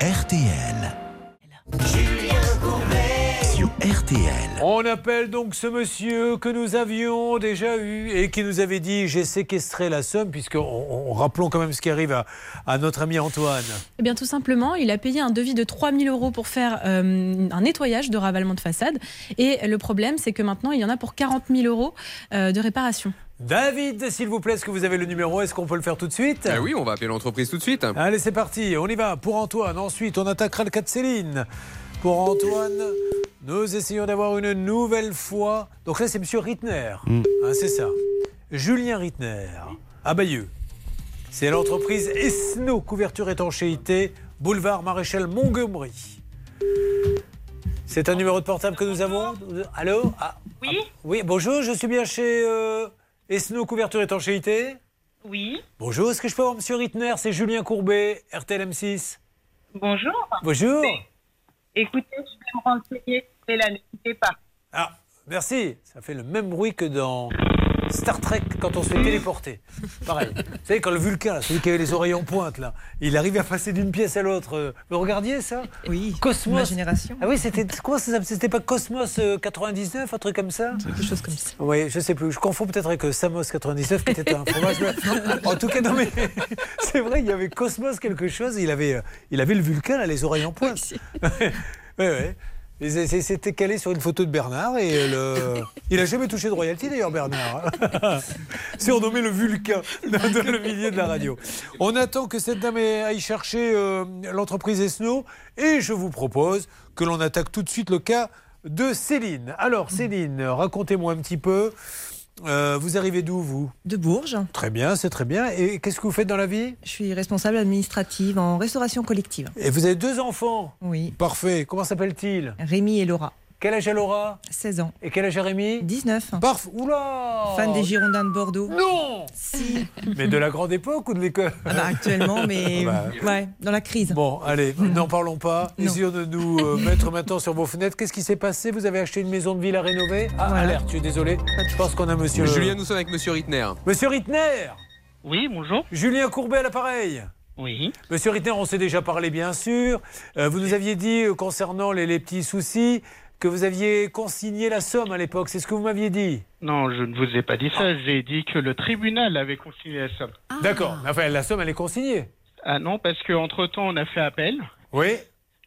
RTL. Sur RTL. On appelle donc ce monsieur que nous avions déjà eu et qui nous avait dit j'ai séquestré la somme, puisque on, on- rappelons quand même ce qui arrive à, à notre ami Antoine. Eh bien, tout simplement, il a payé un devis de 3000 euros pour faire euh, un nettoyage de ravalement de façade. Et le problème, c'est que maintenant, il y en a pour 40 000 euros euh, de réparation. David, s'il vous plaît, est-ce que vous avez le numéro? Est-ce qu'on peut le faire tout de suite? Ah oui, on va appeler l'entreprise tout de suite. Allez, c'est parti, on y va. Pour Antoine, ensuite, on attaquera le cas de Céline. Pour Antoine, nous essayons d'avoir une nouvelle fois. Donc là, c'est Monsieur Rittner. Mm. Hein, c'est ça. Julien Rittner, à Bayeux. C'est l'entreprise Esno Couverture Étanchéité, boulevard Maréchal Montgomery. C'est un numéro de portable que nous avons. Allô? Ah, Oui ah, Oui, bonjour, je suis bien chez euh, Esno Couverture Étanchéité. Oui. Bonjour, est-ce que je peux avoir Monsieur Rittner? C'est Julien Courbet, RTL M6. Bonjour. Bonjour. Écoutez, je vais me renseigner. C'est là, ne quittez pas. Ah, merci. Ça fait le même bruit que dans Star Trek quand on se fait téléporter. Pareil. Vous savez, quand le Vulcain, là, celui qui avait les oreilles en pointe, là, il arrivait à passer d'une pièce à l'autre. euh, Vous regardiez ça? Oui. Cosmos. Ma génération. Ah oui, c'était s'appelait C'était pas Cosmos euh, 99, un truc comme ça? Quelque chose comme ça. Oui, je sais plus. Je confonds peut-être avec euh, Samos 99 qui était un fromage. en tout cas, non mais c'est vrai, il y avait Cosmos quelque chose. Il avait, euh, il avait le Vulcain, là, les oreilles en pointe. Oui, oui. C'était calé sur une photo de Bernard et euh, le... il a jamais touché de royalty d'ailleurs Bernard. hein. Surnommé le Vulcain dans, dans le milieu de la radio. On attend que cette dame aille chercher euh, l'entreprise Esno et je vous propose que l'on attaque tout de suite le cas de Céline. Alors Céline, racontez-moi un petit peu. Euh, vous arrivez d'où vous? De Bourges. Très bien, c'est très bien. Et qu'est-ce que vous faites dans la vie? Je suis responsable administrative en restauration collective. Et vous avez deux enfants? Oui. Parfait. Comment s'appellent-ils? Rémi et Laura. Quel âge elle aura 16 ans. Et quel âge Jérémy 19. Parf Oula Fan des Girondins de Bordeaux. Non Si. Mais de la grande époque ou de l'école Ah bah, actuellement, mais Bah, ouais, dans la crise. Bon, allez, n'en parlons pas. Essayons de nous euh, mettre maintenant sur vos fenêtres. Qu'est-ce qui s'est passé Vous avez acheté une maison de ville à rénover Ah, Voilà. alerte, je suis désolé. Je pense qu'on a monsieur. Julien, nous sommes avec Monsieur Rittner. Monsieur Rittner Oui, bonjour. Julien Courbet à l'appareil. Oui. Monsieur Rittner, on s'est déjà parlé, bien sûr. Euh, vous nous aviez dit, euh, concernant les, les petits soucis, que vous aviez consigné la somme à l'époque. C'est ce que vous m'aviez dit Non, je ne vous ai pas dit ça. J'ai dit que le tribunal avait consigné la somme. D'accord. Mais Enfin, la somme, elle est consignée. Ah non, parce qu'entre-temps, on a fait appel. Oui.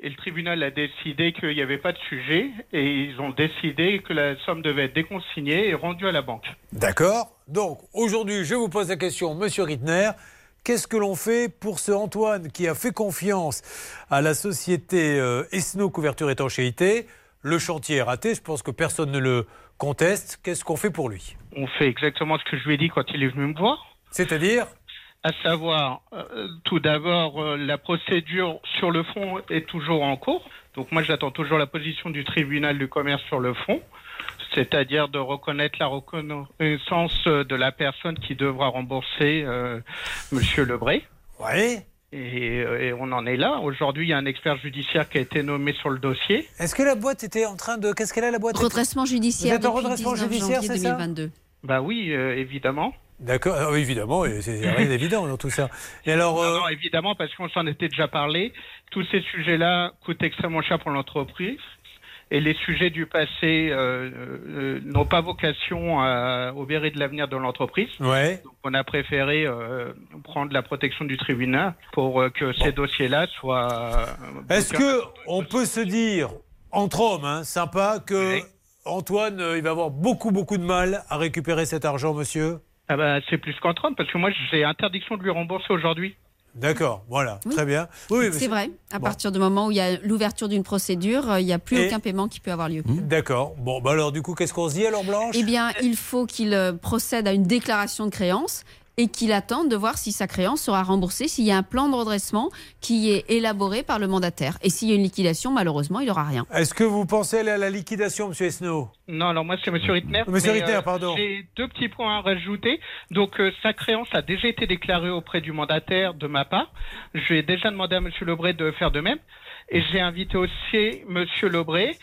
Et le tribunal a décidé qu'il n'y avait pas de sujet. Et ils ont décidé que la somme devait être déconsignée et rendue à la banque. D'accord. Donc, aujourd'hui, je vous pose la question, monsieur Rittner. Qu'est-ce que l'on fait pour ce Antoine qui a fait confiance à la société euh, Esno Couverture Étanchéité Le chantier est raté, je pense que personne ne le conteste. Qu'est-ce qu'on fait pour lui? On fait exactement ce que je lui ai dit quand il est venu me voir. C'est-à-dire? À savoir, euh, tout d'abord, euh, la procédure sur le fond est toujours en cours. Donc moi, j'attends toujours la position du tribunal du commerce sur le fond, c'est-à-dire de reconnaître la reconnaissance de la personne qui devra rembourser euh, Monsieur Lebré. Oui. Et, euh, et on en est là. Aujourd'hui, il y a un expert judiciaire qui a été nommé sur le dossier. Est-ce que la boîte était en train de... Qu'est-ce qu'elle a la boîte? Redressement judiciaire Vous êtes en redressement 19 judiciaire, janvier c'est ça? 2022. Bah oui, euh, évidemment. D'accord, Ah oui, évidemment, c'est rien d'évident dans tout ça. Et alors, euh, Non, non, évidemment, parce qu'on s'en était déjà parlé. Tous ces sujets-là coûtent extrêmement cher pour l'entreprise. Et les sujets du passé euh, euh, n'ont pas vocation à obérer de l'avenir de l'entreprise. Ouais. Donc, on a préféré euh, prendre la protection du tribunal pour euh, que ces dossiers-là soient. Est-ce que on peut se dire, entre hommes, hein, sympa, que Antoine, il va avoir beaucoup, beaucoup de mal à récupérer cet argent, monsieur? Ah bah, c'est plus qu'en 30, parce que moi, j'ai interdiction de lui rembourser aujourd'hui. D'accord, voilà, très bien. Oui, C'est vrai. À Bon. partir du moment où il y a l'ouverture d'une procédure, euh, il n'y a plus Et- aucun paiement qui peut avoir lieu. D'accord. Bon, bah alors, du coup, qu'est-ce qu'on se dit alors, Blanche? Eh bien, il faut qu'il euh, procède à une déclaration de créance et qu'il attende de voir si sa créance sera remboursée, s'il y a un plan de redressement qui est élaboré par le mandataire. Et s'il y a une liquidation, malheureusement, il n'aura rien. Est-ce que vous pensez aller à la liquidation, monsieur Esno Non, alors moi c'est Monsieur Rittner. Monsieur mais, Rittner, pardon. J'ai deux petits points à rajouter. Donc euh, sa créance a déjà été déclarée auprès du mandataire de ma part. Je vais déjà demandé à Monsieur Lebré de faire de même. Et j'ai invité aussi Monsieur Lebré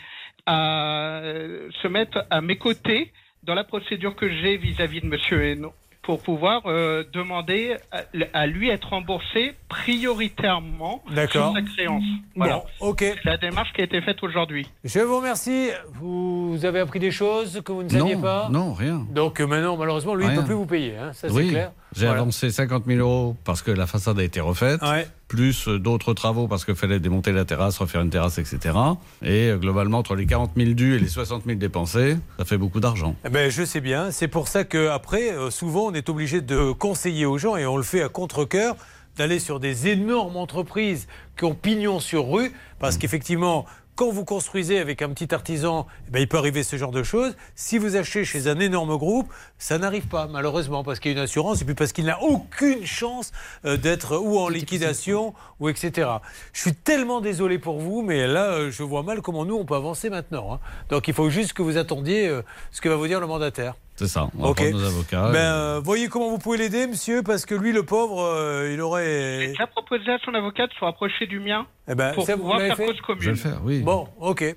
à euh, se mettre à mes côtés dans la procédure que j'ai vis-à-vis de Monsieur Hainaut pour pouvoir euh, demander à, à lui être remboursé prioritairement sur sa créance. Voilà. Bon, ok. C'est la démarche qui a été faite aujourd'hui. Je vous remercie. Vous avez appris des choses que vous ne saviez Non, pas non, rien. Donc euh, maintenant, malheureusement, lui, il ne peut plus vous payer. hein, ça, c'est oui, clair. J'ai Voilà. avancé 50 000 euros parce que la façade a été refaite, plus euh, d'autres travaux parce qu'il fallait démonter la terrasse, refaire une terrasse, etc. Et euh, globalement, entre les 40 000 dus et les 60 000 dépensés, ça fait beaucoup d'argent. Eh ben, je sais bien. C'est pour ça qu'après, souvent, on est obligé de conseiller aux gens, et on le fait à contre-coeur, d'aller sur des énormes entreprises qui ont pignon sur rue, parce qu'effectivement, quand vous construisez avec un petit artisan, eh ben, il peut arriver ce genre de choses. Si vous achetez chez un énorme groupe, ça n'arrive pas, malheureusement, parce qu'il y a une assurance, et puis parce qu'il n'a aucune chance euh, d'être ou en liquidation, ou etc. Je suis tellement désolé pour vous, mais là, euh, je vois mal comment nous, on peut avancer maintenant. hein. Donc, il faut juste que vous attendiez euh, ce que va vous dire le mandataire. C'est ça, on va nos avocats. Ben, et- euh, voyez comment vous pouvez l'aider, monsieur, parce que lui, le pauvre, euh, il aurait. J'ai déjà proposé à son avocat de se rapprocher du mien Eh ben, pour ça, pouvoir faire fait cause commune. Je vais le faire, oui. Bon, ok.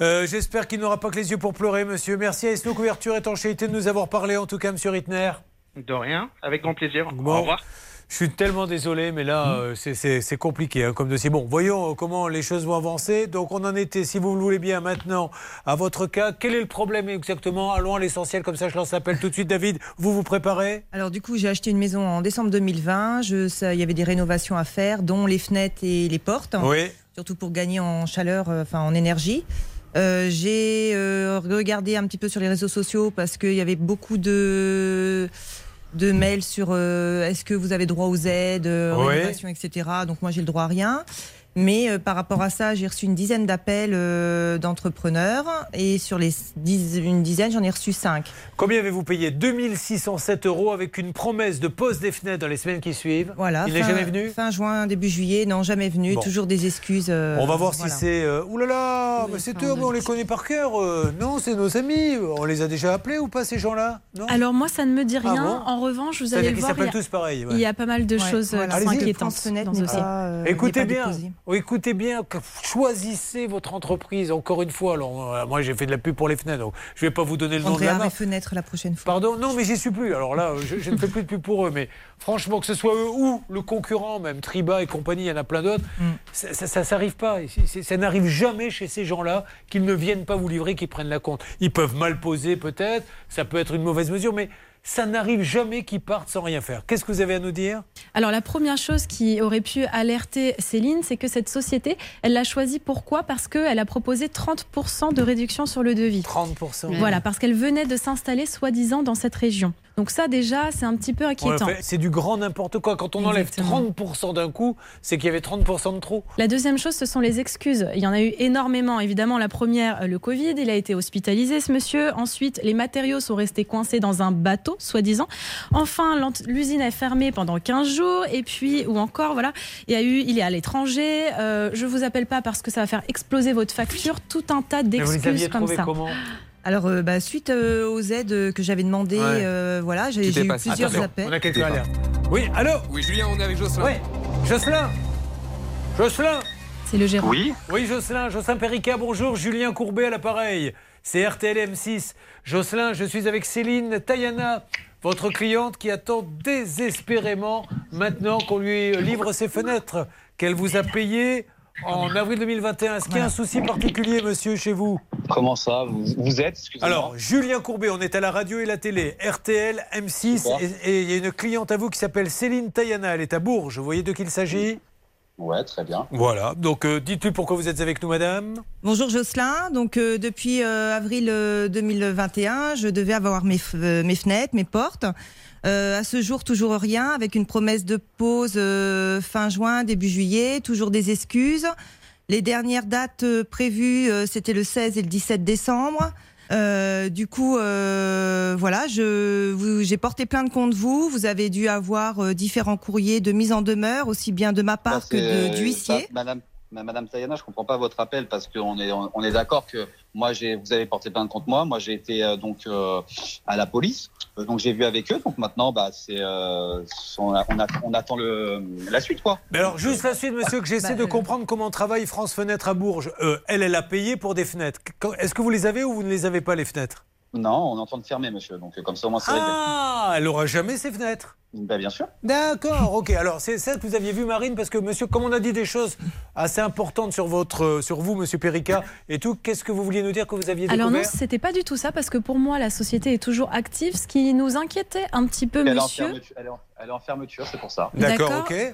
Euh, J'espère qu'il n'aura pas que les yeux pour pleurer, monsieur. Merci à Esno Couverture Étanchéité de nous avoir parlé, en tout cas, monsieur Rittner. De rien, avec grand plaisir. Bon. Au revoir. Je suis tellement désolé, mais là, euh, c'est- compliqué hein, comme dossier. Bon, voyons euh, comment les choses vont avancer. Donc, on en était, si vous le voulez bien, maintenant, à votre cas. Quel est le problème exactement? Allons à l'essentiel, comme ça, je lance l'appel tout de suite. David, vous vous préparez? Alors du coup, j'ai acheté une maison en décembre 2020. Je, ça, il y avait des rénovations à faire, dont les fenêtres et les portes. Oui. Surtout pour gagner en chaleur, euh, enfin en énergie. Euh, j'ai euh, regardé un petit peu sur les réseaux sociaux parce qu'il y avait beaucoup de de mails sur euh, est-ce que vous avez droit aux aides, euh, Oui. rénovation, etc. Donc moi j'ai le droit à rien. Mais euh, par rapport à ça, j'ai reçu une dizaine d'appels euh, d'entrepreneurs et sur les dix- une dizaine, j'en ai reçu cinq. Combien avez-vous payé? 2607 euros avec une promesse de pose des fenêtres dans les semaines qui suivent. Voilà. Il n'est jamais venu? Fin juin, début juillet, non, jamais venu. Bon. Toujours des excuses. euh, On va voir voilà. si c'est. euh, Ouh là là, mais c'est eux, mais on les connaît par cœur. euh, non, c'est nos amis. On les a déjà appelés ou pas ces gens-là? Non? Alors moi, ça ne me dit Ah rien. bon? En revanche, vous allez voir. s'appellent il y a- tous pareil, ouais. Il y a pas mal de Ouais, choses voilà. qui sont inquiétantes dans ce dossier. écoutez bien, déposé. Écoutez bien, choisissez votre entreprise. Encore une fois, alors euh, moi j'ai fait de la pub pour les fenêtres, donc je vais pas vous donner le nom de la marque. fenêtre la prochaine fois. Pardon, non, mais j'y suis plus. Alors là, je, je ne fais plus de pub pour eux, mais franchement, que ce soit eux ou le concurrent, même Triba et compagnie, il y en a plein d'autres, Mm. ça, ça, ça s'arrive pas. C'est- Ça n'arrive jamais chez ces gens-là qu'ils ne viennent pas vous livrer, qu'ils prennent la compte. Ils peuvent mal poser peut-être, ça peut être une mauvaise mesure, mais ça n'arrive jamais qu'ils partent sans rien faire. Qu'est-ce que vous avez à nous dire? Alors la première chose qui aurait pu alerter Céline, c'est que cette société, elle l'a choisie pourquoi? Parce qu'elle a proposé 30% de réduction sur le devis. 30%. Voilà, parce qu'elle venait de s'installer soi-disant dans cette région. Donc ça déjà, c'est un petit peu inquiétant. C'est du grand n'importe quoi. Quand on enlève 30% d'un coup, c'est qu'il y avait 30% de trop. La deuxième chose, ce sont les excuses. Il y en a eu énormément. Évidemment, la première, euh, le Covid, il a été hospitalisé, ce monsieur. Ensuite, les matériaux sont restés coincés dans un bateau, soi-disant. Enfin, l'usine est fermée pendant 15 jours. Et puis, ou encore, voilà, il y a eu, il est à l'étranger. Euh, je vous appelle pas parce que ça va faire exploser votre facture. Tout un tas d'excuses comme ça. comment? Alors, euh, bah, suite euh, aux aides que j'avais demandées, Ouais. euh, voilà, j'ai eu passé. plusieurs Attention, appels. On a quelqu'un à l'air. Oui, allô Oui, Julien, on est avec Jocelyn. Oui, Jocelyn Jocelyn C'est le gérant. Oui Oui, Jocelyn, Jocelyn Perica, bonjour. Julien Courbet à l'appareil. C'est RTL M6. Jocelyn, je suis avec Céline Tayana, votre cliente qui attend désespérément maintenant qu'on lui livre ses fenêtres qu'elle vous a payées en avril 2021. Est-ce qu'il y a un souci particulier, monsieur, chez vous? Comment ça? Vous, vous êtes Alors, Julien Courbet, on est à la radio et la télé, RTL, M6, Super. et il y a une cliente à vous qui s'appelle Céline Tayana. Elle est à Bourges. Vous voyez de qui il s'agit? Ouais, très bien. Voilà. Donc, euh, dites-lui pourquoi vous êtes avec nous, madame. Bonjour Jocelyn. Donc euh, depuis euh, avril euh, 2021, je devais avoir mes fenêtres, mes portes. Euh, à ce jour, toujours rien, avec une promesse de pause euh, fin juin, début juillet, toujours des excuses. Les dernières dates euh, prévues, euh, c'était le 16 et le 17 décembre. Euh, du coup, euh, voilà, je, vous- j'ai porté plainte contre vous. Vous avez dû avoir euh, différents courriers de mise en demeure, aussi bien de ma part Ça, que d'huissier. Madame, ma- Madame Tayana, je comprends pas votre appel parce qu'on est, on, est d'accord que moi, j'ai, vous avez porté plainte contre moi. Moi, j'ai été euh, donc euh, à la police. Euh, donc, j'ai vu avec eux. Donc, maintenant, bah, c'est, euh, on, a- on a- on attend le, la suite, quoi. Mais alors, juste la suite, monsieur, que j'essaie Bah, de euh, comprendre comment travaille France Fenêtre à Bourges. Euh, elle, elle a payé pour des fenêtres. Est-ce que vous les avez ou vous ne les avez pas, les fenêtres? Non, on est en train de fermer, monsieur. Donc, comme ça, au moins, c'est réglé. Ah, elle aura jamais ses fenêtres. Bah, bien sûr. D'accord, ok. Alors, c'est ça que vous aviez vu, Marine, parce que, monsieur, comme on a dit des choses assez importantes sur, votre, euh, sur vous, monsieur Perica, et tout, qu'est-ce que vous vouliez nous dire que vous aviez Alors non, découvert? c'était pas du tout ça parce que pour moi la société est toujours active. Ce qui nous inquiétait un petit peu, Elle est, en monsieur. fermeture, elle, est en, elle est en fermeture, c'est pour ça.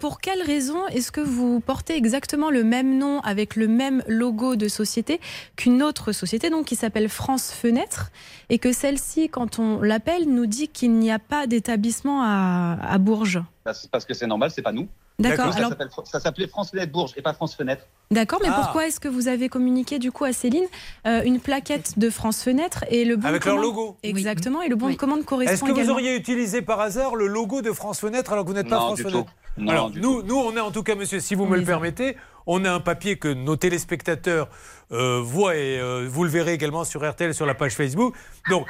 Pour quelle raison est-ce que vous portez exactement le même nom avec le même logo de société qu'une autre société donc qui s'appelle France Fenêtre et que celle-ci, quand on l'appelle, nous dit qu'il n'y a pas d'établissement à, à Bourges. Parce que c'est normal, c'est pas nous. D'accord, ça alors- s'appelle- Ça s'appelait France Fenêtre Bourges et pas France Fenêtre. D'accord, mais Ah. pourquoi est-ce que vous avez communiqué du coup à Céline euh, une plaquette de France Fenêtre et le bon Avec de leur commande- logo. Exactement, et le bon de commande correspond Est-ce que vous auriez utilisé par hasard le logo de France Fenêtre alors que vous n'êtes pas Non, France du Fenêtre tout. Non, Alors, du nous, nous, on a en tout cas, monsieur, si vous me le permettez, on a un papier que nos téléspectateurs euh, voient et euh, vous le verrez également sur RTL, sur la page Facebook. Donc,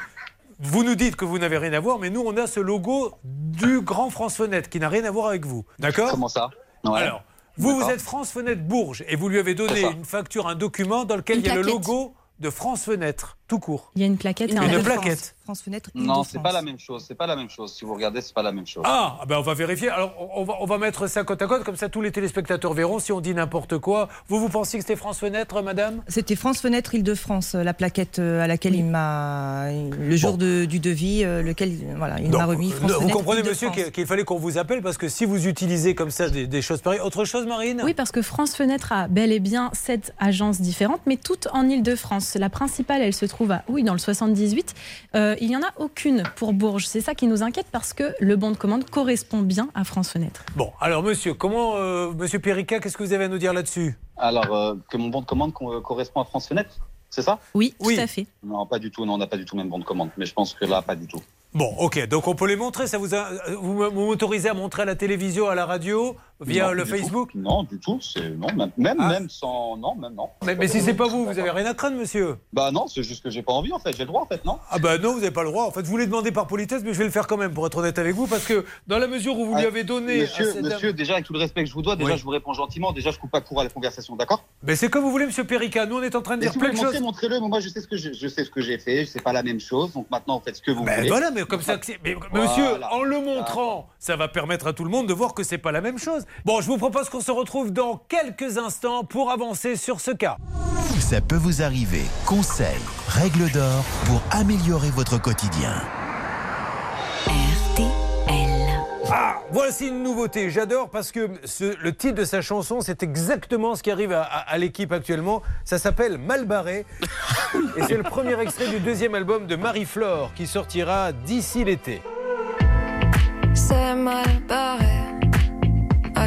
vous nous dites que vous n'avez rien à voir, mais nous, on a ce logo du Grand France Fenêtre qui n'a rien à voir avec vous. D'accord? Comment ça? Ouais. Alors, vous, vous êtes France Fenêtre Bourges et vous lui avez donné une facture, un document dans lequel Une il y a le logo de France Fenêtre, tout court. Il y a une plaquette. Une et un- plaquette. France Fenêtre. Non, c'est pas la même chose. C'est pas la même chose. Si vous regardez, c'est pas la même chose. Ah, ah ben on va vérifier. Alors, on- va, on va mettre ça côte à côte, comme ça tous les téléspectateurs verront si on dit n'importe quoi. Vous, vous pensiez que c'était France Fenêtre, madame? C'était France Fenêtre Île-de-France, euh, la plaquette euh, à laquelle il m'a le jour de- du devis, euh, lequel voilà, il m'a remis. France vous Fenêtre comprenez, monsieur, Île-de-France. qu'il fallait qu'on vous appelle parce que si vous utilisez comme ça des, des choses pareilles. Autre chose, Marine? Oui, parce que France Fenêtre a bel et bien sept agences différentes, mais toutes en Ile-de-France. La principale, elle se trouve trouve à Houille, dans le 78. Euh, il n'y en a aucune pour Bourges. C'est ça qui nous inquiète parce que le bon de commande correspond bien à France Fenêtre. Bon, alors monsieur, comment, euh, monsieur Périca, qu'est-ce que vous avez à nous dire là-dessus? Alors, euh, que mon bon de commande co- correspond à France Fenêtre, c'est ça? Oui, tout à fait. Non, pas du tout. Non, on n'a pas du tout le même bon de commande. Mais je pense que là, pas du tout. Bon, ok, donc on peut les montrer. Ça vous, a- vous m'autorisez à montrer à la télévision, à la radio, via Non, le tout. Facebook Non, du tout. C'est non, même, même, Ah. même sans, non, même non. mais, mais si c'est pas vous, vous avez rien à craindre, monsieur. Bah non, c'est juste que j'ai pas envie en fait. J'ai le droit en fait, non Ah bah non, vous n'avez pas le droit. En fait, vous voulez demander par politesse, mais je vais le faire quand même, pour être honnête avec vous, parce que dans la mesure où vous lui Ah, avez donné... Monsieur, cette monsieur, déjà avec tout le respect que je vous dois, déjà Oui. je vous réponds gentiment. Déjà, je coupe pas court à la conversation, d'accord? Mais c'est comme vous voulez, monsieur Périca. Nous, on est en train de Mais dire si plein de choses. montrez-le. Mais moi, je sais ce que je, je sais ce que j'ai fait. C'est pas la même chose. Donc maintenant, vous faites ce que vous Ben voulez. voilà, mais comme ça, monsieur, en le montrant, ça va permettre à tout le monde de voir que c'est pas la même chose. Bon, je vous propose qu'on se retrouve dans quelques instants pour avancer sur ce cas. Ça peut vous arriver. Conseils, règles d'or pour améliorer votre quotidien. Ah, voici une nouveauté. J'adore parce que ce- le titre de sa chanson, c'est exactement ce qui arrive à, à- à l'équipe actuellement. Ça s'appelle Mal barré. Et c'est le premier extrait du deuxième album de Marie-Flore qui sortira d'ici l'été. C'est mal barré.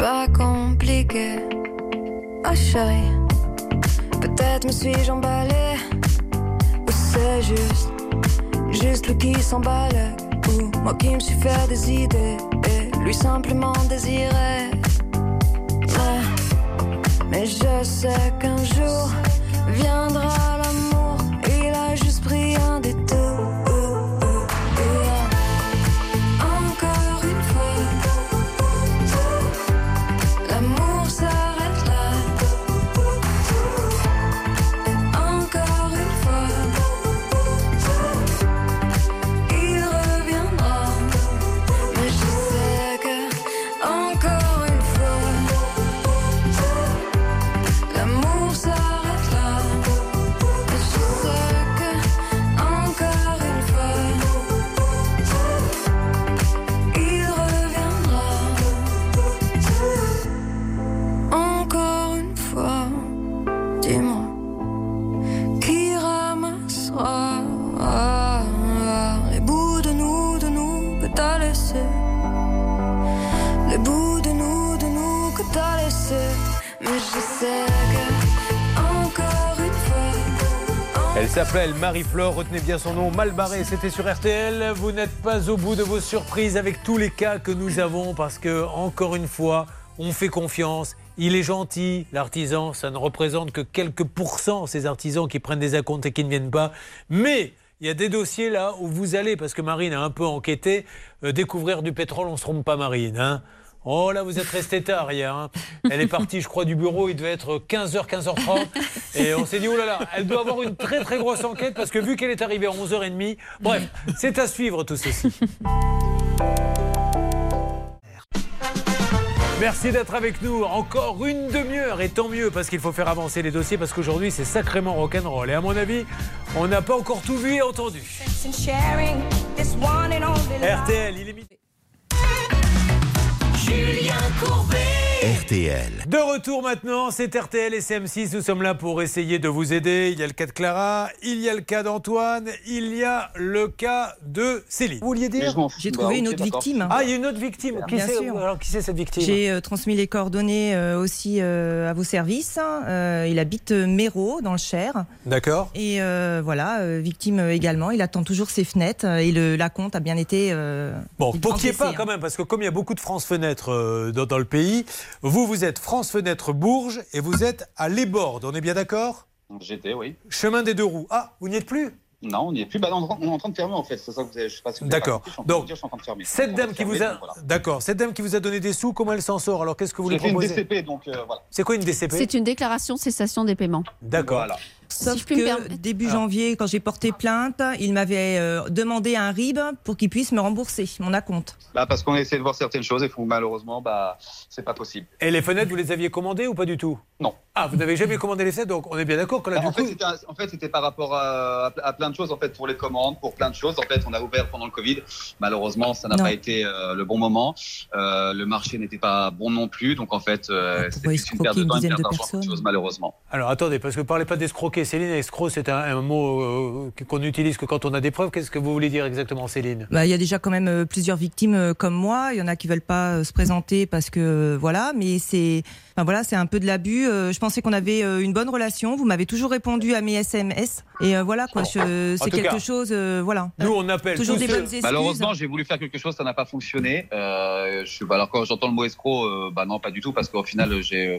Pas compliqué, oh chérie. Peut-être me suis-je emballée, ou c'est juste, juste lui qui s'emballe, ou moi qui me suis fait des idées, et lui simplement désiré. Mais, mais je sais qu'un jour viendra Marie-Flore, retenez bien son nom, mal barré, c'était sur RTL. Vous n'êtes pas au bout de vos surprises avec tous les cas que nous avons parce que, encore une fois, on fait confiance. Il est gentil, l'artisan, ça ne représente que quelques pourcents, ces artisans qui prennent des acomptes et qui ne viennent pas. Mais il y a des dossiers là où vous allez, parce que Marine a un peu enquêté, euh, découvrir du pétrole, on ne se trompe pas Marine. Hein Oh là, vous êtes resté tard hier. hein. Elle est partie, je crois, du bureau. Il devait être 15h, 15h30. Et on s'est dit, oh là là, elle doit avoir une très très grosse enquête parce que vu qu'elle est arrivée à 11h30. Bref, c'est à suivre tout ceci. Merci d'être avec nous. Encore une demi-heure et tant mieux parce qu'il faut faire avancer les dossiers parce qu'aujourd'hui c'est sacrément rock'n'roll. Et à mon avis, on n'a pas encore tout vu et entendu. RTL, il est. Julien Courbet. RTL. De retour maintenant, c'est RTL et CM6. Nous sommes là pour essayer de vous aider. Il y a le cas de Clara, il y a le cas d'Antoine, il y a le cas de Céline. Vous vouliez dire J'ai trouvé une autre victime. Ah, il y a une autre victime. Qui Bien c'est sûr. alors, qui c'est cette victime J'ai euh, transmis les coordonnées euh, aussi euh, à vos services. Euh, il habite Méro, dans le Cher. D'accord. Et euh, voilà, euh, victime également. Il attend toujours ses fenêtres et le, la compte a bien été. euh, Bon, pour qu'il n'y ait pas hein. quand même, parce que comme il y a beaucoup de France Fenêtre euh, dans, dans le pays, vous, vous êtes France Fenêtre Bourges et vous êtes à Les Bordes. On est bien d'accord? J'étais, oui. Chemin des deux roues. Ah, vous n'y êtes plus? Non, on n'y est plus. Bah, on est en train de fermer en fait. C'est ça que vous avez. Je sais pas si D'accord. Donc, dire, je suis en train de fermer. Cette dame qui vous a, donc voilà. d'accord, cette dame qui vous a donné des sous, comment elle s'en sort? Alors qu'est-ce que vous lui J'ai fait une proposez? DCP, donc euh, voilà. C'est quoi une DCP C'est une déclaration de cessation des paiements. D'accord. Sauf que début janvier, quand j'ai porté plainte, il m'avait euh, demandé un RIB pour qu'il puisse me rembourser mon acompte. Bah, parce qu'on essaie de voir certaines choses et faut, malheureusement, bah, c'est pas possible. Et les fenêtres, vous les aviez commandées ou pas du tout? Non. Ah, vous n'avez jamais commandé les fenêtres, donc on est bien d'accord que là, Bah, du en, fait, coup. c'était un- en fait, c'était par rapport à, à- à plein de choses, en fait, pour les commandes, pour plein de choses. En fait, on a ouvert pendant le Covid. Malheureusement, ça n'a pas été euh, le bon moment. Euh, le marché n'était pas bon non plus. Donc, en fait, euh, c'était une perte de temps, une perte de d'argent chose, malheureusement. Alors attendez, parce que parlez pas d'escroquer. Céline, escroc, c'est un, un mot euh, qu'on n'utilise que quand on a des preuves. Qu'est-ce que vous voulez dire exactement, Céline? Bah, il y a déjà quand même plusieurs victimes comme moi. Il y en a qui veulent pas se présenter parce que voilà, mais c'est, enfin voilà, c'est un peu de l'abus. Euh, je pensais qu'on avait euh, une bonne relation. Vous m'avez toujours répondu à mes SMS et euh, voilà quoi. je- C'est quelque cas, chose, euh, voilà. Nous, on appelle toujours des bonnes excuses. Malheureusement, j'ai voulu faire quelque chose, ça n'a pas fonctionné. Euh, je bah, alors quand j'entends le mot escroc, euh, bah non, pas du tout, parce qu'au final, j'ai, euh,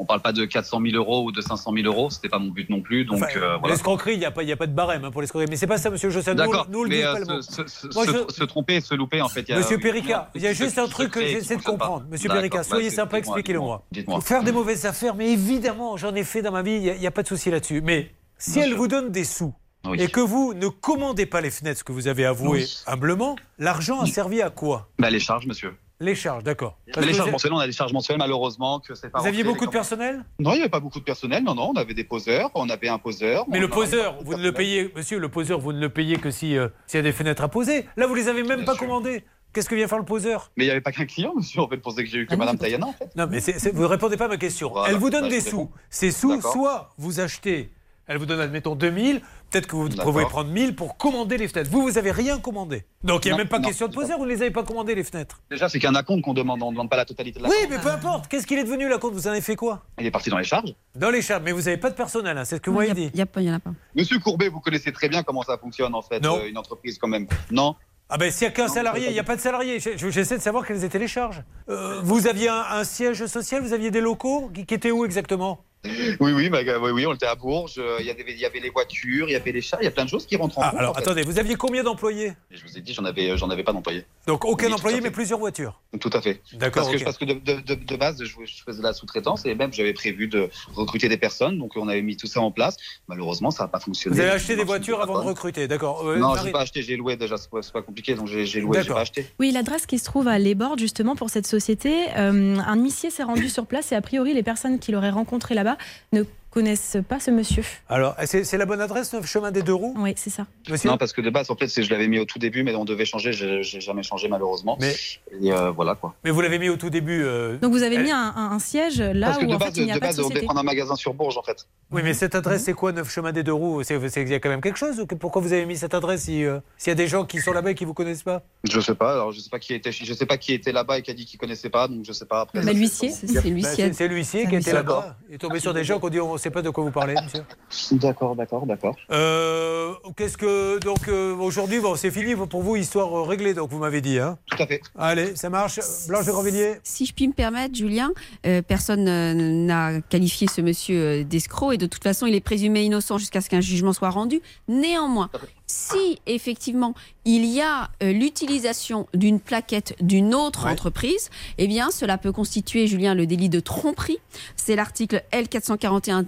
on parle pas de 400 000 euros ou de 500 000 euros. C'était pas mon but non plus. Donc Enfin, euh, voilà. L'escroquerie, il n'y a, pas- il y a pas de barème hein, pour l'escroquerie. Mais c'est pas ça, monsieur. Nous, D'accord, nous, le mais euh, pas le mot. se, se- Moi, se- je- se tromper, se louper, en fait. y a- Monsieur Périca, il y a juste un truc que j'essaie de comprendre. Monsieur Périca, bah, soyez sympa, expliquez-le-moi. faire des mauvaises affaires, mais évidemment, j'en ai fait dans ma vie, il n'y a, pas de souci là-dessus. Mais si Bien elle sûr. vous donne des sous Oui. et que vous ne commandez pas les fenêtres, ce que vous avez avoué Oui. humblement, l'argent a servi à quoi? Bah, les charges, monsieur. Les charges, d'accord. Les charges mensuelles, on a des charges mensuelles, malheureusement, que c'est pas. vous aviez beaucoup de personnel? Non, il n'y avait pas beaucoup de personnel. Non, non, on avait des poseurs, on avait un poseur. mais le poseur, vous ne le payez, monsieur, le poseur, vous ne le payez que si euh, s'il y a des fenêtres à poser. Là, vous les avez même pas commandées. Qu'est-ce que vient faire le poseur? Mais il n'y avait pas qu'un client, monsieur, en fait, pour ça que j'ai eu Ah que Madame Tayana, en fait. Non, mais vous ne répondez pas à ma question. Voilà, elle vous donne bah, des sous. réponds. Ces sous, soit vous achetez, elle vous donne, admettons, 2000, peut-être que vous pouvez prendre 1000 pour commander les fenêtres. Vous, vous n'avez rien commandé. Donc, il n'y a Non, même pas non, question de poseur, vous ne les avez pas commandées, les fenêtres. Déjà, c'est qu'un acompte qu'on demande, on ne demande pas la totalité de la Oui, mais peu importe. Qu'est-ce qu'il est devenu, la compte Vous en avez fait quoi? Il est parti dans les charges. Dans les charges. Mais vous n'avez pas de personnel, hein, c'est ce que vous Il m'avez dit. n'y en a pas. Monsieur Courbet, vous connaissez très bien comment ça fonctionne, en fait, Non. euh, une entreprise, quand même. Non Ah ben s'il n'y a qu'un salarié, il n'y a pas de salarié. Je- je- J'essaie de savoir quelles étaient les charges. Euh, vous aviez un, un siège social, vous aviez des locaux? Qui, qui étaient où exactement? Oui, oui, bah, oui, oui, on était à Bourges. euh, Il y, avait, il y avait les voitures, il y avait les chars, il y a plein de choses qui rentrent en Ah, compte. alors en fait. attendez, vous aviez combien d'employés? Je vous ai dit, j'en avais, j'en avais pas d'employés. Donc aucun Oui, employé, mais plusieurs voitures. Tout à fait. D'accord, Parce que, ok. parce que de, de- de- de base, je, je faisais de la sous-traitance et même j'avais prévu de recruter des personnes. Donc on avait mis tout ça en place. Malheureusement, ça n'a pas fonctionné. Vous avez acheté des voitures avant de recruter, d'accord Euh, Non, Marie- j'ai pas acheté, j'ai loué déjà. C'est pas, pas compliqué. Donc j'ai loué, j'ai pas acheté. Oui, l'adresse qui se trouve à Les Bordes, justement, pour cette société, euh, un huissier s'est rendu sur place et a priori, les personnes qui l'auraient rencontré là-bas ne connaissent pas ce monsieur. Alors, c'est c'est la bonne adresse, 9 chemin des deux roues Oui, c'est ça. Monsieur Non, parce que de base, en fait, c'est- je l'avais mis au tout début, mais on devait changer. J'ai jamais changé malheureusement. Mais- Et euh, voilà quoi. Mais vous l'avez mis au tout début. euh, Donc vous avez elle- mis un, un- un siège là Parce que où de en base, fait il n'y a de pas de base, on devait prendre un magasin sur Bourges en fait. Oui, mais cette adresse, c'est quoi, 9 chemin des deux roues? C'est c'est qu'il y a quand même quelque chose ou que- Pourquoi vous avez mis cette adresse si, euh, s'il y a des gens qui sont là-bas et qui vous connaissent pas? Je sais pas. Alors je sais pas qui était. Je sais pas qui était là-bas et qui a dit qu'il connaissait pas. Donc je sais pas. Après, Bah, l'huissier, c'est- Bah, l'huissier. c'est- l'huissier qui un était là-bas. Il est tombé sur des gens qui ont dit on ne sait pas de quoi vous parlez, monsieur. D'accord, d'accord, d'accord. Euh, Qu'est-ce que. Donc euh, aujourd'hui, bon, c'est fini pour vous, histoire euh, réglée, donc vous m'avez dit. Hein Tout à fait. Allez, ça marche. Blanche de Grandvilliers Si je puis me permettre, Julien, euh, personne n'a qualifié ce monsieur d'escroc et de toute façon, il est présumé innocent jusqu'à ce qu'un jugement soit rendu. Néanmoins, si effectivement il y a euh, l'utilisation d'une plaquette d'une autre Ouais. entreprise, eh bien cela peut constituer, Julien, le délit de tromperie. C'est l'article L441-1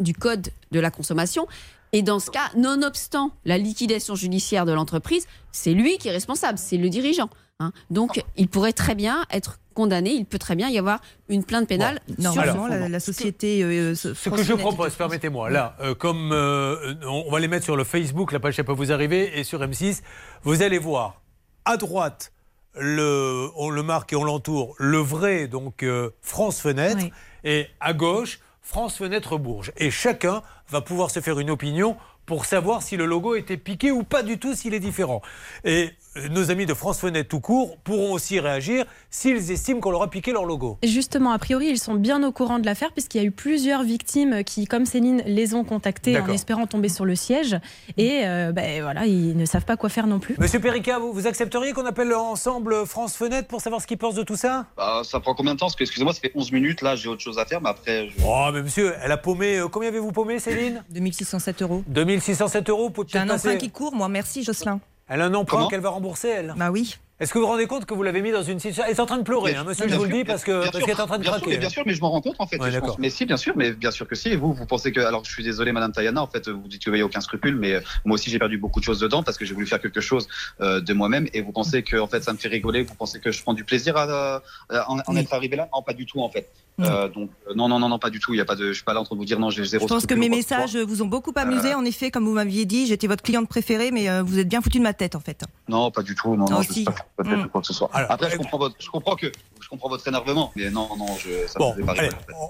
du Code de la consommation. Et dans ce cas, nonobstant la liquidation judiciaire de l'entreprise, c'est lui qui est responsable, c'est le dirigeant. hein. Donc, il pourrait très bien être condamné, il peut très bien y avoir une plainte pénale. sur ce Normalement, la, société. euh, Ce que je propose, permettez-moi, là, euh, comme euh, on on va les mettre sur le Facebook, la page ça peut vous arriver, et sur M6, vous allez voir à droite, le, on le marque et on l'entoure, le vrai, donc euh, France Fenêtre, et à gauche, France Fenêtre Bourges. Et chacun va pouvoir se faire une opinion pour savoir si le logo était piqué ou pas du tout, s'il est différent. Et nos amis de France Fenêtre tout court pourront aussi réagir s'ils estiment qu'on leur a piqué leur logo. Et Justement, a priori, ils sont bien au courant de l'affaire puisqu'il y a eu plusieurs victimes qui, comme Céline, les ont contactés en espérant tomber sur le siège. Et euh, ben, voilà, ils ne savent pas quoi faire non plus. Monsieur Perica, vous, vous accepteriez qu'on appelle ensemble France Fenêtre pour savoir ce qu'ils pensent de tout ça? Bah, ça prend combien de temps? Parce que, excusez-moi, ça fait 11 minutes, là, j'ai autre chose à faire, mais après. Je... Oh, mais monsieur, elle a paumé. euh, combien avez-vous paumé, Céline? 2607 euros. 2607 euros pour J'ai un passer- qui court, moi. Merci, Jocelyn. Elle a un emprunt qu'elle va rembourser, elle Bah oui. Est-ce que vous vous rendez compte que vous l'avez mis dans une situation. Elle est en train de pleurer, hein, monsieur, je vous le dis, parce que- qu'elle est en train de bien craquer. mais bien sûr, mais je m'en rends compte en fait. Ouais, je pense. d'accord. Mais si, bien sûr, mais bien sûr que si. Et vous, vous pensez que. Alors, je suis désolé, Madame Tayana, en fait, vous dites qu'il n'y a aucun scrupule, mais euh, moi aussi, j'ai perdu beaucoup de choses dedans parce que j'ai voulu faire quelque chose euh, de moi-même. Et vous pensez que, en fait, ça me fait rigoler. Vous pensez que je prends du plaisir à, à en, en être arrivé là? Non, pas du tout, en fait. Euh, donc, non, non, non, non, pas du tout. Il y a pas de. Je suis pas là en train de vous dire non, j'ai zéro. Je pense que mes que messages vous ont beaucoup amusé. En effet, comme vous m'aviez dit, j'étais votre cliente préférée, mais euh, vous êtes bien foutu de ma tête, en fait. Non, pas du tout. Non, non, si. Peut-être Mm. quoi que ce soit. Après, je comprends, votre, je comprends que je comprends votre énervement, mais non, non, je, ça Bon, me allez,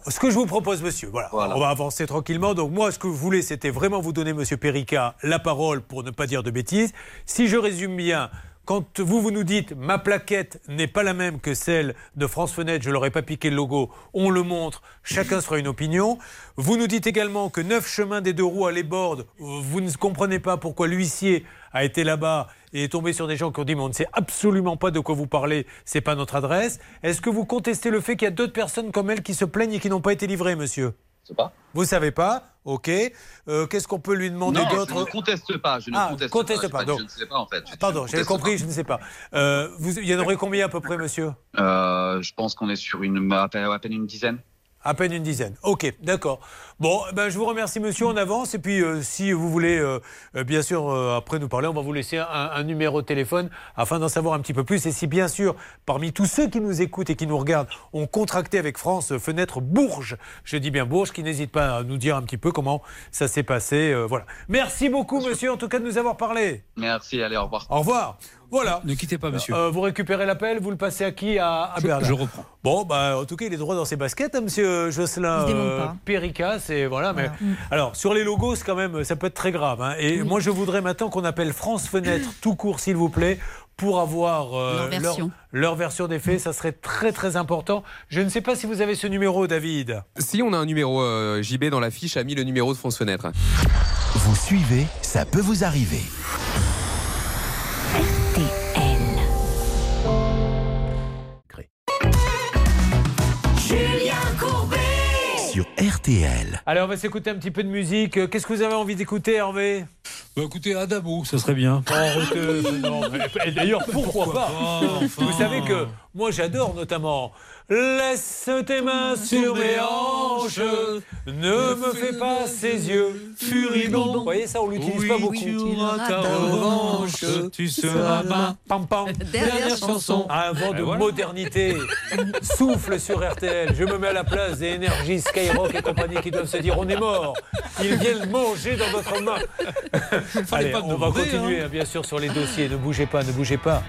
ce que je vous propose, monsieur, voilà, on va avancer tranquillement. Donc moi, ce que vous voulez, c'était vraiment vous donner, monsieur Perica, la parole pour ne pas dire de bêtises. Si je résume bien, quand vous, vous nous dites ma plaquette n'est pas la même que celle de France Fenêtre, je leur ai pas piqué le logo, on le montre, chacun sera une opinion. Vous nous dites également que neuf chemins des deux roues à les bordes, vous ne comprenez pas pourquoi l'huissier a été là-bas et est tombé sur des gens qui ont dit mais on ne sait absolument pas de quoi vous parlez, c'est pas notre adresse. Est-ce que vous contestez le fait qu'il y a d'autres personnes comme elle qui se plaignent et qui n'ont pas été livrées, monsieur? Je sais pas. Vous savez pas Ok. Euh, Qu'est-ce qu'on peut lui demander Non, je d'autre ne conteste pas. Je ne Ah, conteste, conteste pas. donc. je ne sais pas en fait. Je- Pardon, j'avais conteste compris, pas. je ne sais pas. Euh, vous, il y en aurait combien à peu près, monsieur? Euh, je pense qu'on est sur une à peine une dizaine. À peine une dizaine. Ok, d'accord. Bon, ben, je vous remercie, monsieur. On avance. Et puis, euh, si vous voulez, euh, euh, bien sûr, euh, après nous parler, on va vous laisser un, un numéro de téléphone afin d'en savoir un petit peu plus. Et si, bien sûr, parmi tous ceux qui nous écoutent et qui nous regardent, ont contracté avec France Fenêtre Bourges, je dis bien Bourges, qui n'hésite pas à nous dire un petit peu comment ça s'est passé. voilà. Merci beaucoup, monsieur, en tout cas, de nous avoir parlé. Merci, allez, au revoir. Au revoir. Voilà. Ne quittez pas, monsieur. Euh, vous récupérez l'appel, vous le passez à qui À, à Je- Bernard. je reprends. Bon, bah, en tout cas, il est droit dans ses baskets, hein, monsieur Jocelyn pas. Perica, c'est voilà. Mais Voilà. alors sur les logos, c'est quand même, ça peut être très grave. hein. Et moi, je voudrais maintenant qu'on appelle France Fenêtre tout court, s'il vous plaît. Pour avoir euh, Leur version. leur version des faits, ça serait très très important. Je ne sais pas si vous avez ce numéro, David. Si on a un numéro euh, JB dans la fiche, a mis le numéro de France Fenêtre. Vous suivez, ça peut vous arriver. Sur RTL. Allez, on va s'écouter un petit peu de musique. Qu'est-ce que vous avez envie d'écouter, Hervé? Bah écoutez, Adamo, ça serait bien. Oh, D'ailleurs, pourquoi, Pourquoi pas, pas, enfin. Vous savez que moi j'adore notamment Laisse tes mains sur mes hanches, ne me fais pas ces yeux furibonds. Vous voyez ça, on l'utilise pas beaucoup. tu auras ta revanche, tu seras ma Pam pam. Dernière chanson. Un vent de voilà. modernité souffle sur RTL. Je me mets à la place des énergies Skyrock et compagnie qui doivent se dire on est mort. Ils viennent manger dans votre main. Allez, on va continuer hein. hein, bien sûr sur les dossiers. Ne bougez pas, ne bougez pas.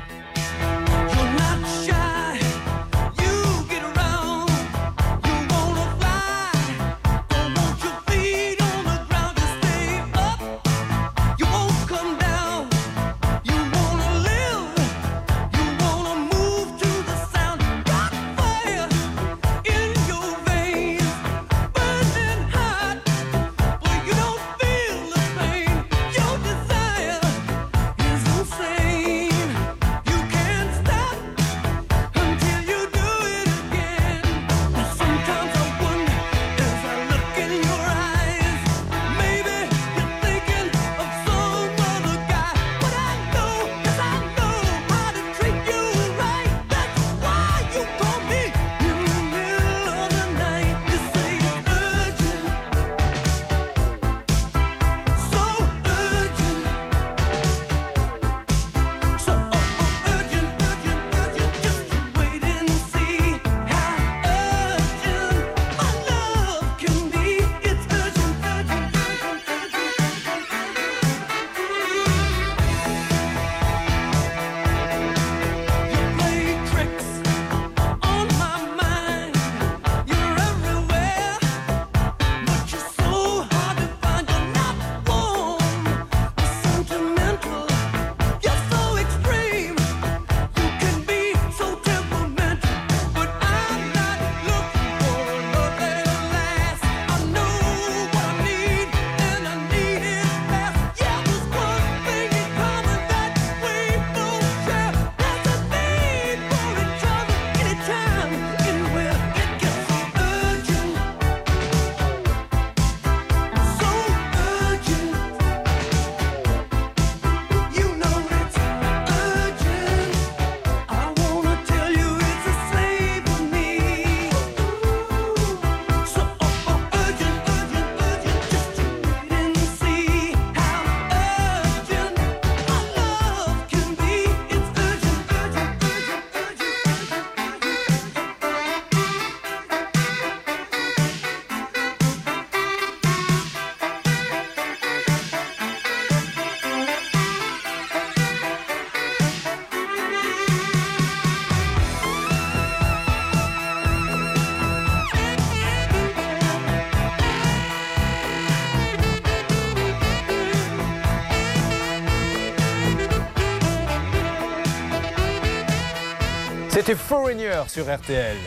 Foreigner sur RTL.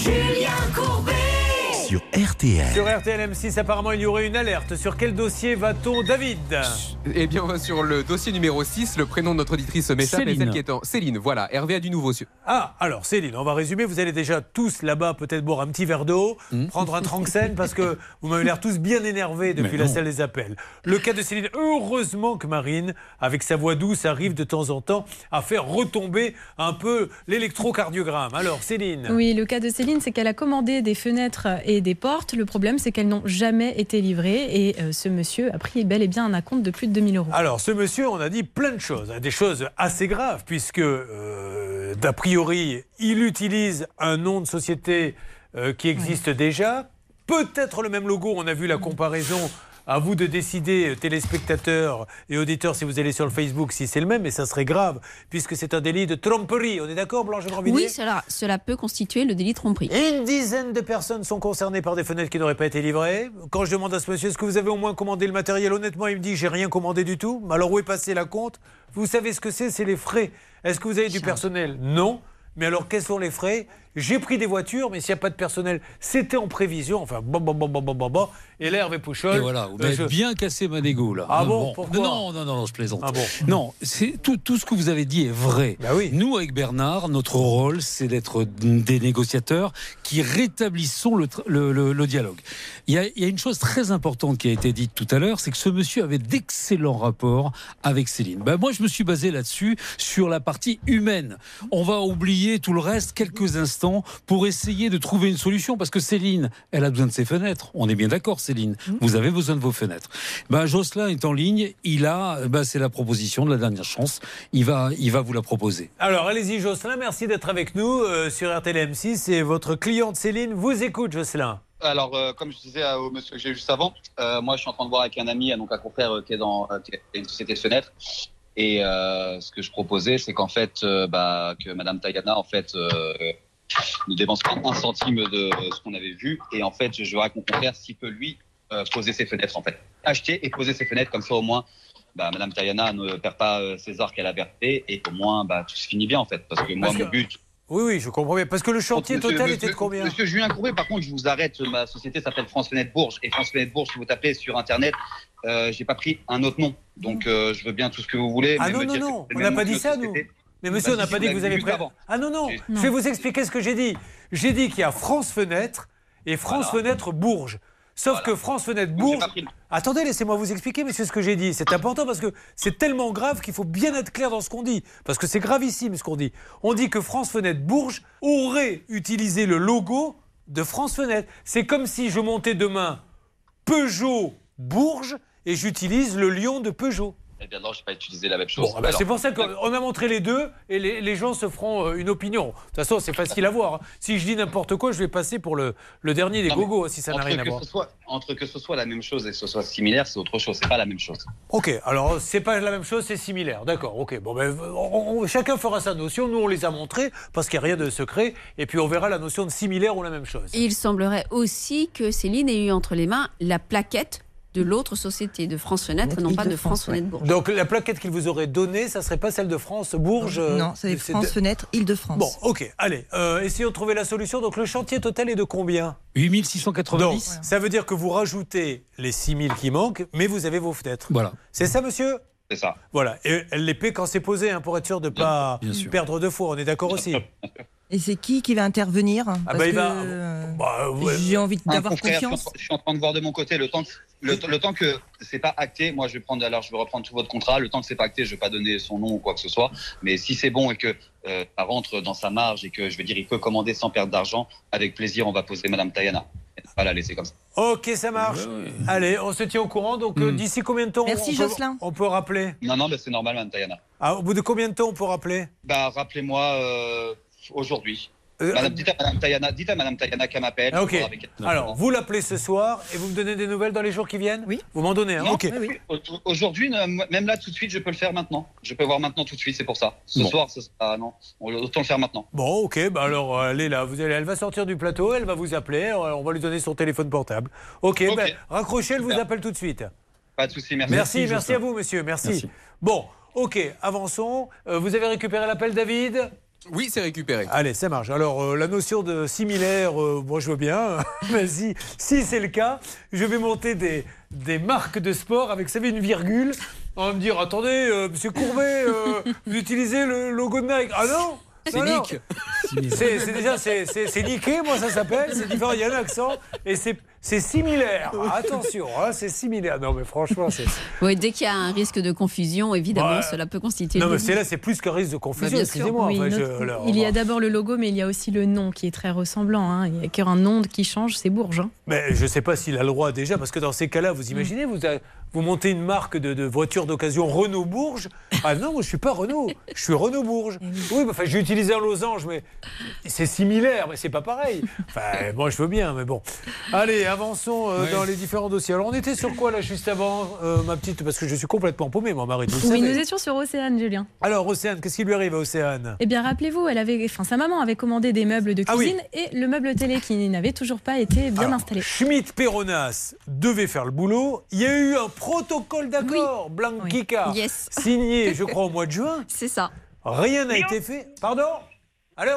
Julien Courbet. Sur RTL. Sur RTL M6, apparemment, il y aurait une alerte. Sur quel dossier va-t-on, David? Eh bien, on va sur le dossier numéro 6, le prénom de notre auditrice m'échappe, mais celle qui est en. Céline, voilà, Hervé a du nouveau. sur- Ah, alors Céline, on va résumer. Vous allez déjà tous là-bas peut-être boire un petit verre d'eau, prendre un tranxène parce que vous m'avez l'air tous bien énervés depuis la salle des appels. Le cas de Céline, heureusement que Marine, avec sa voix douce, arrive de temps en temps à faire retomber un peu l'électrocardiogramme. Alors Céline. Oui, le cas de Céline, c'est qu'elle a commandé des fenêtres et des portes. Le problème, c'est qu'elles n'ont jamais été livrées et euh, ce monsieur a pris bel et bien un acompte de plus de 2000 euros. Alors, ce monsieur, on a dit plein de choses, hein, des choses assez graves, puisque, euh, d'a priori, il utilise un nom de société euh, qui existe déjà. Peut-être le même logo, on a vu la comparaison. À vous de décider, euh, téléspectateurs et auditeurs, si vous allez sur le Facebook, si c'est le même, mais ça serait grave, puisque c'est un délit de tromperie. On est d'accord, Blanche Grandvilliers Oui, cela, cela peut constituer le délit de tromperie. Une dizaine de personnes sont concernées par des fenêtres qui n'auraient pas été livrées. Quand je demande à ce monsieur, est-ce que vous avez au moins commandé le matériel? Honnêtement, il me dit, j'ai rien commandé du tout. Mais alors où est passé la compte Vous savez ce que c'est? C'est les frais. Est-ce que vous avez du personnel? Non. Mais alors, quels sont les frais? J'ai pris des voitures, mais s'il n'y a pas de personnel, c'était en prévision. Enfin, bon, bon, bon, bon, bon, bon, bon. Et là, Hervé Pouchol. Et voilà, vous euh, je- bien cassé ma négo là. Ah bon, pourquoi Non, non, non, non, je plaisante. Ah bon Non, c'est tout, tout ce que vous avez dit est vrai. Bah Nous, avec Bernard, notre rôle, c'est d'être des négociateurs qui rétablissons le, tr- le- le- le dialogue. Il y, a, il y a une chose très importante qui a été dite tout à l'heure, c'est que ce monsieur avait d'excellents rapports avec Céline. Ben, moi, je me suis basé là-dessus, sur la partie humaine. On va oublier tout le reste quelques instants pour essayer de trouver une solution, parce que Céline, elle a besoin de ses fenêtres. On est bien d'accord, Céline. Vous avez besoin de vos fenêtres. Ben, Jocelyn est en ligne. Il a, ben, c'est la proposition de la dernière chance. Il va, il va vous la proposer. Alors, allez-y, Jocelyn, merci d'être avec nous euh, sur RTL M6. Et votre cliente Céline vous écoute, Jocelyn. Alors, euh, comme je disais au monsieur que j'ai juste avant, euh, moi, je suis en train de voir avec un ami, donc un confrère euh, qui est dans euh, qui est une société de fenêtres. Et euh, ce que je proposais, c'est qu'en fait, euh, bah, que Madame Tayana, en fait, euh, ne dépense pas un centime de ce qu'on avait vu. Et en fait, je verrai avec mon confrère s'il peut lui euh, poser ses fenêtres, en fait, acheter et poser ses fenêtres comme ça, au moins. Bah, Madame Tayana ne perd pas euh, ses arcs qu'elle a versés et au moins bah, tout se finit bien en fait. Parce que moi, Parce mon que- but, Oui, oui, je comprends bien. Parce que le chantier Monsieur- total monsieur- était de combien Monsieur Julien Courbet, par contre, je vous arrête. Ma société s'appelle France Fenêtre Bourges. Et France Fenêtre Bourges, si vous tapez sur Internet, euh, j'ai pas pris un autre nom. Donc, euh, je veux bien tout ce que vous voulez. Ah mais non, non, non, on n'a pas dit ça, nous. Mais monsieur, Bah, on n'a si, pas dit que vous avez pris. avant. Ah non, non, Non. je vais vous expliquer ce que j'ai dit. J'ai dit qu'il y a France Fenêtre et France Fenêtre Bourges. Sauf que France Fenêtre Bourges. Attendez, laissez-moi vous expliquer, monsieur, ce que j'ai dit. C'est important parce que c'est tellement grave qu'il faut bien être clair dans ce qu'on dit. Parce que c'est gravissime ce qu'on dit. On dit que France Fenêtre Bourges aurait utilisé le logo de France Fenêtre. C'est comme si je montais demain Peugeot Bourges et j'utilise le lion de Peugeot. Eh bien, non, je n'ai pas utilisé la même chose. Bon, ah bah, Alors, c'est pour ça qu'on a montré les deux et les, les gens se feront euh, une opinion. De toute façon, c'est facile à voir. hein. Si je dis n'importe quoi, je vais passer pour le, le dernier des non, gogos, hein, si ça n'a rien à voir. soit- entre que ce soit la même chose et que ce soit similaire, c'est autre chose. C'est pas la même chose. Ok, alors c'est pas la même chose, c'est similaire. D'accord, ok. Bon, ben, on- on- chacun fera sa notion. Nous, on les a montrés parce qu'il n'y a rien de secret. Et puis, on verra la notion de similaire ou la même chose. Et il semblerait aussi que Céline ait eu entre les mains la plaquette de l'autre société, de France Fenêtre, non pas de France Fenêtre Bourges. Donc, la plaquette qu'il vous aurait donnée, ça serait pas celle de France Bourges euh, Non, c'est c'est France de- Fenêtre, Île-de-France. Bon, ok, allez, euh, essayons de trouver la solution. Donc, le chantier total est de combien? 8690. Donc, ça veut dire que vous rajoutez les 6000 qui manquent, mais vous avez vos fenêtres. Voilà. C'est ça, monsieur? C'est ça. Voilà. Et elle les paie quand c'est posé, hein, pour être sûr de ne pas perdre deux fois. On est d'accord aussi Et c'est qui qui va intervenir Parce bah, il que va- euh, Bah, ouais. j'ai envie d'avoir confiance. Je suis, en, je suis en train de voir de mon côté le temps que, le, le temps que c'est pas acté. Moi, je vais prendre alors je vais reprendre tout votre contrat. Le temps que c'est pas acté, je vais pas donner son nom ou quoi que ce soit. Mais si c'est bon et que euh, ça rentre dans sa marge et que je vais dire il peut commander sans perdre d'argent, avec plaisir, on va poser Madame Tayana. Pas la laisser comme ça. Ok, ça marche. Allez, on se tient au courant. Donc, euh, d'ici combien de temps Merci, on peut, Jocelyn. On peut rappeler? Non, non, mais c'est normal, Madame Tayana. Ah, Au bout de combien de temps on peut rappeler? Bah, rappelez-moi euh, aujourd'hui. Euh, Madame, dites à Madame Tayana, dites à Madame Tayana qu'elle m'appelle. Ah, Ok. avec. Alors, vous l'appelez ce soir et vous me donnez des nouvelles dans les jours qui viennent Oui. Vous m'en donnez, hein Non, Ok. Au- Aujourd'hui, même là, tout de suite, je peux le faire maintenant. Je peux voir maintenant tout de suite, c'est pour ça. Ce Bon. soir, ce sera, non, on- autant le faire maintenant. Bon, ok, bah alors euh, elle est là. Vous allez, elle va sortir du plateau, elle va vous appeler, euh, on va lui donner son téléphone portable. Ok, ben, raccrochez, elle vous appelle tout de suite. Pas de souci, merci. Merci, merci, à vous, monsieur. Merci. Merci. Bon, ok, avançons. Euh, vous avez récupéré l'appel, David? Oui, c'est récupéré. Allez, ça marche. Alors, euh, la notion de similaire, euh, moi je veux bien. Mais si, si c'est le cas, je vais monter des, des marques de sport avec, vous savez, une virgule. On va me dire, attendez, euh, monsieur Courbet, vous utilisez le logo de Nike. Ah non C'est. Nick. C'est déjà, c'est niqué, moi ça s'appelle. C'est différent, il y a un accent. Et c'est c'est similaire. Attention, hein, c'est similaire. Non, mais franchement, c'est. Oui, dès qu'il y a un risque de confusion, évidemment, Ouais. cela peut constituer. Non, mais c'est là, c'est plus qu'un risque de Bah, confusion, bien sûr. excusez-moi. Oui, Enfin, notre- il y a d'abord le logo, mais il y a aussi le nom qui est très ressemblant. hein. Il n'y a qu'un nom qui change, c'est Bourges. hein. Mais je ne sais pas s'il a le droit déjà, parce que dans ces cas-là, vous imaginez, vous, a- vous montez une marque de, de voiture d'occasion Renault Bourges. Ah non, moi je suis pas Renault, je suis Renault Bourges. Oui, bah, enfin, j'ai utilisé un losange, mais c'est similaire, mais c'est pas pareil. Enfin, moi je veux bien, mais bon. Allez, avançons euh, dans les différents dossiers. Alors on était sur quoi là juste avant, euh, ma petite, parce que je suis complètement paumé, moi, Marie. vous Oui, savez. nous étions sur Océane, Julien. Alors Océane, qu'est-ce qui lui arrive à Océane? Eh bien, rappelez-vous, elle avait, enfin, sa maman avait commandé des meubles de Ah oui. cuisine et le meuble télé qui n'avait toujours pas été bien Alors, installé. Schmitt Peronas devait faire le boulot. Il y a eu un protocole d'accord, Blanquica, Yes. signé, je crois, au mois de juin. C'est ça. Rien n'a été fait. Pardon? Allô?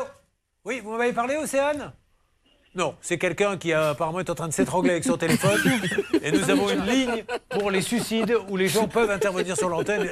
Oui, vous m'avez parlé, Océane? Non, c'est quelqu'un qui a, apparemment est en train de s'étrangler avec son téléphone. Et nous avons une ligne pour les suicides où les gens peuvent intervenir sur l'antenne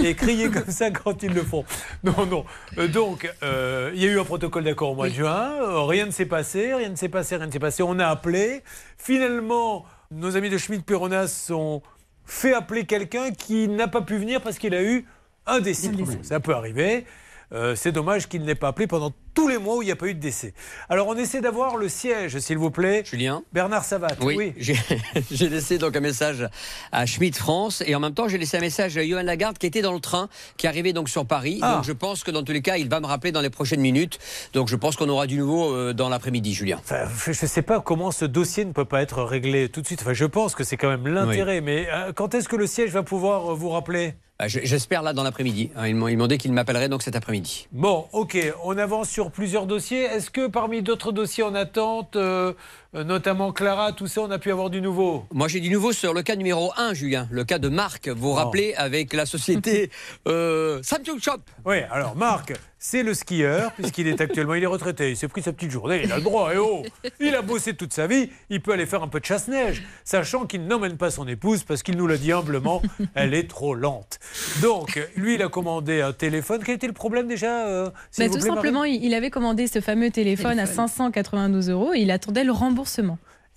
et crier comme ça quand ils le font. Non, non. Euh, donc, euh, il y a eu un protocole d'accord au mois de juin. Euh, rien ne s'est passé, rien ne s'est passé, rien ne s'est passé. On a appelé. Finalement, nos amis de Schmidt Peronas ont fait appeler quelqu'un qui n'a pas pu venir parce qu'il a eu un décès. Ça peut arriver. Euh, c'est dommage qu'il n'ait pas appelé pendant tous les mois où il n'y a pas eu de décès. Alors on essaie d'avoir le siège, s'il vous plaît. Julien Bernard Savat. Oui, j'ai j'ai laissé donc un message à Schmidt France et en même temps j'ai laissé un message à Johan Lagarde qui était dans le train, qui arrivait donc sur Paris. Ah. Donc je pense que dans tous les cas il va me rappeler dans les prochaines minutes. Donc je pense qu'on aura du nouveau euh, dans l'après-midi, Julien. Enfin, je ne sais pas comment ce dossier ne peut pas être réglé tout de suite. Enfin, je pense que c'est quand même l'intérêt. Mais euh, quand est-ce que le siège va pouvoir euh, vous rappeler? Je- J'espère là dans l'après-midi. Hein, ils m'ont dit qu'ils m'appelleraient donc cet après-midi. Bon, ok, on avance sur plusieurs dossiers. Est-ce que parmi d'autres dossiers en attente, euh, notamment Clara, tout ça, on a pu avoir du nouveau Moi j'ai du nouveau sur le cas numéro 1, Julien, le cas de Marc. Vous vous rappelez avec la société euh, Samsung Shop. Oui, alors Marc, c'est le skieur, puisqu'il est actuellement, il est retraité, il s'est pris sa petite journée, il a le droit, et oh Il a bossé toute sa vie, il peut aller faire un peu de chasse-neige, sachant qu'il n'emmène pas son épouse, parce qu'il nous l'a dit humblement, elle est trop lente. Donc, lui, il a commandé un téléphone. Quel était le problème déjà euh, Bah, vous tout plaît, simplement, il il avait commandé ce fameux téléphone, à 592 euros et il attendait le remboursement.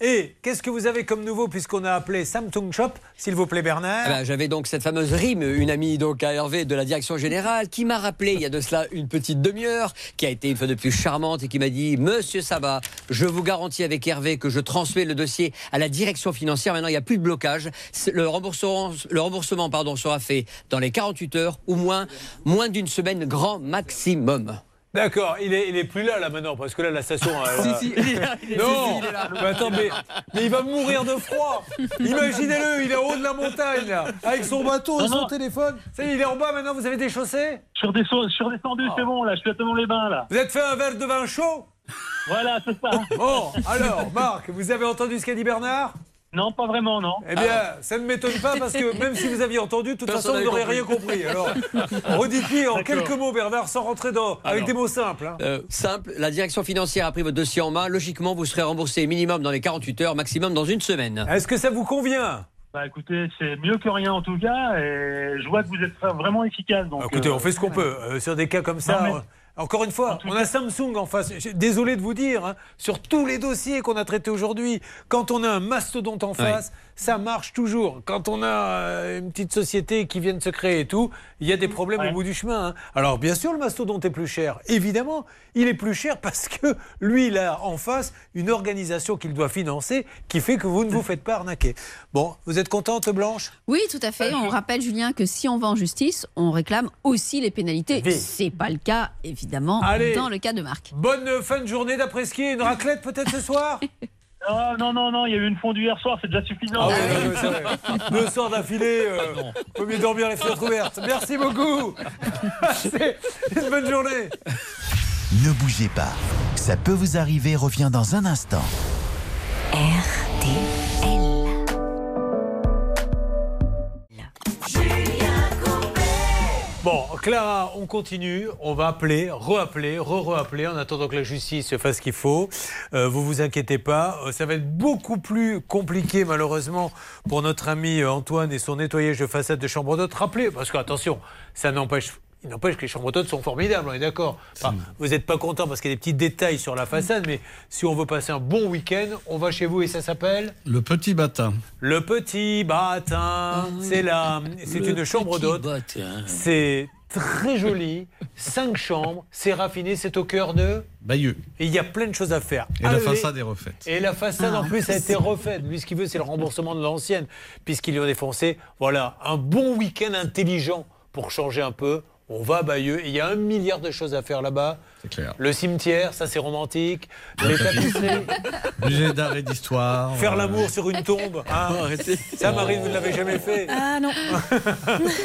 Et qu'est-ce que vous avez comme nouveau, puisqu'on a appelé Samsung Shop, s'il vous plaît, Bernard? Ah ben, J'avais donc cette fameuse rime, une amie donc à Hervé de la direction générale, qui m'a rappelé il y a de cela une petite demi-heure, qui a été une fois de plus charmante et qui m'a dit Monsieur Sabat, je vous garantis avec Hervé que je transmets le dossier à la direction financière. Maintenant, il n'y a plus de blocage. Le remboursement, le remboursement pardon, sera fait dans les 48 heures ou moins, moins d'une semaine grand maximum. D'accord, il est, il est plus là, là, maintenant, parce que là, la station... elle Si, si, il est là, il est- non, si, si, il est là. mais attends, mais, mais il va mourir de froid. Imaginez-le, il est en haut de la montagne, là, avec son bateau et Non, son non. téléphone. Ça y est, il est en bas, maintenant, vous avez des chaussées Je suis redescendu, redescendu, c'est bon, là, je suis à Thonon les Bains, là. Vous êtes fait un verre de vin chaud Voilà, c'est ça. Bon, alors, Marc, vous avez entendu ce qu'a dit Bernard Non, pas vraiment, non. Eh bien, ça ne m'étonne pas parce que même si vous aviez entendu, de toute Personne façon, vous n'aurez rien compris. Alors, redites-lui en quelques mots, Bernard, sans rentrer dans, avec des mots simples. hein. Euh, simple, la direction financière a pris votre dossier en main. Logiquement, vous serez remboursé minimum dans les 48 heures, maximum dans une semaine. Est-ce que ça vous convient? Bah écoutez, c'est mieux que rien en tout cas, et je vois que vous êtes vraiment efficace. Donc, Écoutez, euh, on fait ce qu'on peut. Euh, sur des cas comme ça, Non, mais- euh, encore une fois, on a Samsung en face. Désolé de vous dire, hein, sur tous les dossiers qu'on a traités aujourd'hui, quand on a un mastodonte en face, ça marche toujours. Quand on a euh, une petite société qui vient de se créer et tout, il y a des problèmes au bout du chemin. hein. Alors, bien sûr, le mastodonte est plus cher. Évidemment, il est plus cher parce que lui, il a en face une organisation qu'il doit financer qui fait que vous ne vous faites pas arnaquer. Bon, vous êtes contente, Blanche? Oui, tout à fait. On rappelle, Julien, que si on va en justice, on réclame aussi les pénalités. C'est pas le cas, évidemment, Allez. dans le cas de Marc. Bonne fin de journée d'après-ski. Une raclette peut-être ce soir Ah, non, non, non, il y a eu une fondue hier soir, c'est déjà suffisant. Ah oui, oui, oui, c'est vrai. Deux soirs d'affilée, euh, vaut mieux dormir les fenêtres ouvertes. Merci beaucoup. Une bonne journée. Ne bougez pas. Ça peut vous arriver revient dans un instant. Julien Courbet. Clara, on continue. On va appeler, re-appeler, re-re-appeler en attendant que la justice fasse ce qu'il faut. Euh, vous vous inquiétez pas. Euh, ça va être beaucoup plus compliqué, malheureusement, pour notre ami euh, Antoine et son nettoyage de façade de chambre d'hôte. Rappelez, parce que, attention, ça n'empêche. Il n'empêche que les chambres d'hôtes sont formidables, on est d'accord. Enfin, vous n'êtes pas content parce qu'il y a des petits détails sur la façade, mais si on veut passer un bon week-end, on va chez vous et ça s'appelle Le petit bâtin. le petit bâtin, c'est là, c'est une chambre d'hôte. C'est très joli, cinq chambres, c'est raffiné, c'est au cœur de. Bayeux. Et il y a plein de choses à faire. Et la façade est refaite. Et la façade en plus a été refaite. Lui, ce qu'il veut, c'est le remboursement de l'ancienne, puisqu'ils lui ont défoncé. Voilà, un bon week-end intelligent pour changer un peu. On va à Bayeux il y a un milliard de choses à faire là-bas. C'est clair. Le cimetière, ça c'est romantique. Les tapisseries. Musée d'art et d'histoire. Faire euh, l'amour sur une tombe. hein. Ça, Marine, vous ne l'avez jamais fait. Ah non.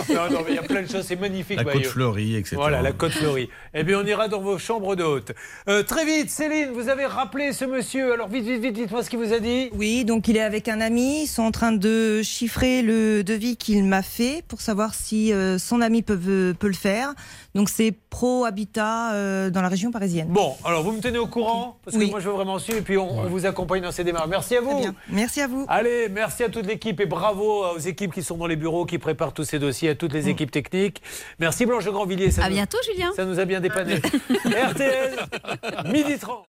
non, non, mais il y a plein de choses, c'est magnifique. La côte fleurie, etc. Voilà, la côte fleurie. Eh bien, on ira dans vos chambres d'hôtes. Euh, très vite, Céline, vous avez rappelé ce monsieur. Alors, vite, vite, vite, dites-moi ce qu'il vous a dit. Oui, donc il est avec un ami. Ils sont en train de chiffrer le devis qu'il m'a fait pour savoir si euh, son ami peut, peut le faire. Donc c'est Pro Habitat euh, dans la région parisienne. Bon, alors vous me tenez au courant parce que Oui. moi je veux vraiment suivre et puis on, on vous accompagne dans ces démarches. Merci à vous. Merci à vous. Allez, merci à toute l'équipe et bravo aux équipes qui sont dans les bureaux, qui préparent tous ces dossiers, à toutes les équipes techniques. Merci Blanche Grandvilliers. ça À nous- bientôt, Julien. Ça nous a bien dépanné. RTL, midi 30.